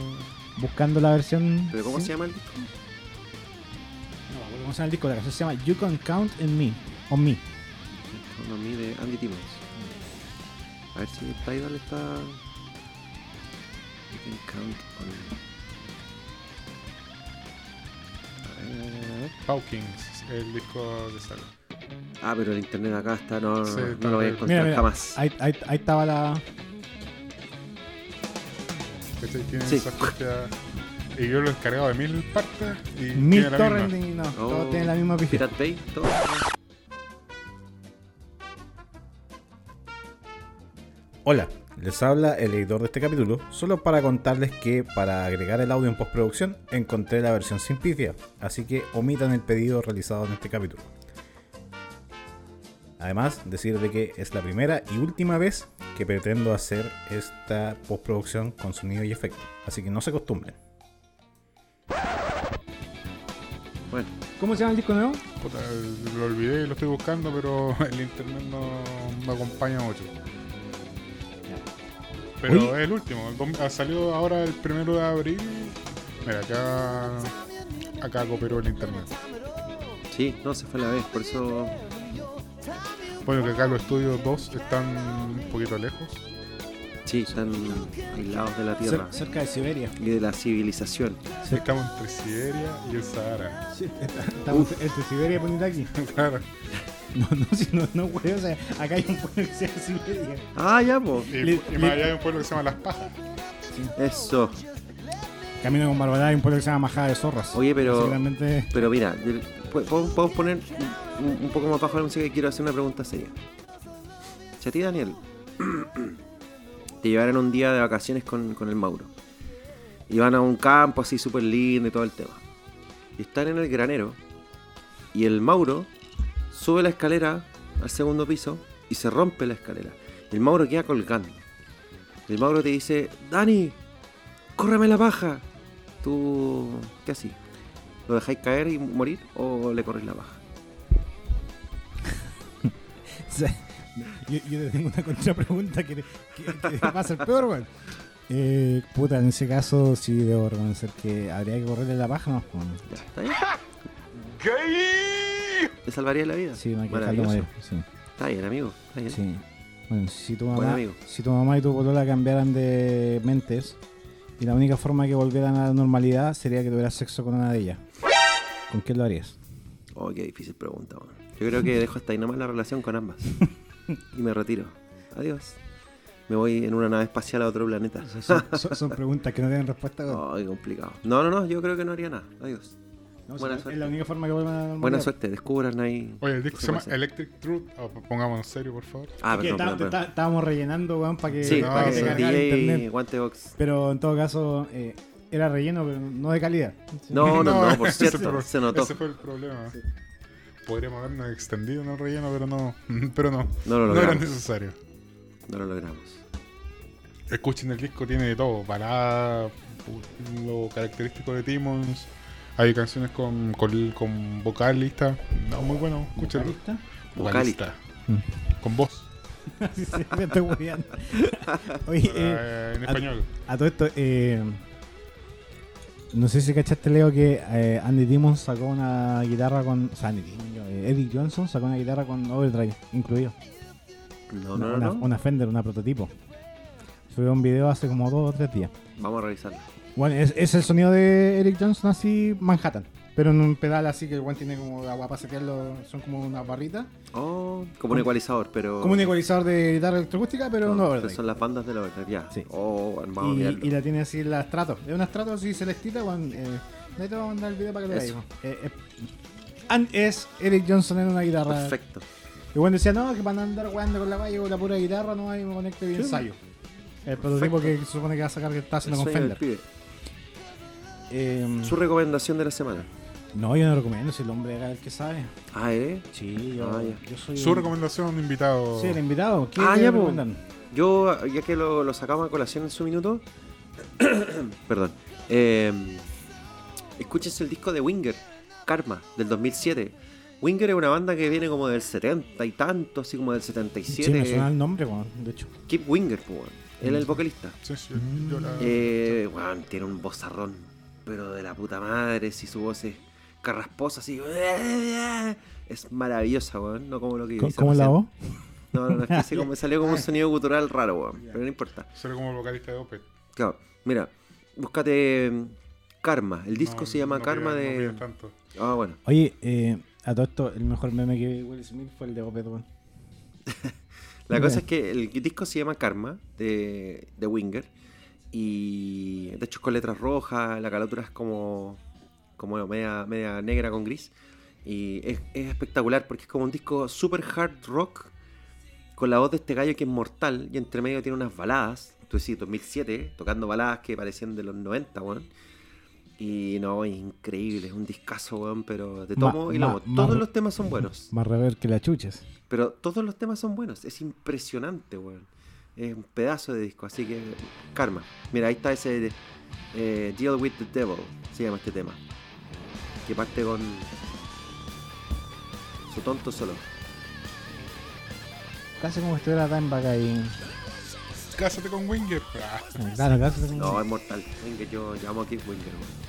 buscando la versión. ¿Pero cómo sin- se llama el disco? No, acuerdo ¿cómo se llama el disco? La canción se llama You Can Count on Me. On Me. On Me de Andy Timmons. A ver si Tidal está. You can count on me. Pawkins, el disco de sale. Ah, pero el internet acá está, no, Sí, no lo voy a encontrar Mira, mira, jamás. Ahí, ahí, ahí estaba la. ¿Cachai? Tiene Sí. esa copia. Y yo lo he descargado de mil partes y Mil tiene la torrent misma. y no, Oh, todos tienen la misma pifia. Pirate Bay, todo. Hola, les habla el editor de este capítulo, solo para contarles que para agregar el audio en postproducción encontré la versión sin pifia, así que omitan el pedido realizado en este capítulo. Además, decirle que es la primera y última vez que pretendo hacer esta postproducción con sonido y efecto, así que no se acostumbren. Bueno, ¿Cómo se llama el disco nuevo? Puta, lo olvidé y lo estoy buscando, pero el internet no me acompaña mucho. Pero Oye. es el último. el ah, salió ahora el primero de abril. Mira, acá, acá cooperó el internet. sí, no, se fue la vez, por eso. Bueno, que acá los estudios 2 están un poquito lejos. Sí, están aislados de la tierra Cer- cerca de Siberia. y de la civilización. Estamos entre Siberia y el Sahara. Estamos entre Siberia y Punitaki. claro. No, no, si no, no, güey. O sea, acá hay un pueblo que se llama Siberia. Ah, ya, po. Y, Le- y más allá hay un pueblo que se llama Las Pajas. Eso. Camino con Barbará hay un pueblo que se llama Majada de Zorras. Oye, pero- realmente- Pero mira, podemos poner un, un poco más bajo la música que quiero hacer una pregunta seria. Si a ti, Daniel, te llevaran un día de vacaciones con, con el Mauro y van a un campo así súper lindo y todo el tema, y están en el granero y el Mauro sube la escalera al segundo piso y se rompe la escalera. El Mauro queda colgando. El Mauro te dice, Dani, córreme la paja. Tú, ¿qué así? ¿Lo dejáis caer y morir o le corres la paja? Yo, yo te tengo una contrapregunta que, que, que va a ser peor, güey. Eh, puta, en ese caso sí debo reconocer que habría que correrle la paja, ¿no? Pues, Ya, ¿está bien? ¿Te salvaría la vida? sí, no hay que dejarlo Maravilloso. morir. Sí, Está bien, amigo. Está bien. sí. Bueno, si tu Buen mamá, amigo. si tu mamá y tu polola cambiaran de mentes y la única forma que volvieran a la normalidad sería que tuvieras sexo con una de ellas, ¿con qué lo harías? Oh, qué difícil pregunta, weón. Yo creo que dejo hasta ahí nomás la relación con ambas. y me retiro. Adiós. Me voy en una nave espacial a otro planeta. Son, son- son preguntas que no tienen respuesta. weón. Ay, complicado. No, no, no, yo creo que no haría nada. Adiós. No, buena sí, suerte. es la única forma que Buena suerte, descubran ahí. Oye, el disco se llama. Electric Truth. Oh, pongámonos en serio, por favor. Ah, que perdón, está- perdón, perdón. está- estábamos rellenando, weón, para que, Sí, no, para que sí. se cargara internet. Guantebox. Pero en todo caso, eh, era relleno, pero no de calidad. No, no, no, por cierto, se notó. Ese fue el problema. Podríamos habernos extendido en el relleno, pero no. Pero no. No lo no era necesario. No lo logramos. Escuchen el disco, tiene de todo. Balada, lo característico de Timmons. Hay canciones con, con, con vocalista. No, muy bueno, escúchenlo. ¿Vocalista? Vocalista. Con voz. Sí, sí, me estoy. Oye, eh, eh, en a- español. a todo esto, eh, no sé si cachaste, Leo, que eh, Andy Timmons sacó una guitarra con. O eh, Eddie Johnson sacó una guitarra con Overdrive incluido. No, una, no, no, una- no. una Fender, una prototipo. Subió un video hace como dos o tres días. Vamos a revisarlo. Bueno, es, es el sonido de Eric Johnson así, Manhattan. Pero en un pedal así que el tiene como agua para setearlo, son como unas barritas. Oh, como un ecualizador, pero. Como un ecualizador de guitarra electroacústica, pero no, no, overdrive. Son las bandas de la Overdrive, ya. Sí. Oh, bueno, vamos a y, y la tiene así la estrato. Es una estrato así celestita, weón. Eh, ahí te voy a mandar el video para que lo weón. Eh, eh, and es Eric Johnson en una guitarra. Perfecto. Y bueno decía, no, que para no andar jugando con la valla con la pura guitarra, no hay me conecte bien ensayo. El prototipo que se supone que va a sacar que está haciendo con Fender. Eh, Su recomendación de la semana. no, yo no recomiendo, si el hombre era el que sabe. Ah, ¿eh? Sí, yo, Ah, yo soy. Su un- recomendación, invitado. Sí, el invitado. ¿Qué Ah, ya, recomiendan? Yo, ya que lo, lo sacamos a colación en su minuto, perdón, eh, escúchense el disco de Winger, Karma, del 2007. Winger es una banda que viene como del 70 y tanto, así como del Sí, 77. me suena el nombre, weón, de hecho. Kip Winger, pues, weón. él es el vocalista. Sí, sí, yo la- Eh, weón, tiene un vozarrón, pero de la puta madre, si su voz es carrasposa, así. Es maravillosa, weón, no como lo que ¿Cómo, dice cómo la voz? No, no, no, es que así como salió como un sonido gutural raro, weón, pero no importa. Será como el vocalista de Opeth. Claro, mira, búscate mm, Karma. El disco No, se llama no Karma no de. tanto. Ah, bueno. Oye, eh, a todo esto, el mejor meme que vi Will Smith fue el de weón. La cosa es que el disco se llama Karma de, de Winger. Y de hecho es con letras rojas, la calatura es como, como media, media negra con gris. Y es, es espectacular porque es como un disco super hard rock con la voz de este gallo que es mortal y entre medio tiene unas baladas. Tú decís, 2007, tocando baladas que parecían de los 90, weón. Y no, es increíble, es un discazo, weón, pero de Ma- tomo y lomo. ma- Todos los temas son buenos. Más rever que la chuches. Pero todos los temas son buenos. Es impresionante, weón. Es un pedazo de disco. Así que, Karma. Mira, ahí está ese de, eh, Deal with the Devil. Se llama este tema. Que parte con su tonto solo. Casi como si estuviera Dimebag ahí. Cásate con Winger. Claro, casi como- No, es mortal. Venga, yo llamo a Keith Winger, weón.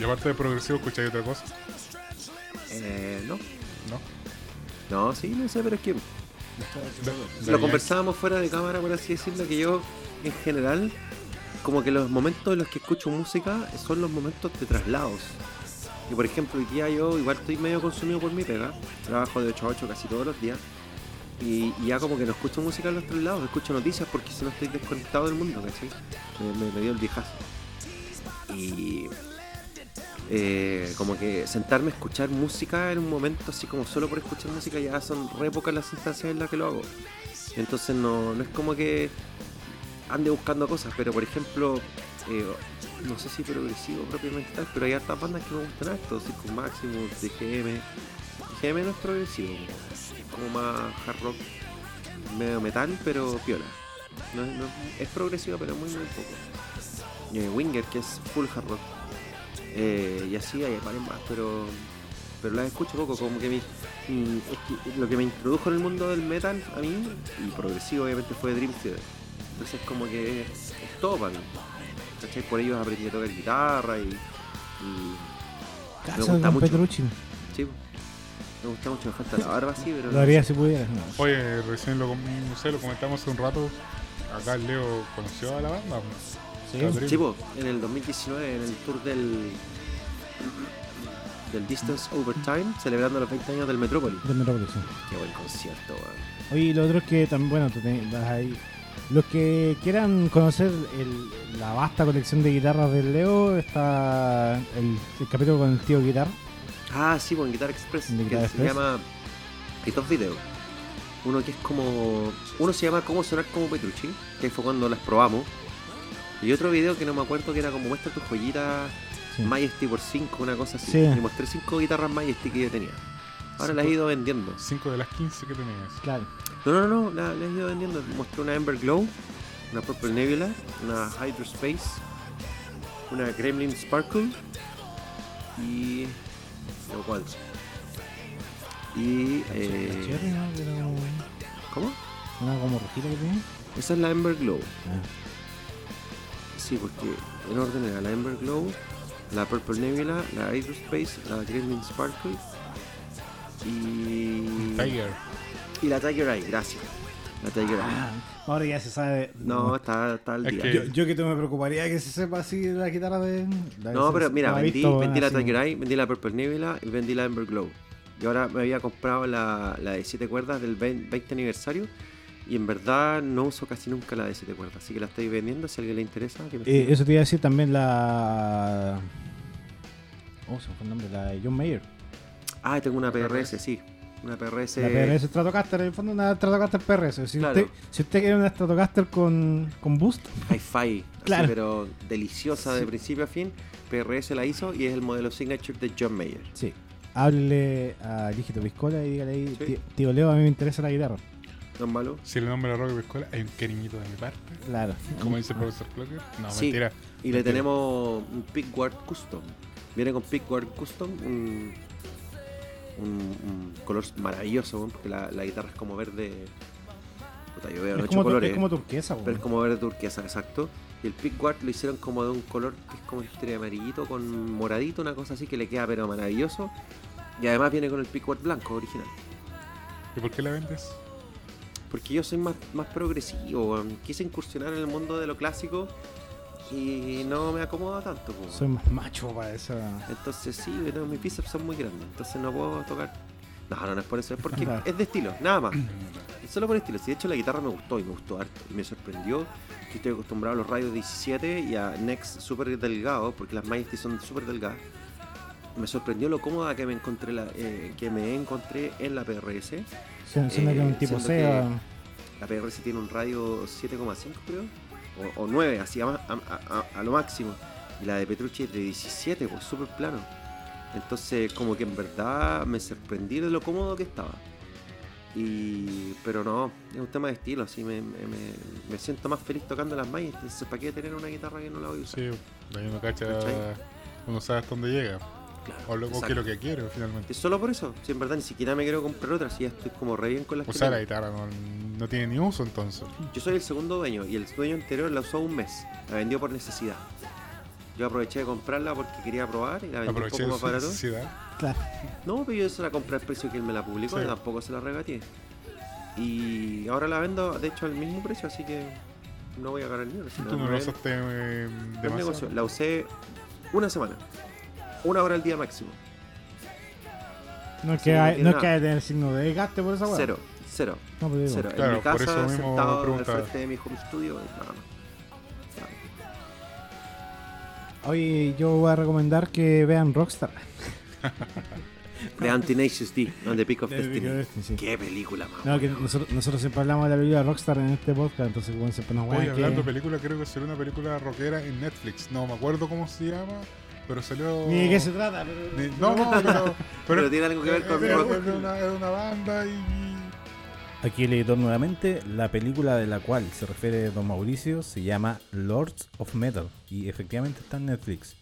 Y aparte de progresivo, ¿escucháis otra cosa? Eh, no. ¿No? No, sí, no sé, pero es que De- lo conversábamos fuera de cámara, por así decirlo, que yo, en general, como que los momentos en los que escucho música son los momentos de traslados. Y por ejemplo, hoy día yo igual estoy medio consumido por mi pega, trabajo de 8 a 8 casi todos los días, y, y ya como que no escucho música en los traslados, escucho noticias porque si no estoy desconectado del mundo, ¿cachai? Me, me- me dio el viejazo. Y eh, como que sentarme a escuchar música en un momento así como solo por escuchar música ya son re pocas las instancias en las que lo hago. Entonces no, no es como que ande buscando cosas, pero por ejemplo, eh, no sé si progresivo propiamente tal, pero hay hartas bandas que me gustan harto, Circus Maximus, DGM. DGM no es progresivo, es como más hard rock, medio metal, pero piola. No, es progresivo, pero muy muy poco. Eh, Winger, que es full hard rock. Eh, y así hay varios más, pero pero las escucho poco, como que, mi, mi- es que lo que me introdujo en el mundo del metal a mí, y progresivo obviamente fue Dream Theater. Entonces como que es, es todo para mí. ¿Cachai? Por ellos aprendí a tocar guitarra y, y me gusta mucho. Petrucci. sí, me gusta mucho, me falta la barba sí, pero Lo haría si pudiera. No. Oye, recién lo, no sé, lo comentamos hace un rato. Acá el Leo conoció a la banda. Sí, en el 2019, en el tour del del Distance Over Time, celebrando los 20 años del Metropolis. de Metrópolis, sí. Qué buen concierto, weón. Oye, y lo otro es que también, bueno, tú tenés- ahí. Los que quieran conocer el- la vasta colección de guitarras del Leo, está el, el capítulo con el tío Guitar. Ah, sí, con Guitar Express, De que Guitar se Express. llama Hay dos videos. Uno que es como. Uno se llama Cómo sonar como Petrucci, que fue cuando las probamos. Y otro video que no me acuerdo que era como muestra tus joyitas Sí. Majesty por 5, una cosa así. Sí. Y mostré 5 guitarras Majesty que yo tenía. Ahora las he ido vendiendo. 5 de las 15 que tenías. Claro. No, no, no, la- las he ido vendiendo. Mostré una Ember Glow, una Purple Nebula, una Hydrospace, una Gremlin Sparkle y. ¿Lo cual? Y. Eh, ¿no? ¿Cómo? Una como rojita que tenía. Esa es la Ember Glow. Ah. Sí, porque en orden era la Ember Glow, la Purple Nebula, la Hydrospace, la Gremlin Sparkle y. Tiger. Y la Tiger Eye, gracias. La Tiger Eye. Ah, ahora ya se sabe. No, está, está al día. que- Yo, yo que te me preocuparía que se sepa así la guitarra de. la- No, pero mira, vendí, visto, vendí la. Tiger Eye, vendí la Purple Nebula y vendí la Ember Glow. Y ahora me había comprado la, la de 7 cuerdas del 20, 20 aniversario. Y en verdad no uso casi nunca la de 7 cuerdas. Así que la estoy vendiendo si a alguien le interesa. que me Eh, eso te iba a decir también la. Oh, se me fue el nombre, la de John Mayer. Ah, tengo una PRS, sí. Una PRS. La PRS Stratocaster, en el fondo una Stratocaster PRS. Si, Claro. usted, si usted quiere una Stratocaster con, con boost, Hi-Fi, Claro. pero deliciosa de principio a fin. PRS la hizo y es el modelo Signature de John Mayer. sí. Háblele a Lígito Piscola y dígale ahí, Sí. "Tío- tío Leo, a mí me interesa la guitarra. ¿No es malo? Si le nombra a Roque Pescola, hay un cariñito de mi parte. Claro. Como dice el profesor Clocker. No, Sí. mentira. Y le tenemos un Pickguard Custom. Viene con Pickguard Custom, un, un, un color maravilloso, porque la, la guitarra es como verde. Puta, yo veo Es ocho como, colores. es como turquesa, Pero es como verde turquesa, exacto. Y el Pickguard lo hicieron como de un color que es como entre amarillito con moradito, una cosa así que le queda pero maravilloso. Y además viene con el Pickguard blanco original. ¿Y por qué la vendes? Porque yo soy más, más progresivo, quise incursionar en el mundo de lo clásico y no me acomoda tanto. Soy más macho para esa. Entonces sí, pero mis bíceps son muy grandes, entonces no puedo tocar. No, no, no es por eso, es porque Ajá. es de estilo, nada más. Es solo por estilo. Si de hecho la guitarra me gustó y me gustó harto. Y me sorprendió que estoy acostumbrado a los radios 17 y a necks súper delgados, porque las Majesty son súper delgadas. Me sorprendió lo cómoda que me encontré la, eh, que me encontré en la PRS. Siendo siendo que es un Eh, tipo SEA. La PRS tiene un radio 7,5 creo, o, o 9, así a, a- a- a lo máximo. Y la de Petrucci es de 17, pues súper plano. Entonces como que en verdad me sorprendí de lo cómodo que estaba. Y, pero no, es un tema de estilo, así me, me- me- siento más feliz tocando las mallas, entonces ¿para qué tener una guitarra que no la voy a usar? Sí, de ahí uno cacha. Uno sabe hasta dónde llega. Claro, O, lo, o lo que quiere, finalmente. Es solo por eso, si en verdad ni siquiera me quiero comprar otra, si ya estoy como re bien con las que sea, la guitarra no, no tiene ni uso entonces. Yo soy el segundo dueño y el dueño anterior la usó un mes. La vendió por necesidad. Yo aproveché de comprarla porque quería probar y la vendí Aproveché un poco más barato. necesidad. Claro. No, pero yo se la compré al precio que él me la publicó Sí. y tampoco se la regateé. Y ahora la vendo de hecho al mismo precio, así que no voy a ganar ni sino Tú no lo usaste eh, negocio. La usé una semana. Una hora al día máximo. No es que, no hay- no es que tener signo de desgaste por esa weá. Cero. Cero. No, Cero. Claro, en mi por casa, sentado al frente de mi home studio, nada más. Hoy yo voy a recomendar que vean Rockstar. De Anti-Nations D, no The Peak of De Destiny. Destiny, sí. Qué película, más No, que nosotros, nosotros siempre hablamos de la película Rockstar en este podcast, entonces bueno, siempre nos Hoy wean hablando de que... película, creo que salió una película rockera en Netflix. No me acuerdo cómo se llama, pero salió. Ni de qué se trata, pero... Ni- No, no, pero. Pero tiene algo que ver con es, rock. es de una, es una banda y. Aquí el editor nuevamente, la película de la cual se refiere Don Mauricio se llama Lords of Metal y efectivamente está en Netflix.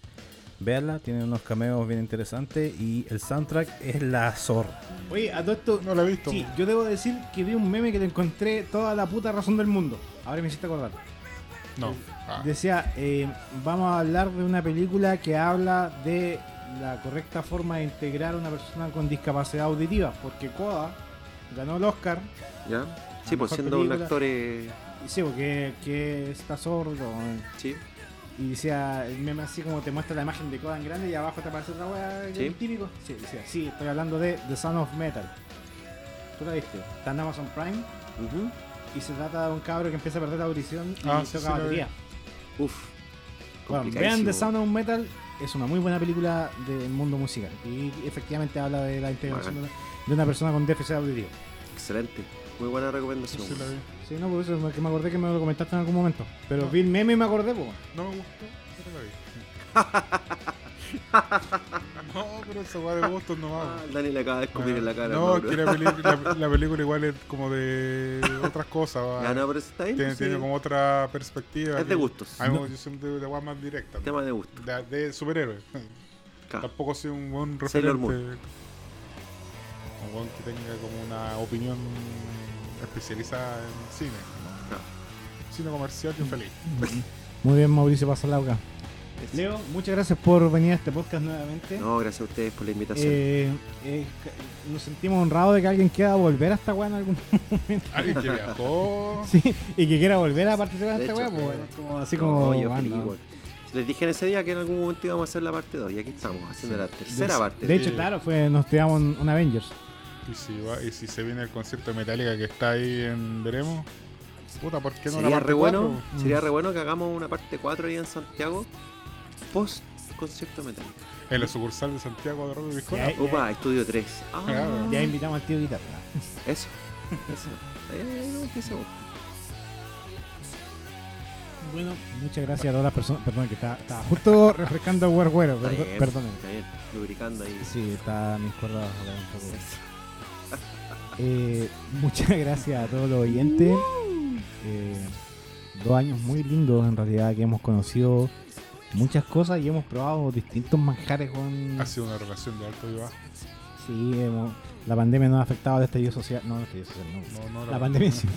Véanla, tiene unos cameos bien interesantes y el soundtrack es la zorra. Oye, a todo esto... No la he visto. Sí, yo debo decir que vi un meme que le encontré toda la puta razón del mundo. Ahora me hiciste acordar. No. Ah, Decía, eh, vamos a hablar de una película que habla de la correcta forma de integrar a una persona con discapacidad auditiva, porque Koda ganó el Oscar, ¿Ya? Sí, pues siendo un actor. eh, sí, porque que está sordo, eh, Sí. Y decía, el meme así como te muestra la imagen de Coda en grande y abajo te aparece otra weá Sí. el típico. Sí, decía, sí, estoy hablando de The Son of Metal. ¿Tú la viste? Está en Amazon Prime. Y se trata de un cabro que empieza a perder la audición y Ah, sí, toca batería. Uf. Bueno, vean. The Sound of Metal, es una muy buena película del mundo musical. Y efectivamente habla de la integración de una, de una persona con déficit auditivo. Excelente. Muy buena recomendación. Sí. Sí, no, por eso es que me acordé que me lo comentaste en algún momento. Pero No. vi el meme y me acordé, pues. No me gustó, pero la vi. no, pero esa weá de gustos no va. Ah, Dani le acaba de escupir en la cara. No, Mauro. es que la, peli- la- la película igual es como de otras cosas. va. Ya no, pero está bien. tiene, sí. tiene como otra perspectiva. Es de gustos. A mí me- yo soy de, de más directas. Tema de gusto. De, de superhéroes. Claro. Tampoco soy un buen referente. Un buen que tenga como una opinión especializada en cine. Claro. Cine comercial, yo feliz. Muy bien, Mauricio Pasalauca. Leo, muchas gracias por venir a este podcast nuevamente. No, gracias a ustedes por la invitación. Eh, eh, nos sentimos honrados de que alguien quiera volver a esta weá en algún Alguien que viajó. sí, y que quiera volver a participar De en esta weá, pues, eh, como así No, como. yo feliz. Les dije en ese día que en algún momento íbamos a hacer la parte 2 y aquí estamos, haciendo la tercera de, parte. de hecho, Sí. claro, fue, nos tiramos un, un Avengers. Y si, va, y si se viene el concierto de Metallica que está ahí en Veremos, puta, ¿por qué no la sería parte re bueno, sería re bueno que hagamos una parte 4 ahí en Santiago post concierto metálico. En la sucursal de Santiago de. Ya, ya. Opa, estudio 3. Ah, Claro. Ya invitamos al tío guitarra. Eso. Eso. Eh, se. Bueno, muchas gracias a todas las personas. Perdón, que estaba, estaba justo refrescando. Está Perdón, bien, perdonen. Está bien, lubricando ahí. Sí, está mis cuerdas acá un poco. Eh, muchas gracias a todos los oyentes. Eh, dos años muy lindos en realidad que hemos conocido muchas cosas y hemos probado distintos manjares con... Ha sido una relación de alto y bajo. Sí, hemos- la pandemia nos ha afectado al estallido social. No, el estallido social, no. No, no, La pandemia sí.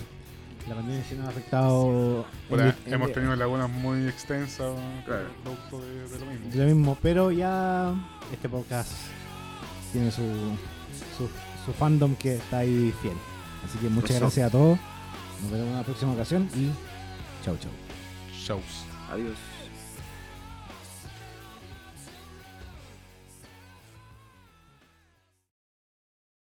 La pandemia sí nos ha afectado... Puta, en- en- hemos tenido lagunas muy extensas Claro. producto de, de lo mismo. de lo mismo, pero ya este podcast tiene su, su, su fandom que está ahí fiel. Así que muchas gracias a todos. Nos vemos en una próxima ocasión y chau chau. Shows. Adiós.